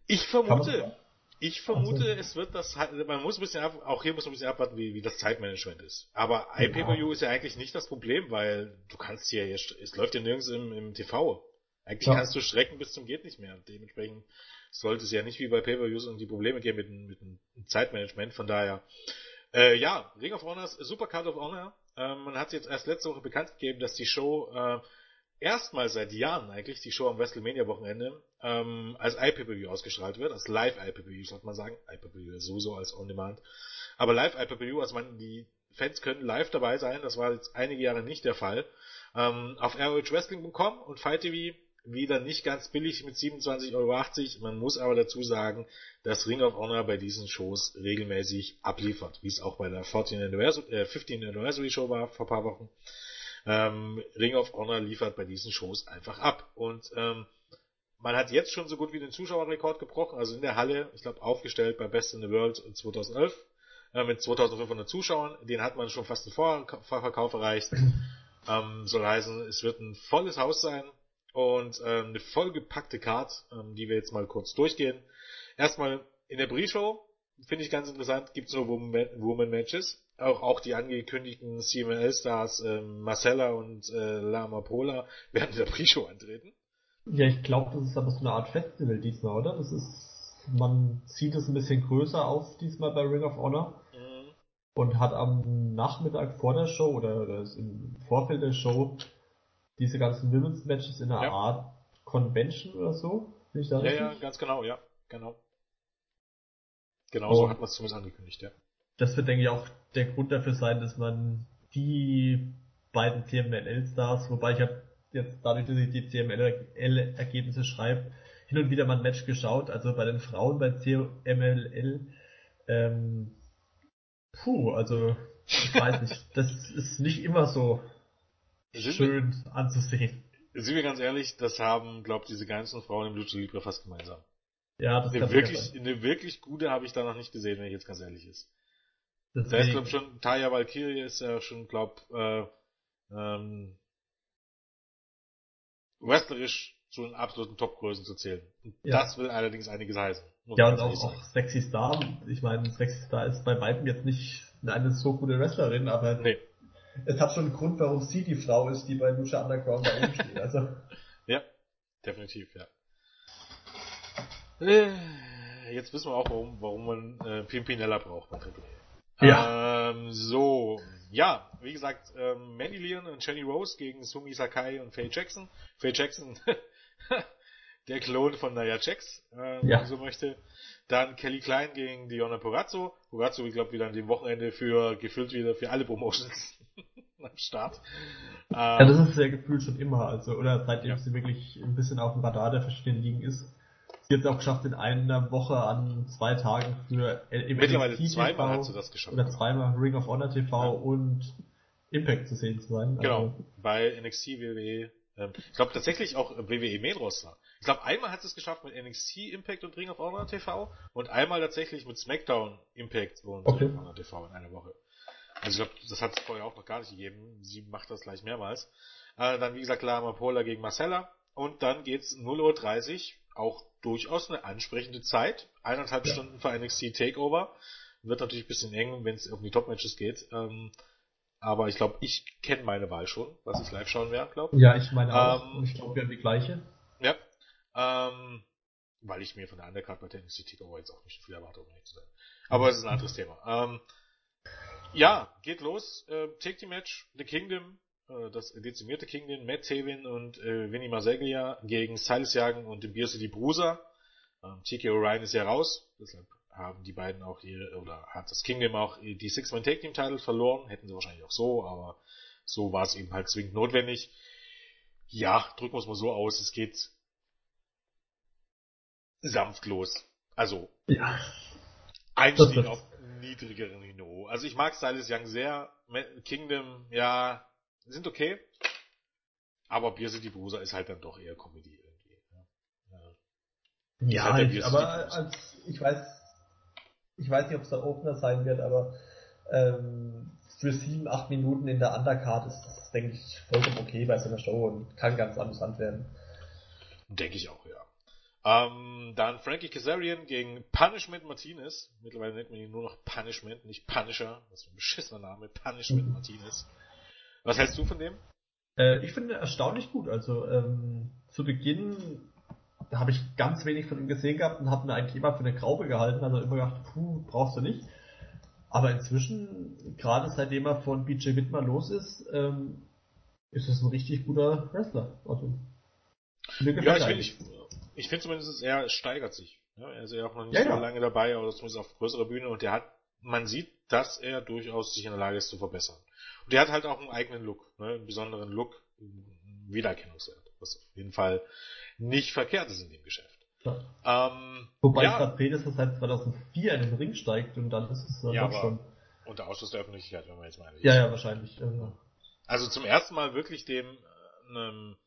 Ich vermute, ich vermute, also. es wird das, man muss ein bisschen, ab, auch hier muss man ein bisschen abwarten, wie, wie das Zeitmanagement ist. Aber IPVU ja. ist ja eigentlich nicht das Problem, weil du kannst hier, es läuft ja nirgends im, im TV. Eigentlich ja. kannst du strecken bis zum geht nicht mehr. Dementsprechend sollte es ja nicht wie bei Pay-Per-Views irgendwie Probleme geben mit, mit dem Zeitmanagement. Von daher, äh, ja, Ring of Honor, Super Card of Honor. Äh, man hat jetzt erst letzte Woche bekannt gegeben, dass die Show äh, erstmal seit Jahren eigentlich, die Show am WrestleMania-Wochenende, ähm, als IPPV ausgestrahlt wird, als Live-IPPV, sollte man sagen. Ist sowieso als On-Demand. Aber Live-IPPV, also man, die Fans können live dabei sein, das war jetzt einige Jahre nicht der Fall. Ähm, auf ROHWrestling.com und Fight TV wieder nicht ganz billig mit 27,80 Euro. Man muss aber dazu sagen, dass Ring of Honor bei diesen Shows regelmäßig abliefert, wie es auch bei der 14 Anniversary, äh, 15 Anniversary Show war vor paar Wochen. Ähm, Ring of Honor liefert bei diesen Shows einfach ab. Und ähm, man hat jetzt schon so gut wie den Zuschauerrekord gebrochen, also in der Halle, ich glaube aufgestellt bei Best in the World 2011 äh, mit 2500 Zuschauern. Den hat man schon fast einen Vorverkauf erreicht. Ähm, soll heißen, es wird ein volles Haus sein und ähm, eine vollgepackte Card, ähm, die wir jetzt mal kurz durchgehen. Erstmal in der Pre-Show, finde ich ganz interessant, gibt's nur Woman-Matches. Auch, auch die angekündigten CML-Stars ähm, Marcella und äh, Lama Pola werden in der Pre-Show antreten. Ja, ich glaube, das ist aber so eine Art Festival diesmal, oder? Das ist, man zieht es ein bisschen größer auf diesmal bei Ring of Honor mhm. und hat am Nachmittag vor der Show oder, oder im Vorfeld der Show diese ganzen Women's Matches in einer ja. Art Convention oder so. Bin ich da ja, richtig? ja, ganz genau, ja, genau. Genau so hat man es zumindest angekündigt, ja. Das wird, denke ich, auch der Grund dafür sein, dass man die beiden CMLL-Stars, wobei ich habe jetzt dadurch, dass ich die CMLL-Ergebnisse schreibe, hin und wieder mal ein Match geschaut, also bei den Frauen bei CMLL, ähm, puh, also ich weiß nicht, das ist nicht immer so sind schön wir, anzusehen. Sind wir ganz ehrlich, das haben, glaube ich, diese ganzen Frauen im Lucha Libre fast gemeinsam. Ja, das eine wirklich, eine wirklich gute habe ich da noch nicht gesehen, wenn ich jetzt ganz ehrlich ist. Deswegen. Da ist, glaube schon, Taya Valkyrie ist ja schon, glaube äh, ähm, wrestlerisch zu den absoluten Topgrößen zu zählen. Ja. Das will allerdings einiges heißen. Ja, und auch, auch Sexy Star. Ich meine, Sexy Star ist bei weitem jetzt nicht eine so gute Wrestlerin, aber nee. Es hat schon einen Grund, warum sie die Frau ist, die bei Lucha Underground da oben steht. Also. Ja, definitiv, ja. Äh, jetzt wissen wir auch, warum, warum man äh, Pimpinella braucht bei Triple Ja. Ähm, so, ja, wie gesagt, ähm, Mandy Leon und Jenny Rose gegen Sumi Sakai und Faye Jackson. Faye Jackson der Klon von Naya Jax, äh, ja. man so möchte. Dann Kelly Klein gegen Diona Porazzo. Porazzo, ich glaube, wieder an dem Wochenende für gefüllt wieder für alle Promotions am Start. Ähm, ja, das ist sehr gefühlt schon immer, also, oder seitdem ja. sie wirklich ein bisschen auf dem Radar der verschiedenen Ligen ist. Sie hat es auch geschafft, in einer Woche an zwei Tagen für im Mittlerweile NXT zweimal TV, hat sie das geschafft. Oder zweimal Ring of Honor TV ja. und Impact zu sehen zu sein. Genau, also, bei NXT WWE ähm, ich glaube tatsächlich auch WWE Main Roster. Ich glaube, einmal hat es geschafft mit NXT Impact und Ring of Honor TV und einmal tatsächlich mit SmackDown Impact und okay. Ring of Honor TV in einer Woche. Also ich glaube, das hat es vorher auch noch gar nicht gegeben. Sie macht das gleich mehrmals. Äh, dann, wie gesagt, Lama Pola gegen Marcella. Und dann geht's 0.30 Uhr, auch durchaus eine ansprechende Zeit. Eineinhalb ja. Stunden für NXT Takeover. Wird natürlich ein bisschen eng, wenn es um die Top-Matches geht. Ähm, aber ich glaube, ich kenne meine Wahl schon, was ich live schauen werde, glaube Ja, ich meine auch. Ähm, und ich glaube, wir haben die gleiche. Ja. Ähm, weil ich mir von der Undercard bei der NXT TakeOver jetzt auch nicht viel erwarte, um ehrlich zu sein. Aber es ist ein anderes Thema. Ähm, ja, geht los. Äh, Take the Match, The Kingdom, äh, das dezimierte Kingdom, Matt Taven und äh, Vinny Marseglia gegen Silas Jagen und den Beer City Bruiser. Ähm, TK Orion ist ja raus, deshalb haben die beiden auch ihre, oder hat das Kingdom auch die Six-Man Take Team Title verloren, hätten sie wahrscheinlich auch so, aber so war es eben halt zwingend notwendig. Ja, drücken wir es mal so aus, es geht sanft los. Also, ja. Einstieg auf niedrigeren Niveau. Also ich mag Silas Young sehr, Kingdom, ja, sind okay, aber Beer City Bruiser ist halt dann doch eher Comedy irgendwie. Ja, ja halt ich, aber als, ich weiß ich weiß nicht, ob es der Opener sein wird, aber ähm, für sieben, acht Minuten in der Undercard ist das, denke ich, vollkommen okay bei so einer Show und kann ganz amüsant werden. Denke ich auch, ja. Ähm, dann Frankie Kazarian gegen Punishment Martinez. Mittlerweile nennt man ihn nur noch Punishment, nicht Punisher. Was für ein beschissener Name. Punishment mhm. Martinez. Was hältst du von dem? Äh, ich finde erstaunlich gut. Also ähm, zu Beginn habe ich ganz wenig von ihm gesehen gehabt und habe ihn eigentlich immer für eine Graube gehalten, also immer gedacht, puh, brauchst du nicht. Aber inzwischen, gerade seitdem er von BJ Wittmann los ist, ähm, ist es ein richtig guter Wrestler. Also, ja, ich finde ich, ich find zumindest, er steigert sich. Ja, er ist ja auch noch nicht ja, so ja. lange dabei, aber zumindest auf größerer Bühne und er hat, man sieht, dass er durchaus sich in der Lage ist zu verbessern. Und er hat halt auch einen eigenen Look, ne, einen besonderen Look, einen Wiedererkennungswert, was auf jeden Fall nicht verkehrt ist in dem Geschäft. Ja. Ähm, Wobei ja. gerade Peterson seit 2004 in den Ring steigt und dann ist es dann ja, doch schon. Unter Ausschuss der Öffentlichkeit, wenn man jetzt mal Ja, ja, wahrscheinlich. Also, zum ersten Mal wirklich dem ähm,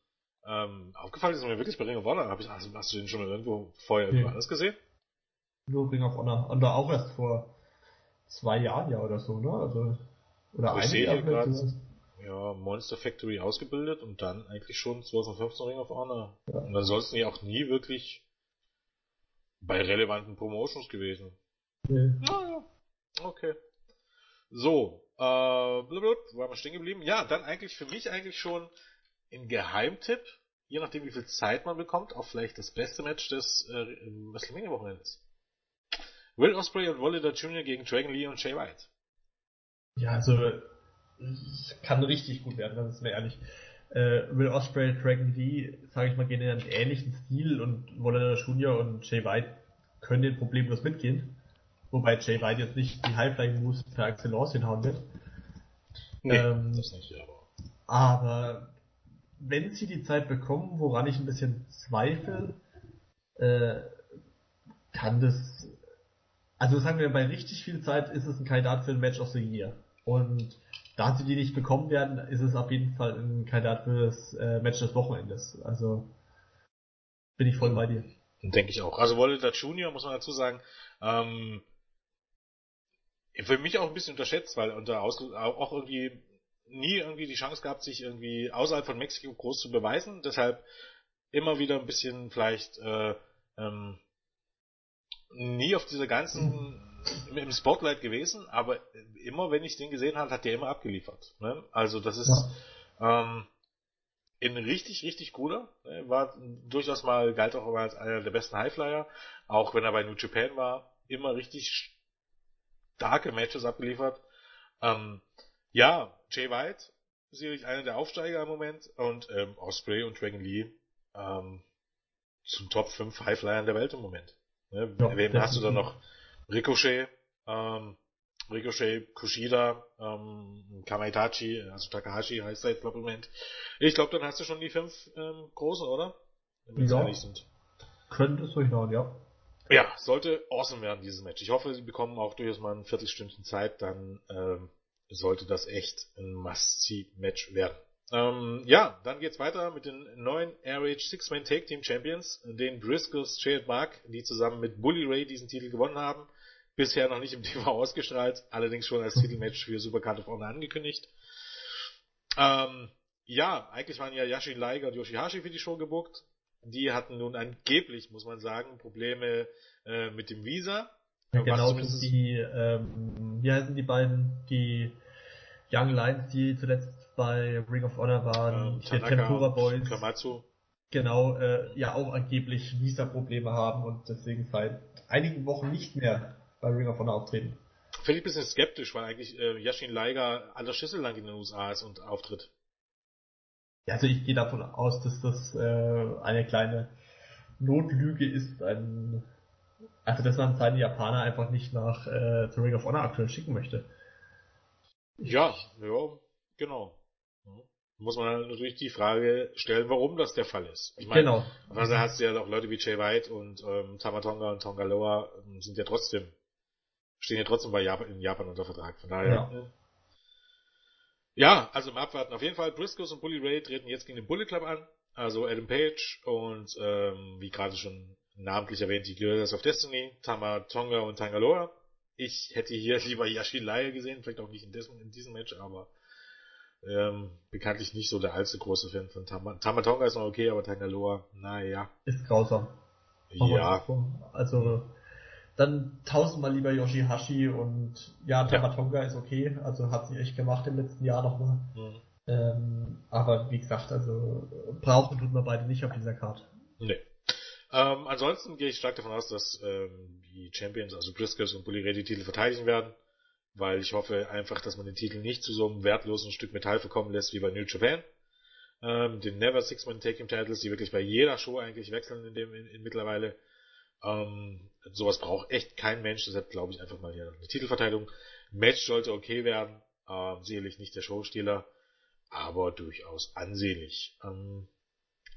ähm, aufgefallen ist mir wirklich bei Ring of Honor. Hab ich, also, hast du den schon mal irgendwo vorher nee. irgendwo anders gesehen? Nur Ring of Honor. Und da auch erst vor zwei Jahren ja oder so, ne? Also, oder also ein Jahr ja, Monster Factory ausgebildet und dann eigentlich schon 2015 Ring of Honor. Ja. Und ansonsten ja auch nie wirklich bei relevanten Promotions gewesen. Nee. Naja, okay. So, äh, blablabla, wo waren wir stehen geblieben? Ja, dann eigentlich für mich eigentlich schon ein Geheimtipp, je nachdem wie viel Zeit man bekommt, auch vielleicht das beste Match des äh, WrestleMania-Wochenendes. Will Osprey und Wallider Jr. gegen Dragon Lee und Jay White. Ja, also kann richtig gut werden, das ist mir ehrlich. Äh, Will Osprey, Dragon Lee, sage ich mal, gehen in einen ähnlichen Stil und Waller Junior und Jay White können den problemlos mitgehen. Wobei Jay White jetzt nicht die High-Flying-Moves per Excellence hinhauen wird. Nee, ähm, das nicht, aber. Aber wenn sie die Zeit bekommen, woran ich ein bisschen zweifle, äh, kann das, also sagen wir, bei richtig viel Zeit ist es ein Kandidat für ein Match of the Year. Und da sie die nicht bekommen werden, ist es auf jeden Fall ein Kandidat für das äh, Match des Wochenendes. Also bin ich voll bei dir. Denke ich auch. Also Walter Junior, muss man dazu sagen, ähm, für mich auch ein bisschen unterschätzt, weil unter auch irgendwie nie irgendwie die Chance gehabt, sich irgendwie außerhalb von Mexiko groß zu beweisen. Deshalb immer wieder ein bisschen vielleicht äh, ähm, nie auf dieser ganzen im Spotlight gewesen, aber immer wenn ich den gesehen habe, hat der immer abgeliefert. Ne? Also das ist ja. ähm, ein richtig, richtig guter. Ne? War durchaus mal, galt auch immer als einer der besten Highflyer, auch wenn er bei New Japan war, immer richtig starke Matches abgeliefert. Ähm, ja, Jay White, sicherlich einer der Aufsteiger im Moment und ähm, Osprey und Dragon Lee ähm, zum Top 5 Highflyern der Welt im Moment. Ne? Ja, Wem hast du da noch? Ricochet, ähm, Ricochet, Kushida, ähm, Kamaitachi, also Takahashi heißt er jetzt glaube ich im Moment. Ich glaube, dann hast du schon die fünf ähm, großen, oder? Wenn ja. sind. Könnte es durchhauen, ja. Ja, sollte awesome werden, dieses Match. Ich hoffe, sie bekommen auch durchaus mal ein Viertelstündchen Zeit, dann ähm, sollte das echt ein Must-See-Match werden. Ähm, ja, dann geht's weiter mit den neuen RH Six-Man Take Team Champions, den Briscoes Jared Mark, die zusammen mit Bully Ray diesen Titel gewonnen haben. Bisher noch nicht im TV ausgestrahlt, allerdings schon als Titelmatch für Supercard of Honor angekündigt. Ähm, ja, eigentlich waren ja Yashin Liger und Yoshihashi für die Show gebuckt. Die hatten nun angeblich, muss man sagen, Probleme äh, mit dem Visa. Genau, die, ähm, wie heißen die beiden, die Young Lions, die zuletzt bei Ring of Honor waren, ähm, Tanaka Tempura Boys. Kamatsu. Genau, äh, ja auch angeblich Visa-Probleme haben und deswegen seit einigen Wochen nicht mehr bei Ring of Honor auftreten. Finde ich ein bisschen skeptisch, weil eigentlich äh, Yashin Liger aller Schüssel lang in den USA ist und auftritt. Ja, also ich gehe davon aus, dass das äh, eine kleine Notlüge ist, ein, also dass man seine Japaner einfach nicht nach äh, The Ring of Honor aktuell schicken möchte. Ja, ja, genau. Muss man natürlich die Frage stellen, warum das der Fall ist. Ich meine, genau. Also hast du ja auch Leute wie Jay White und ähm, Tamatonga und Tongaloa ähm, sind ja trotzdem, stehen ja trotzdem bei Japan, in Japan unter Vertrag. Von daher. Ja. Äh, ja, also im Abwarten auf jeden Fall. Briscoes und Bully Ray treten jetzt gegen den Bullet Club an. Also Adam Page und ähm, wie gerade schon namentlich erwähnt, die Guerrillas of Destiny, Tamatonga und Tangaloa. Ich hätte hier lieber Yashin Lai gesehen, vielleicht auch nicht in diesem, in diesem Match, aber ähm, bekanntlich nicht so der allzu große Fan von Tam Tamatonga ist noch okay, aber Tangaloa, naja. Ist grausam. Ja. Also dann tausendmal lieber Yoshihashi und ja, Tamatonga ja. ist okay, also hat sich echt gemacht im letzten Jahr nochmal. Mhm. Ähm, aber wie gesagt, also brauchen tut man beide nicht auf dieser Karte. Nee. Ähm, ansonsten gehe ich stark davon aus, dass ähm, die Champions, also Briscoes und Bully Ray, die Titel verteidigen werden weil ich hoffe einfach, dass man den Titel nicht zu so einem wertlosen Stück Metall verkommen lässt wie bei New Japan. Ähm, den Never Six Man Take Him Titles, die wirklich bei jeder Show eigentlich wechseln in dem in, in mittlerweile. Ähm, sowas braucht echt kein Mensch, deshalb glaube ich einfach mal hier eine Titelverteidigung. Match sollte okay werden, ähm, sicherlich nicht der Showstealer, aber durchaus ansehnlich. Ähm,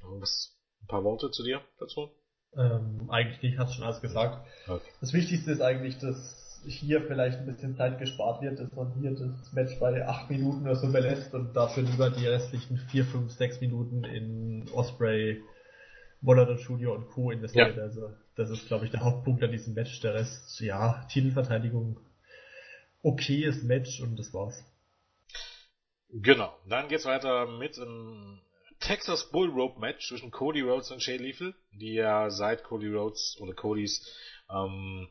was, ein paar Worte zu dir dazu? Ähm, eigentlich nicht, hast schon alles gesagt. Okay. Das Wichtigste ist eigentlich, dass hier vielleicht ein bisschen Zeit gespart wird, dass man hier das Match bei 8 Minuten oder so belässt und dafür lieber die restlichen 4, 5, 6 Minuten in Osprey, Waller Studio und Co. investiert. Ja. Also das ist, glaube ich, der Hauptpunkt an diesem Match. Der Rest, ja, Titelverteidigung, okayes Match und das war's. Genau. Dann geht's weiter mit einem Texas Bull Rope Match zwischen Cody Rhodes und Shay Lethal, die ja seit Cody Rhodes oder Codys ähm,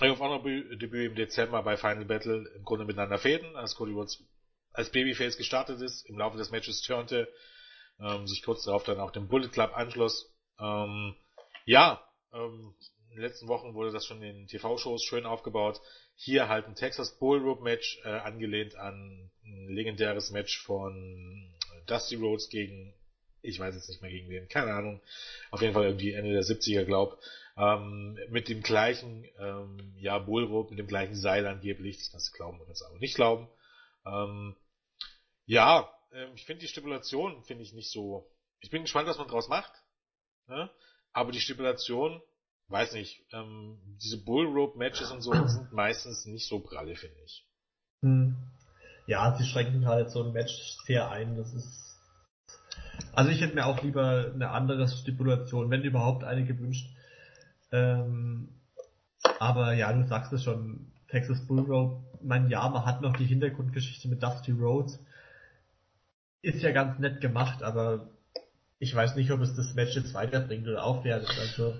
Ring of Honor Debüt im Dezember bei Final Battle im Grunde miteinander fäden, als Cody Rhodes als Babyface gestartet ist, im Laufe des Matches turnte, ähm, sich kurz darauf dann auch dem Bullet Club anschloss. Ähm, ja, ähm, in den letzten Wochen wurde das schon in TV-Shows schön aufgebaut. Hier halt ein Texas Bull Rope Match, äh, angelehnt an ein legendäres Match von Dusty Rhodes gegen ich weiß jetzt nicht mehr gegen wen, keine Ahnung, auf jeden Fall irgendwie Ende der 70er, glaub, ähm, mit dem gleichen, ähm, ja, Bullrope, mit dem gleichen Seil angeblich, das kannst du glauben oder das aber nicht glauben. Ähm, ja, ähm, ich finde die Stipulation, finde ich nicht so, ich bin gespannt, was man draus macht, ne? aber die Stipulation, weiß nicht, ähm, diese Bullrope-Matches und so sind meistens nicht so pralle, finde ich. Hm. Ja, sie schränken halt so ein Match sehr ein, das ist also ich hätte mir auch lieber eine andere Stipulation, wenn überhaupt eine gewünscht. Ähm, aber ja, du sagst es schon, Texas Bull Rope, mein ja, man hat noch die Hintergrundgeschichte mit Dusty Rhodes. Ist ja ganz nett gemacht, aber ich weiß nicht, ob es das Match jetzt weiterbringt oder aufwertet. Also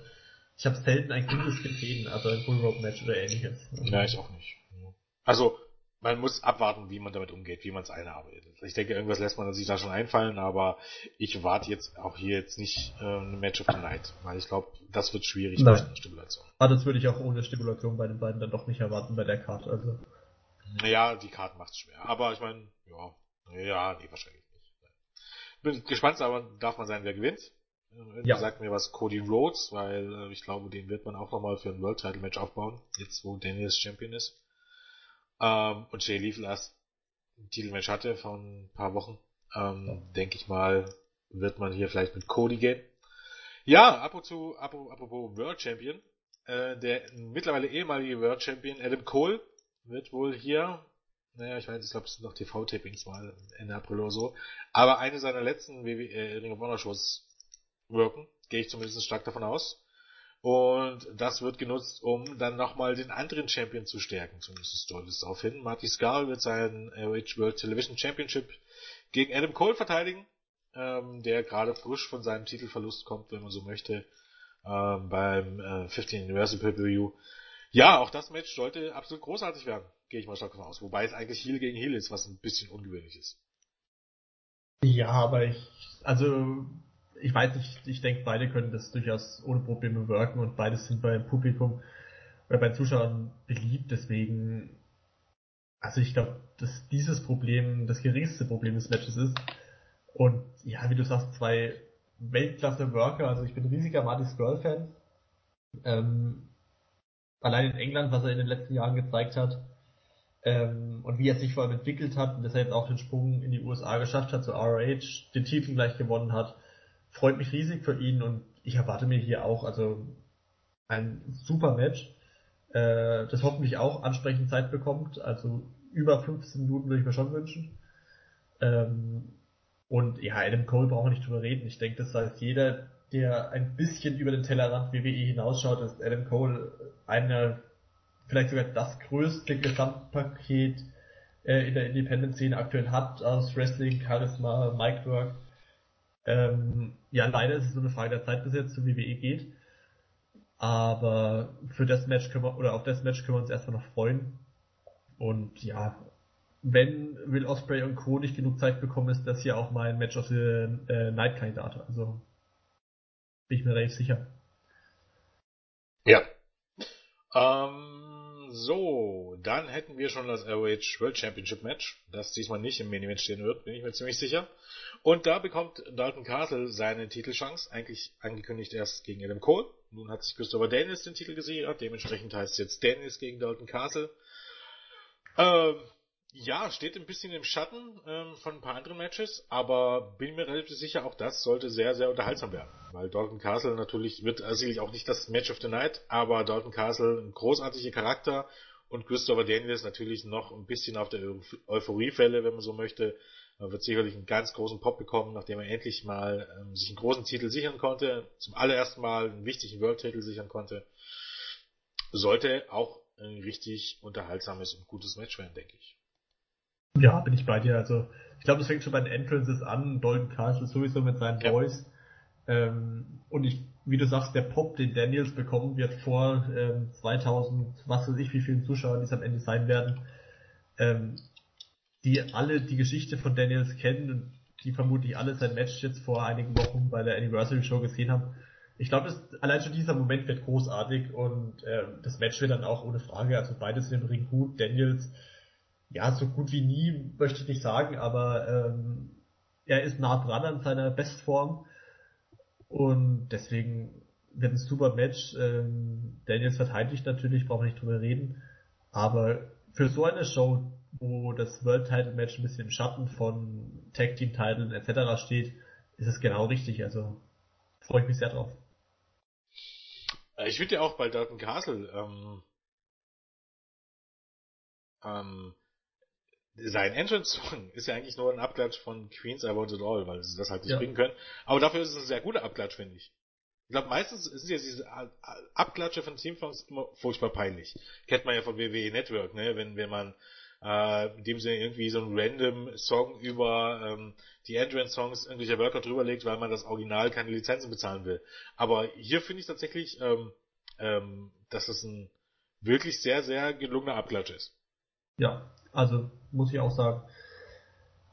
ich habe selten ein gutes gesehen, also ein Bull Rope Match oder ähnliches. Ja, ich auch nicht. Also man muss abwarten, wie man damit umgeht, wie man es einarbeitet. Ich denke, irgendwas lässt man sich da schon einfallen, aber ich warte jetzt auch hier jetzt nicht äh, ein Match of the Night, weil ich glaube, das wird schwierig Nein. mit einer Stipulation. Ah, das würde ich auch ohne Stipulation bei den beiden dann doch nicht erwarten bei der Karte. Also. Ja, die Karte macht's schwer. Aber ich meine, ja, ja, nee, wahrscheinlich nicht. Bin gespannt, aber darf man sein, wer gewinnt. Irgendwie ja. sagt mir was Cody Rhodes, weil äh, ich glaube, den wird man auch nochmal für ein World Title Match aufbauen, jetzt wo Daniels Champion ist. Ähm, und Jay Lethal erst ein Titelmatch hatte vor ein paar Wochen, ähm, denke ich mal, wird man hier vielleicht mit Cody gehen. Ja, apropos, apropos World Champion, äh, der mittlerweile ehemalige World Champion Adam Cole wird wohl hier, naja, ich weiß, ich glaube, es sind noch TV-Tapings mal Ende April oder so, aber eine seiner letzten WWE, äh, Ring of Honor Shows wirken, gehe ich zumindest stark davon aus. Und das wird genutzt, um dann nochmal den anderen Champion zu stärken. Zumindest deutet es darauf hin. Marty Skull wird seinen ROH World Television Championship gegen Adam Cole verteidigen, ähm, der gerade frisch von seinem Titelverlust kommt, wenn man so möchte, ähm, beim äh, 15 Universal Pay-Per-View. Ja, auch das Match sollte absolut großartig werden, gehe ich mal stark davon aus. Wobei es eigentlich Heel gegen Heel ist, was ein bisschen ungewöhnlich ist. Ja, aber ich, also ich weiß nicht, ich denke, beide können das durchaus ohne Probleme wirken und beides sind beim Publikum oder bei Zuschauern beliebt, deswegen, also ich glaube, dass dieses Problem das geringste Problem des Matches ist. Und ja, wie du sagst, zwei Weltklasse-Worker, also ich bin riesiger Marty Girl-Fan. Ähm, allein in England, was er in den letzten Jahren gezeigt hat, ähm, und wie er sich vor allem entwickelt hat und dass er jetzt auch den Sprung in die USA geschafft hat, zu ROH, den Titel gleich gewonnen hat, freut mich riesig für ihn und ich erwarte mir hier auch also ein super Match, äh, das hoffentlich auch ansprechend Zeit bekommt. Also über 15 Minuten würde ich mir schon wünschen. Ähm, und ja, Adam Cole brauchen wir nicht drüber reden. Ich denke, das weiß jeder, der ein bisschen über den Tellerrand WWE hinausschaut, ist Adam Cole einer, vielleicht sogar das größte Gesamtpaket äh, in der Independent-Szene aktuell hat, aus Wrestling, Charisma, Micwork ähm, ja, leider ist es so eine Frage der Zeit, bis jetzt zur WWE geht. Aber für das Match können wir, oder auf das Match können wir uns erstmal noch freuen. Und ja, wenn Will Osprey und Co. nicht genug Zeit bekommen, ist das hier auch mein Match of the äh, Night Kandidat. Also bin ich mir relativ sicher. Ja. Ähm, so, dann hätten wir schon das ROH World Championship Match, das diesmal nicht im Main Event stehen wird, bin ich mir ziemlich sicher. Und da bekommt Dalton Castle seine Titelchance, eigentlich angekündigt erst gegen Adam Cole. Nun hat sich Christopher Daniels den Titel gesichert, dementsprechend heißt es jetzt Daniels gegen Dalton Castle. Ähm, ja, steht ein bisschen im Schatten ähm, von ein paar anderen Matches, aber bin mir relativ sicher, auch das sollte sehr, sehr unterhaltsam werden. Weil Dalton Castle natürlich wird sicherlich auch nicht das Match of the Night, aber Dalton Castle ein großartiger Charakter und Christopher Daniels natürlich noch ein bisschen auf der Euphoriefälle, wenn man so möchte. Er wird sicherlich einen ganz großen Pop bekommen, nachdem er endlich mal ähm, sich einen großen Titel sichern konnte, zum allerersten Mal einen wichtigen World-Titel sichern konnte. Sollte auch ein richtig unterhaltsames und gutes Match werden, denke ich. Ja, bin ich bei dir. Also ich glaube, das fängt schon bei den Entrances an. Dalton Castle sowieso mit seinen ja. Boys. Ähm, und ich, wie du sagst, der Pop, den Daniels bekommen wird vor ähm, 2000, was weiß ich, wie vielen Zuschauern die es am Ende sein werden, ähm, die alle die Geschichte von Daniels kennen und die vermutlich alle sein Match jetzt vor einigen Wochen bei der Anniversary Show gesehen haben. Ich glaube, allein schon dieser Moment wird großartig und äh, das Match wird dann auch ohne Frage, also beides im Ring gut. Daniels ja, so gut wie nie möchte ich nicht sagen, aber ähm, er ist nah dran an seiner Bestform und deswegen wird ein super Match. Ähm, Daniels verteidigt natürlich, brauchen wir nicht drüber reden, aber für so eine Show, wo das World Title Match ein bisschen im Schatten von Tag Team Titeln etc. steht, ist es genau richtig. Also freue ich mich sehr drauf. Äh, ich würde ja auch bei Dalton Castle ähm, ähm, sein Entrance-Song ist ja eigentlich nur ein Abklatsch von Queens I Want It All, weil sie das halt nicht ja. bringen können. Aber dafür ist es ein sehr guter Abklatsch, finde ich. Ich glaube, meistens sind ja diese Abklatsche von Teamsongs immer furchtbar peinlich. Kennt man ja von WWE Network, ne? Wenn, wenn man äh, in dem Sinne irgendwie so einen random Song über ähm, die Entrance-Songs irgendwelcher Worker drüberlegt, weil man das Original keine Lizenzen bezahlen will. Aber hier finde ich tatsächlich, ähm, ähm, dass es ein wirklich sehr, sehr gelungener Abklatsch ist. Ja, also muss ich auch sagen.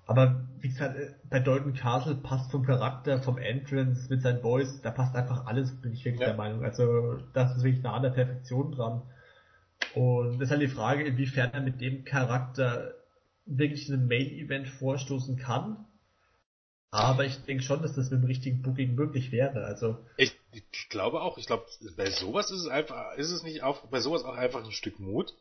Aber wie gesagt, äh, bei Dalton Castle passt vom Charakter, vom Entrance mit seinen Boys, da passt einfach alles, bin ich wirklich ja. der Meinung. Also das ist wirklich nah an der Perfektion dran. Und das ist halt die Frage, inwiefern er mit dem Charakter wirklich einem Main-Event vorstoßen kann. Aber ich denke schon, dass das mit dem richtigen Booking möglich wäre. Also ich, ich glaube auch. Ich glaube, bei sowas ist es einfach, ist es nicht auch bei sowas auch einfach ein Stück Mut.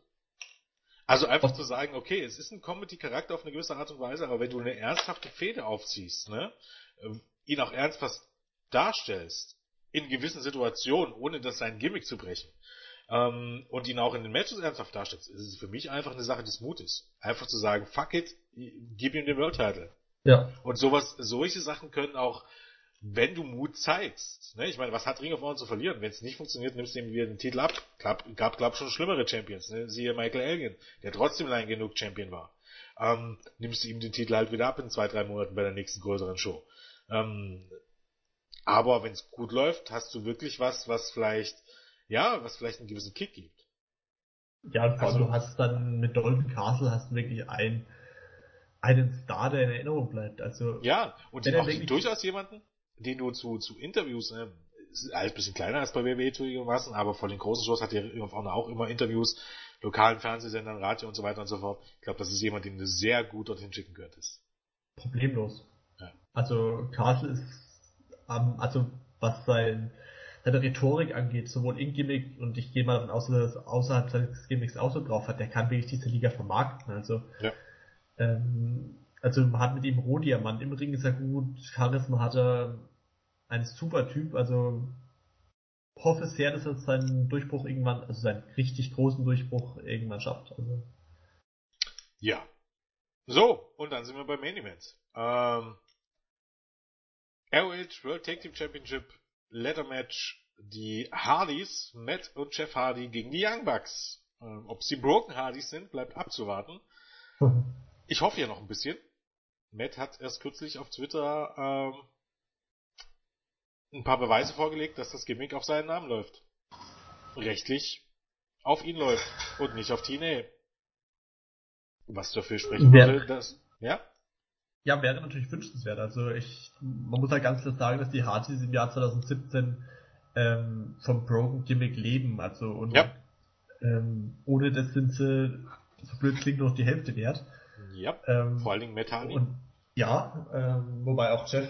Also einfach zu sagen, okay, es ist ein Comedy-Charakter auf eine gewisse Art und Weise, aber wenn du eine ernsthafte Fehde aufziehst, ne, ähm, ihn auch ernsthaft darstellst, in gewissen Situationen, ohne das sein Gimmick zu brechen, ähm, und ihn auch in den Matches ernsthaft darstellst, ist es für mich einfach eine Sache des Mutes. Einfach zu sagen, fuck it, gib ihm den World Title. Ja. Und sowas, solche Sachen können auch wenn du Mut zeigst. Ne? Ich meine, was hat Ring of Honor zu verlieren? Wenn es nicht funktioniert, nimmst du ihm wieder den Titel ab. Gab, gab glaub schon schlimmere Champions. Ne? Siehe Michael Elgin, der trotzdem lang genug Champion war. Ähm, nimmst du ihm den Titel halt wieder ab in zwei, drei Monaten bei der nächsten größeren Show. Ähm, aber wenn es gut läuft, hast du wirklich was, was vielleicht, ja, was vielleicht einen gewissen Kick gibt. Ja, vor also, du hast dann mit Dalton Castle hast du wirklich ein, einen Star, der in Erinnerung bleibt. Also ja, und auch durchaus jemanden, den du zu, zu Interviews, ne, ist alles ein bisschen kleiner als bei WWE zugegebenermaßen, aber vor den großen Shows hat der auch immer Interviews, lokalen Fernsehsendern, Radio und so weiter und so fort. Ich glaube, das ist jemand, den du sehr gut dorthin schicken könntest. Problemlos. Ja. Also Castle ist, ähm, also was sein, seine Rhetorik angeht, sowohl in Gimmick und ich gehe mal davon aus, dass er außerhalb seines Gimmicks auch so drauf hat, der kann wirklich diese Liga vermarkten. Also ja. ähm, also man hat mit ihm Rohdiamant, im Ring ist er gut, Charisma hat er, ein super Typ, also hoffe sehr, dass er seinen Durchbruch irgendwann, also seinen richtig großen Durchbruch irgendwann schafft. Also. Ja. So, und dann sind wir beim Main Event. Ähm, ROH World Tag Team Championship Letter Match. Die Hardys, Matt und Jeff Hardy gegen die Young Bucks. Ähm, ob sie Broken Hardys sind, bleibt abzuwarten. Ich hoffe ja noch ein bisschen. Matt hat erst kürzlich auf Twitter ähm, ein paar Beweise vorgelegt, dass das Gimmick auf seinen Namen läuft. Rechtlich auf ihn läuft und nicht auf TNA. Was dafür sprechen würde, dass, ja? Ja, wäre natürlich wünschenswert. Also ich, man muss halt ganz klar sagen, dass die Hardys im Jahr 2017 ähm, vom Broken Gimmick leben. Also und ja. ähm, ohne das sind sie, so blöd klingt, noch die Hälfte wert. Ja, ähm, vor allen Dingen Metani. Und ja, ähm, wobei auch Jeff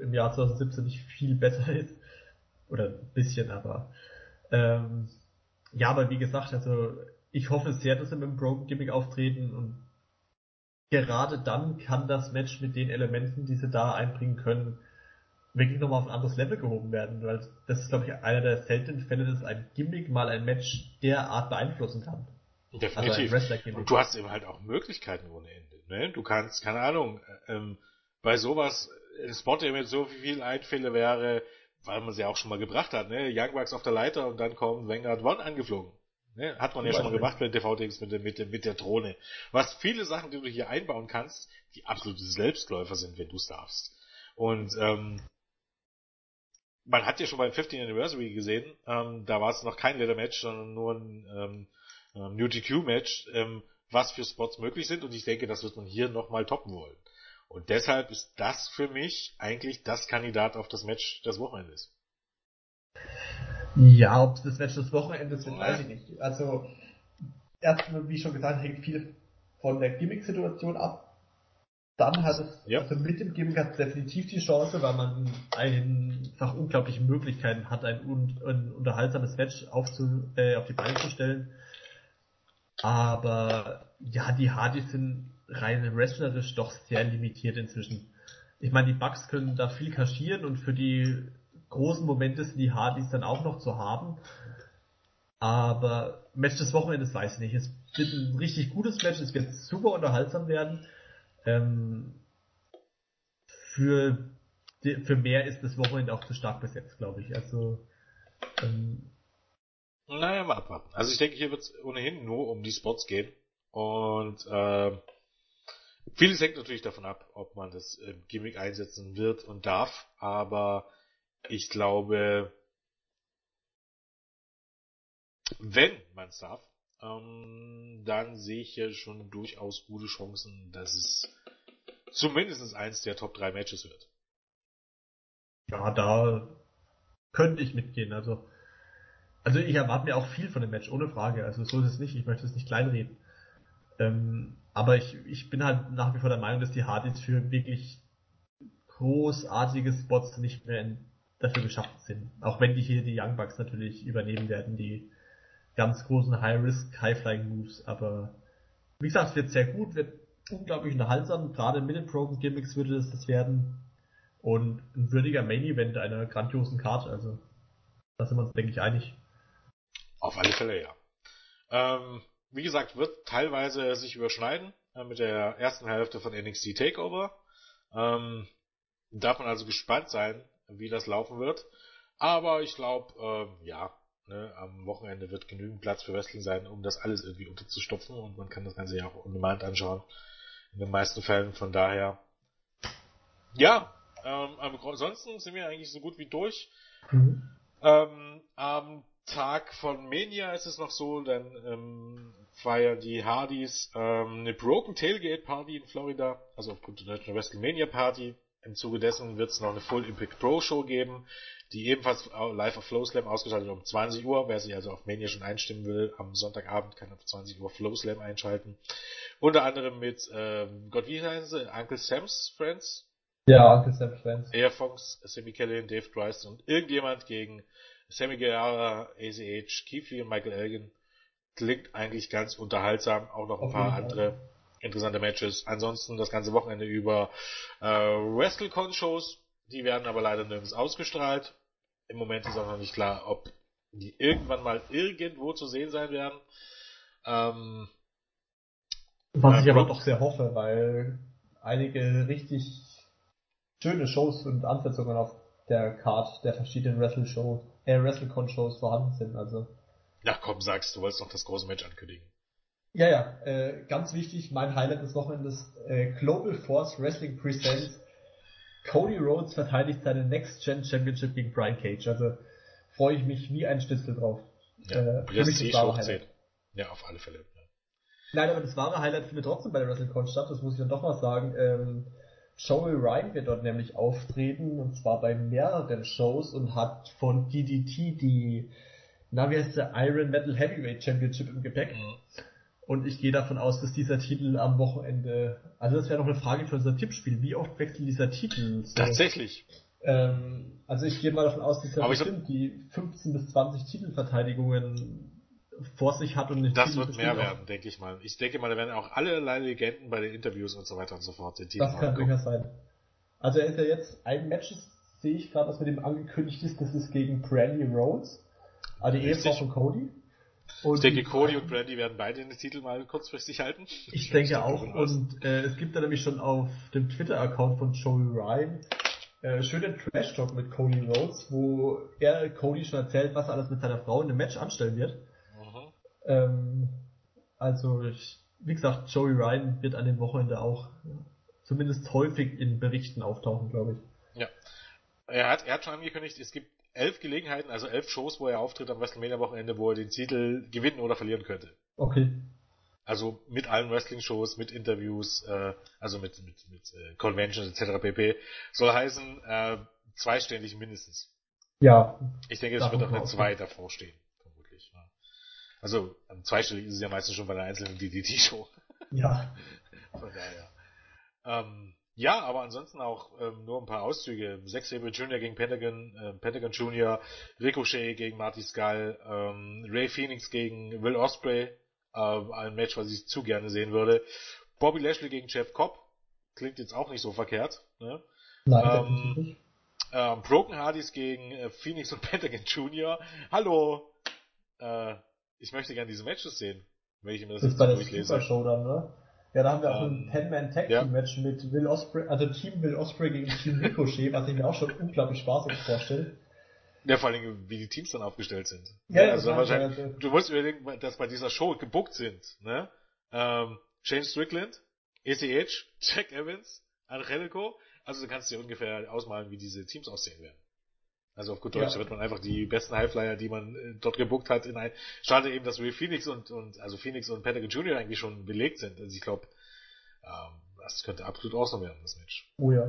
im Jahr 2017 nicht viel besser ist. Oder ein bisschen, aber ähm, ja, aber wie gesagt, also ich hoffe sehr, dass sie mit dem Broken Gimmick auftreten und gerade dann kann das Match mit den Elementen, die sie da einbringen können, wirklich nochmal auf ein anderes Level gehoben werden, weil das ist, glaube ich, einer der seltenen Fälle, dass ein Gimmick mal ein Match derart beeinflussen kann. Definitiv. Also und du hast eben halt auch Möglichkeiten ohne Ende. Ne? Du kannst, keine Ahnung, äh, ähm, bei sowas ein Spot, der mit so viel Einfälle wäre, weil man sie auch schon mal gebracht hat, ne? Young Bucks auf der Leiter und dann kommt Vanguard One angeflogen. Ne? Hat man ja schon mal gemacht mit, der, mit, der, mit der Drohne. Was viele Sachen, die du hier einbauen kannst, die absolute Selbstläufer sind, wenn du es darfst. Und ähm, man hat ja schon beim 15 Anniversary gesehen, ähm, da war es noch kein Leather Match, sondern nur ein ähm, ähm, UTQ Match, ähm, was für Spots möglich sind und ich denke, das wird man hier nochmal toppen wollen. Und deshalb ist das für mich eigentlich das Kandidat auf das Match des Wochenendes. Ja, ob es das Match des Wochenendes wird, weiß ich nicht. Also, erstmal, wie schon gesagt, hängt viel von der Gimmick-Situation ab. dann hat es, ja. also mit dem Gimmick hat es definitiv die Chance, weil man einfach unglaubliche Möglichkeiten hat, ein, ein unterhaltsames Match aufzu, äh, auf die Beine zu stellen. Aber ja, die Hardys sind rein wrestlerisch doch sehr limitiert inzwischen. Ich meine, die Bugs können da viel kaschieren und für die großen Momente sind die Hardys dann auch noch zu haben. Aber Match des Wochenendes weiß ich nicht. Es wird ein richtig gutes Match, es wird super unterhaltsam werden. Ähm, für, für mehr ist das Wochenende auch zu stark besetzt, glaube ich. Also ähm, naja, mal abwarten. Also ich denke, hier wird es ohnehin nur um die Spots gehen. Und äh, vieles hängt natürlich davon ab, ob man das äh, Gimmick einsetzen wird und darf. Aber ich glaube, wenn man es darf, ähm, dann sehe ich hier schon durchaus gute Chancen, dass es zumindest eins der Top 3 Matches wird. Ja, da könnte ich mitgehen. Also, also ich erwarte mir auch viel von dem Match, ohne Frage. Also so ist es nicht, ich möchte es nicht kleinreden. Ähm, aber ich, ich bin halt nach wie vor der Meinung, dass die Hardys für wirklich großartige Spots nicht mehr in, dafür geschaffen sind. Auch wenn die hier die Young Bucks natürlich übernehmen werden, die ganz großen High-Risk, High-Flying-Moves, aber wie gesagt, es wird sehr gut, wird unglaublich unterhaltsam, gerade mit den Broken Gimmicks würde es das werden und ein würdiger Main-Event einer grandiosen Karte, also da sind wir uns, denke ich, einig. Auf alle Fälle, ja. Ähm, wie gesagt, wird teilweise sich überschneiden äh, mit der ersten Hälfte von NXT Takeover. Ähm, darf man also gespannt sein, wie das laufen wird. Aber ich glaube, ähm, ja, Ne, am Wochenende wird genügend Platz für Wrestling sein, um das alles irgendwie unterzustopfen und man kann das Ganze ja auch on demand anschauen. In den meisten Fällen, von daher. Ja, ähm, ansonsten sind wir eigentlich so gut wie durch. Mhm. Ähm, am Tag von Mania ist es noch so, dann ähm, feiern die Hardys ähm, eine Broken Tailgate Party in Florida, also aufgrund der deutschen WrestleMania Party. Im Zuge dessen wird es noch eine Full Impact Pro Show geben die ebenfalls live auf FlowSlam ausgeschaltet um 20 Uhr. Wer sich also auf Mania schon einstimmen will, am Sonntagabend kann auf 20 Uhr FlowSlam einschalten. Unter anderem mit, ähm, Gott, wie heißen sie? Uncle Sam's Friends? Ja, Uncle Sam's Friends. Air Fox, Sammy Kelly, Dave Christ und irgendjemand gegen Sammy Guevara, ACH, Keith Lee und Michael Elgin. Klingt eigentlich ganz unterhaltsam. Auch noch ein paar andere interessante Matches. Ansonsten das ganze Wochenende über äh, WrestleCon-Shows. Die werden aber leider nirgends ausgestrahlt. Im Moment ist auch noch nicht klar, ob die irgendwann mal irgendwo zu sehen sein werden. Ähm, Was ich aber doch sehr hoffe, weil einige richtig schöne Shows und Ansetzungen auf der Card der verschiedenen Wrestle-Show, äh, WrestleCon-Shows vorhanden sind, also. Ja, komm, sagst, du wolltest noch das große Match ankündigen. Ja, ja, äh, ganz wichtig, mein Highlight des Wochenendes, äh, Global Force Wrestling Presents Cody Rhodes verteidigt seine Next Gen Championship gegen Brian Cage. Also freue ich mich wie ein Schnitzel drauf. Ja, äh, Prestige Ja, auf alle Fälle. Ja. Nein, aber das wahre Highlight findet trotzdem bei der WrestleCon statt, das muss ich dann doch mal sagen. Ähm, Joey Ryan wird dort nämlich auftreten, und zwar bei mehreren Shows und hat von DDT die, na wie heißt der, Iron Metal Heavyweight Championship im Gepäck. Mhm. Und ich gehe davon aus, dass dieser Titel am Wochenende, also das wäre noch eine Frage für unser Tippspiel, wie oft wechselt dieser Titel? So? Tatsächlich. Ähm, also ich gehe mal davon aus, dass er bestimmt die 15 bis 20 Titelverteidigungen vor sich hat und nicht Das Titel wird mehr werden, denke ich mal. Ich denke mal, da werden auch allerlei Legenden bei den Interviews und so weiter und so fort den Titel Das kann durchaus sein. Also er ist ja jetzt, ein Match sehe ich gerade, was mit ihm angekündigt ist, das ist gegen Brandy Rhodes, also die Ehefrau von Cody. Und ich denke, Cody und Brandy werden beide den Titel mal kurzfristig halten. Ich denke auch. Und äh, es gibt da nämlich schon auf dem Twitter-Account von Joey Ryan äh, schönen Trash-Talk mit Cody Rhodes, wo er Cody schon erzählt, was er alles mit seiner Frau in dem Match anstellen wird. Mhm. Ähm, also, ich, wie gesagt, Joey Ryan wird an dem Wochenende auch zumindest häufig in Berichten auftauchen, glaube ich. Ja. Er hat, er hat schon angekündigt, es gibt elf Gelegenheiten, also elf Shows, wo er auftritt am WrestleMania-Wochenende, wo er den Titel gewinnen oder verlieren könnte. Okay. Also mit allen Wrestling-Shows, mit Interviews, äh, also mit, mit, mit äh, Conventions etc. pp. Soll heißen, äh, zweistellig mindestens. Ja. Ich denke, es wird auch eine zwei davor stehen, vermutlich. Ja. Also zweistellig ist es ja meistens schon bei einer einzelnen DDT-Show. Ja. Von daher. Ähm, ja, aber ansonsten auch ähm, nur ein paar Auszüge. Zack Sabre Jr. gegen Pentagon, äh, Pentagon Jr., Ricochet gegen Marty Skull, ähm, Ray Phoenix gegen Will Osprey, äh, ein Match, was ich zu gerne sehen würde. Bobby Lashley gegen Jeff Cobb, klingt jetzt auch nicht so verkehrt. Ne? Nein, ähm. Ähm, Broken Hardys gegen äh, Phoenix und Pentagon Jr. Hallo! Äh, ich möchte gerne diese Matches sehen, wenn ich mir das, das jetzt bei durchlese. Super Show dann, ne? Ja, da haben wir auch Ähm, ein Ten-Man Tag ja. Team Match mit Will Osprey, also Team Will Osprey gegen Team Ricochet, was ich mir auch schon unglaublich spaßig vorstelle. Ja, vor allem, wie die Teams dann aufgestellt sind. Ja, ja, also wahrscheinlich, also- du musst überlegen, dass bei dieser Show gebuckt sind, ne? Ähm, Shane Strickland, ACH, Jack Evans, Angelico, also du kannst dir ungefähr ausmalen, wie diese Teams aussehen werden. Also auf gut Deutsch Ja. wird man einfach die besten Highflyer, die man äh, dort gebuckt hat, in ein. Schade eben, dass Ray Phoenix und, und also Phoenix und Pentagon Jr. eigentlich schon belegt sind. Also ich glaube, ähm, das könnte absolut awesome werden, das Match. Oh ja.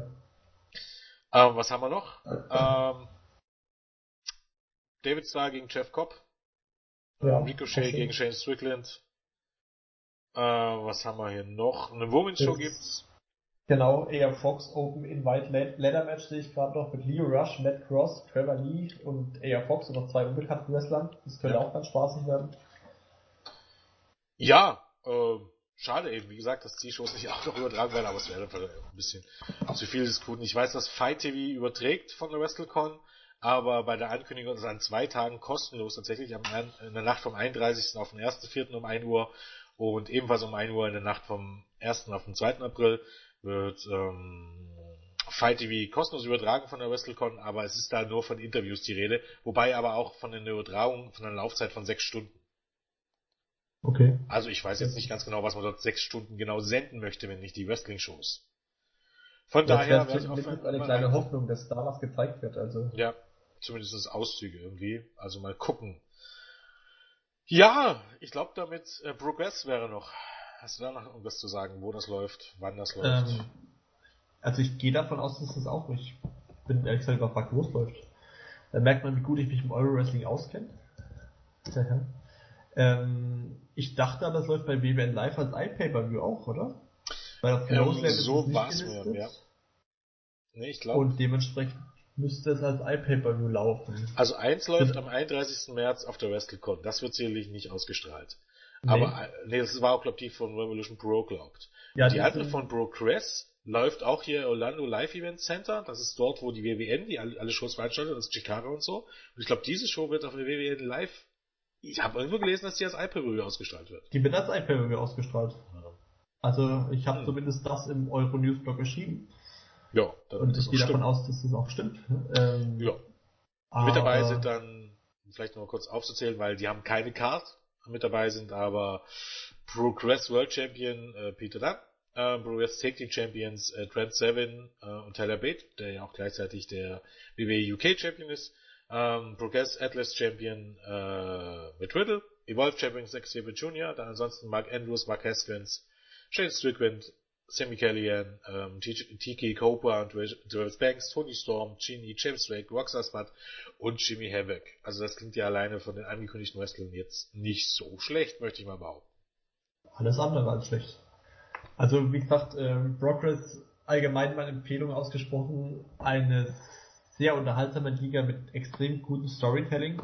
Ähm, was haben wir noch? Ähm, David Starr gegen Jeff Cobb. Ja, Ricochet gegen Shane Strickland. Äh, was haben wir hier noch? Eine Women's Show gibt's. Genau, eher Fox Open Invite Lad- Ladder Match sehe ich gerade noch mit Leo Rush, Matt Cross, Trevor Lee und eher Fox und noch zwei unbekannten Wrestlern. Das könnte Ja. auch ganz spaßig werden. Ja, äh, schade eben, wie gesagt, dass die Shows nicht auch noch übertragen werden, aber es wäre ein bisschen zu viel des Guten. Ich weiß, dass Fight TV überträgt von der WrestleCon, aber bei der Ankündigung ist es an zwei Tagen kostenlos tatsächlich, am, in der Nacht vom 31. auf den 1.4. um 1 Uhr und ebenfalls um 1 Uhr in der Nacht vom 1. auf den 2. April wird ähm, Fight TV kostenlos übertragen von der WrestleCon, aber es ist da nur von Interviews die Rede, wobei aber auch von einer Übertragung von einer Laufzeit von sechs Stunden. Okay. Also ich weiß jetzt nicht ganz genau, was man dort sechs Stunden genau senden möchte, wenn nicht die Wrestling-Shows. Von Das daher wäre wäre ich auch eine kleine Hoffnung, dass da was gezeigt wird. Also Ja, zumindest Auszüge irgendwie. Also mal gucken. Ja, ich glaube damit äh, Progress wäre noch. Hast du da noch irgendwas zu sagen, wo das läuft, wann das läuft? Ähm, also ich gehe davon aus, dass das auch nicht. Bin ehrlich gesagt überfragt, wo es läuft. Da merkt man, wie gut ich mich im Euro-Wrestling auskenne. Ja. Ähm, ich dachte aber, es läuft bei WWN Live als iPay-Per-View auch, oder? Weil auf Ähm, so es nicht war's mir, ja. nee, ich glaube. Und dementsprechend müsste es als iPay-Per-View laufen. Also eins läuft am 31. März auf der WrestleCon. Das wird sicherlich nicht ausgestrahlt. Nee. Aber äh, nee, das war auch, glaube ich, die von Revolution Pro, glaubt. Ja, die die andere von Progress läuft auch hier Orlando Live Event Center. Das ist dort, wo die WWN, die alle, alle Shows veranstaltet, das ist Chicago und so. Und ich glaube, diese Show wird auf der WWN Live. Ich habe irgendwo gelesen, dass die als iPay-Review ausgestrahlt wird. Die wird als iPay-Per-View ausgestrahlt. Also ich habe Hm. zumindest das im Euro-News-Blog geschrieben. Ja, Und ich gehe davon aus, dass das auch stimmt. Ähm, Ja. Mit dabei sind dann, vielleicht noch mal kurz aufzuzählen, weil die haben keine Card. Mit dabei sind aber Progress World Champion äh, Peter Dunn, äh, Progress Tag Team Champions äh, Trent Seven äh, und Tyler Bate, der ja auch gleichzeitig der WWE UK Champion ist, ähm, Progress Atlas Champion äh, mit Riddle, Evolve Champion Zack Sabre Jr., dann ansonsten Mark Andrews, Mark Haskins, Shane Strickland, Sammy Callihan, ähm, TK Cooper Travis Banks, Tony Storm, Genie, James Drake, Roxas Spud und Jimmy Havoc. Also das klingt ja alleine von den angekündigten Wrestlern jetzt nicht so schlecht, möchte ich mal behaupten. Alles andere als schlecht. Also wie gesagt, ähm, Progress allgemein meine Empfehlung ausgesprochen, eine sehr unterhaltsame Liga mit extrem gutem Storytelling.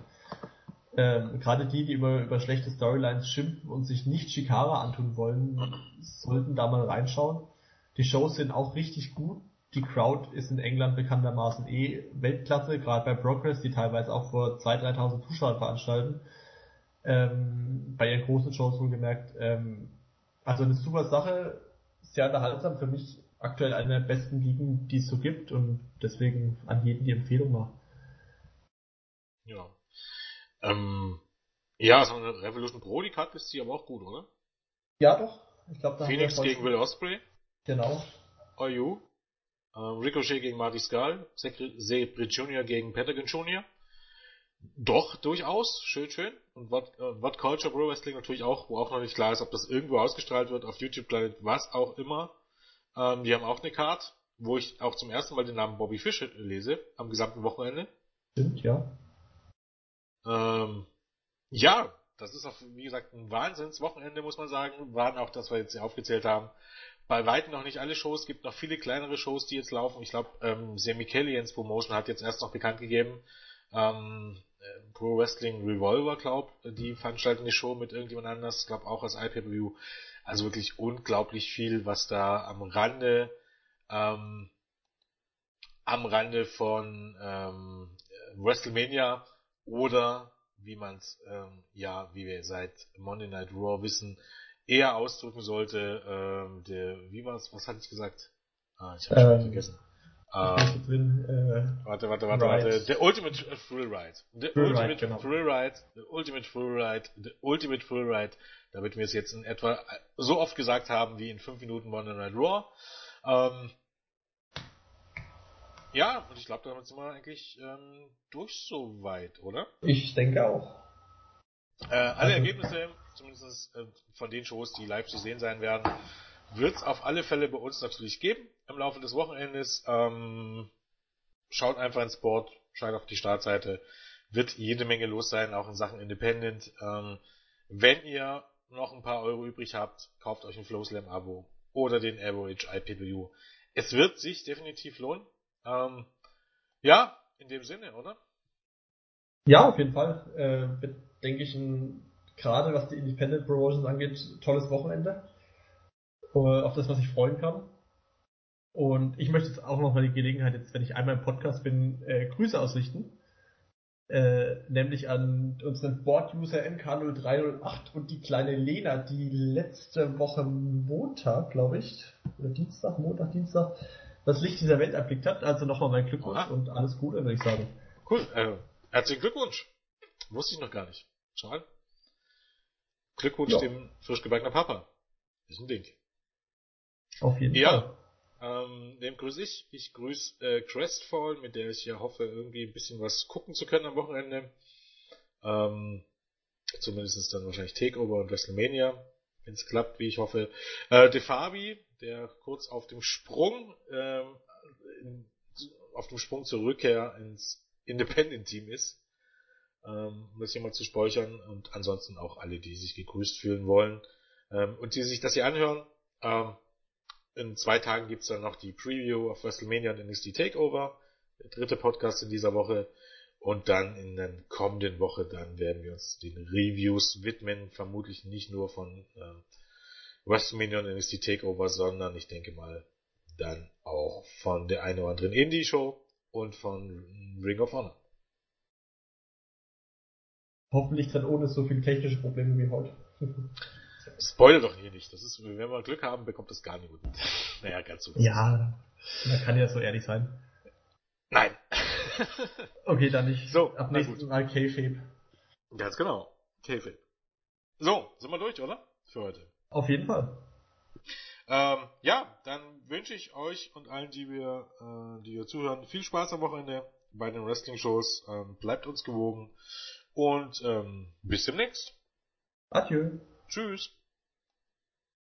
Ähm, Gerade die, die über, über schlechte Storylines schimpfen und sich nicht Shikara antun wollen, sollten da mal reinschauen. Die Shows sind auch richtig gut. Die Crowd ist in England bekanntermaßen eh Weltklasse, gerade bei Progress, die teilweise auch vor 2.000, 3.000 Zuschauern veranstalten. Ähm, bei ihren großen Shows wohlgemerkt. Ähm, also eine super Sache, sehr unterhaltsam, für mich aktuell eine der besten Ligen, die es so gibt und deswegen an jeden die Empfehlung mal. Ja. Ähm, ja, so eine Revolution Pro, die Karte ist die aber auch gut, oder? Ja, doch. Ich glaube, da Phoenix gegen Will Osprey, Genau. OU, ähm, Ricochet gegen Marty Skull, Sabre Jr. gegen Pentagon Jr. Doch, durchaus, schön, schön. Und What, äh, What Culture Pro Wrestling natürlich auch, wo auch noch nicht klar ist, ob das irgendwo ausgestrahlt wird, auf YouTube, Planet, was auch immer. Ähm, die haben auch eine Card, wo ich auch zum ersten Mal den Namen Bobby Fish lese, am gesamten Wochenende. Stimmt, ja. Ähm, ja, das ist auch, wie gesagt, ein Wahnsinnswochenende, muss man sagen. Waren auch, das wir jetzt hier aufgezählt haben. bei weitem noch nicht alle Shows, gibt noch viele kleinere Shows, die jetzt laufen. Ich glaube, ähm, Sammy Kellyans Promotion hat jetzt erst noch bekannt gegeben, ähm, äh, Pro Wrestling Revolver, glaub, die veranstalten eine Show mit irgendjemand anders, glaub auch als iPay-Per-View. Also wirklich unglaublich viel, was da am Rande, ähm, am Rande von ähm, WrestleMania oder wie man es ähm, ja, wie wir seit Monday Night Raw wissen, eher ausdrücken sollte, ähm, der, wie war's, was hatte ich gesagt? Ah, ich habe ähm, schon vergessen. Ähm, drin, äh, warte, warte, warte, Ride. warte. Der Ultimate Thrill Ride. Der Thrill Ultimate Ride, genau. Thrill Ride. Der Ultimate Thrill Ride. Der Ultimate Thrill Ride. Damit wir es jetzt in etwa so oft gesagt haben wie in 5 Minuten Monday Night Raw. Ähm, ja, und ich glaube, damit sind wir eigentlich ähm, durch soweit, oder? Ich denke auch. Äh, alle also, Ergebnisse, zumindest äh, von den Shows, die live zu sehen sein werden, wird es auf alle Fälle bei uns natürlich geben im Laufe des Wochenendes. Ähm, schaut einfach ins Board, schaut auf die Startseite. Wird jede Menge los sein, auch in Sachen Independent. Ähm, wenn ihr noch ein paar Euro übrig habt, kauft euch ein Flowslam Abo oder den Average IPVU. Es wird sich definitiv lohnen. Ähm, ja, in dem Sinne, oder? Ja, auf jeden Fall. Äh, wird, denke ich, ein, gerade was die Independent Promotions angeht, tolles Wochenende. Äh, auf das, was ich freuen kann. Und ich möchte jetzt auch noch mal die Gelegenheit, jetzt, wenn ich einmal im Podcast bin, äh, Grüße ausrichten. Äh, nämlich an unseren Board-User MK0308 und die kleine Lena, die letzte Woche Montag, glaube ich, oder Dienstag, Montag, Dienstag, das Licht dieser Welt erblickt hat. Also nochmal mein Glückwunsch Aha. und alles Gute, würde ich sagen. Cool, äh, herzlichen Glückwunsch. Wusste ich noch gar nicht. Schau an. Glückwunsch ja. dem frisch gebackenen Papa. Ist ein Ding. Auf jeden ja. Fall. Ähm, wem grüße ich? Ich grüße äh, Crestfall, mit der ich ja hoffe, irgendwie ein bisschen was gucken zu können am Wochenende. Ähm, zumindest dann wahrscheinlich Takeover und WrestleMania, wenn es klappt, wie ich hoffe. Äh, Defabi, der kurz auf dem Sprung, ähm, in, auf dem Sprung zur Rückkehr ins Independent-Team ist, ähm, um das hier mal zu speichern und ansonsten auch alle, die sich gegrüßt fühlen wollen ähm, und die sich das hier anhören. Ähm, in zwei Tagen gibt's dann noch die Preview of WrestleMania und NXT Takeover, der dritte Podcast in dieser Woche. Und dann in der kommenden Woche, dann werden wir uns den Reviews widmen, vermutlich nicht nur von äh, WrestleMania und NXT Takeover, sondern ich denke mal dann auch von der einen oder anderen Indie-Show und von Ring of Honor. Hoffentlich dann ohne so viele technische Probleme wie heute. Spoiler doch hier nicht. Das ist, wenn wir Glück haben, bekommt das gar niemand. Naja, ganz so. Ja, man kann ja so ehrlich sein. Nein. okay, dann nicht. So, ab nächstes Mal K-Shape. Ganz genau. K-Shape. So, sind wir durch, oder? Für heute. Auf jeden Fall. Ähm, ja, dann wünsche ich euch und allen, die wir, äh, die wir zuhören, viel Spaß am Wochenende bei den Wrestling-Shows. Ähm, bleibt uns gewogen und ähm, bis demnächst. Adieu. Tschüss.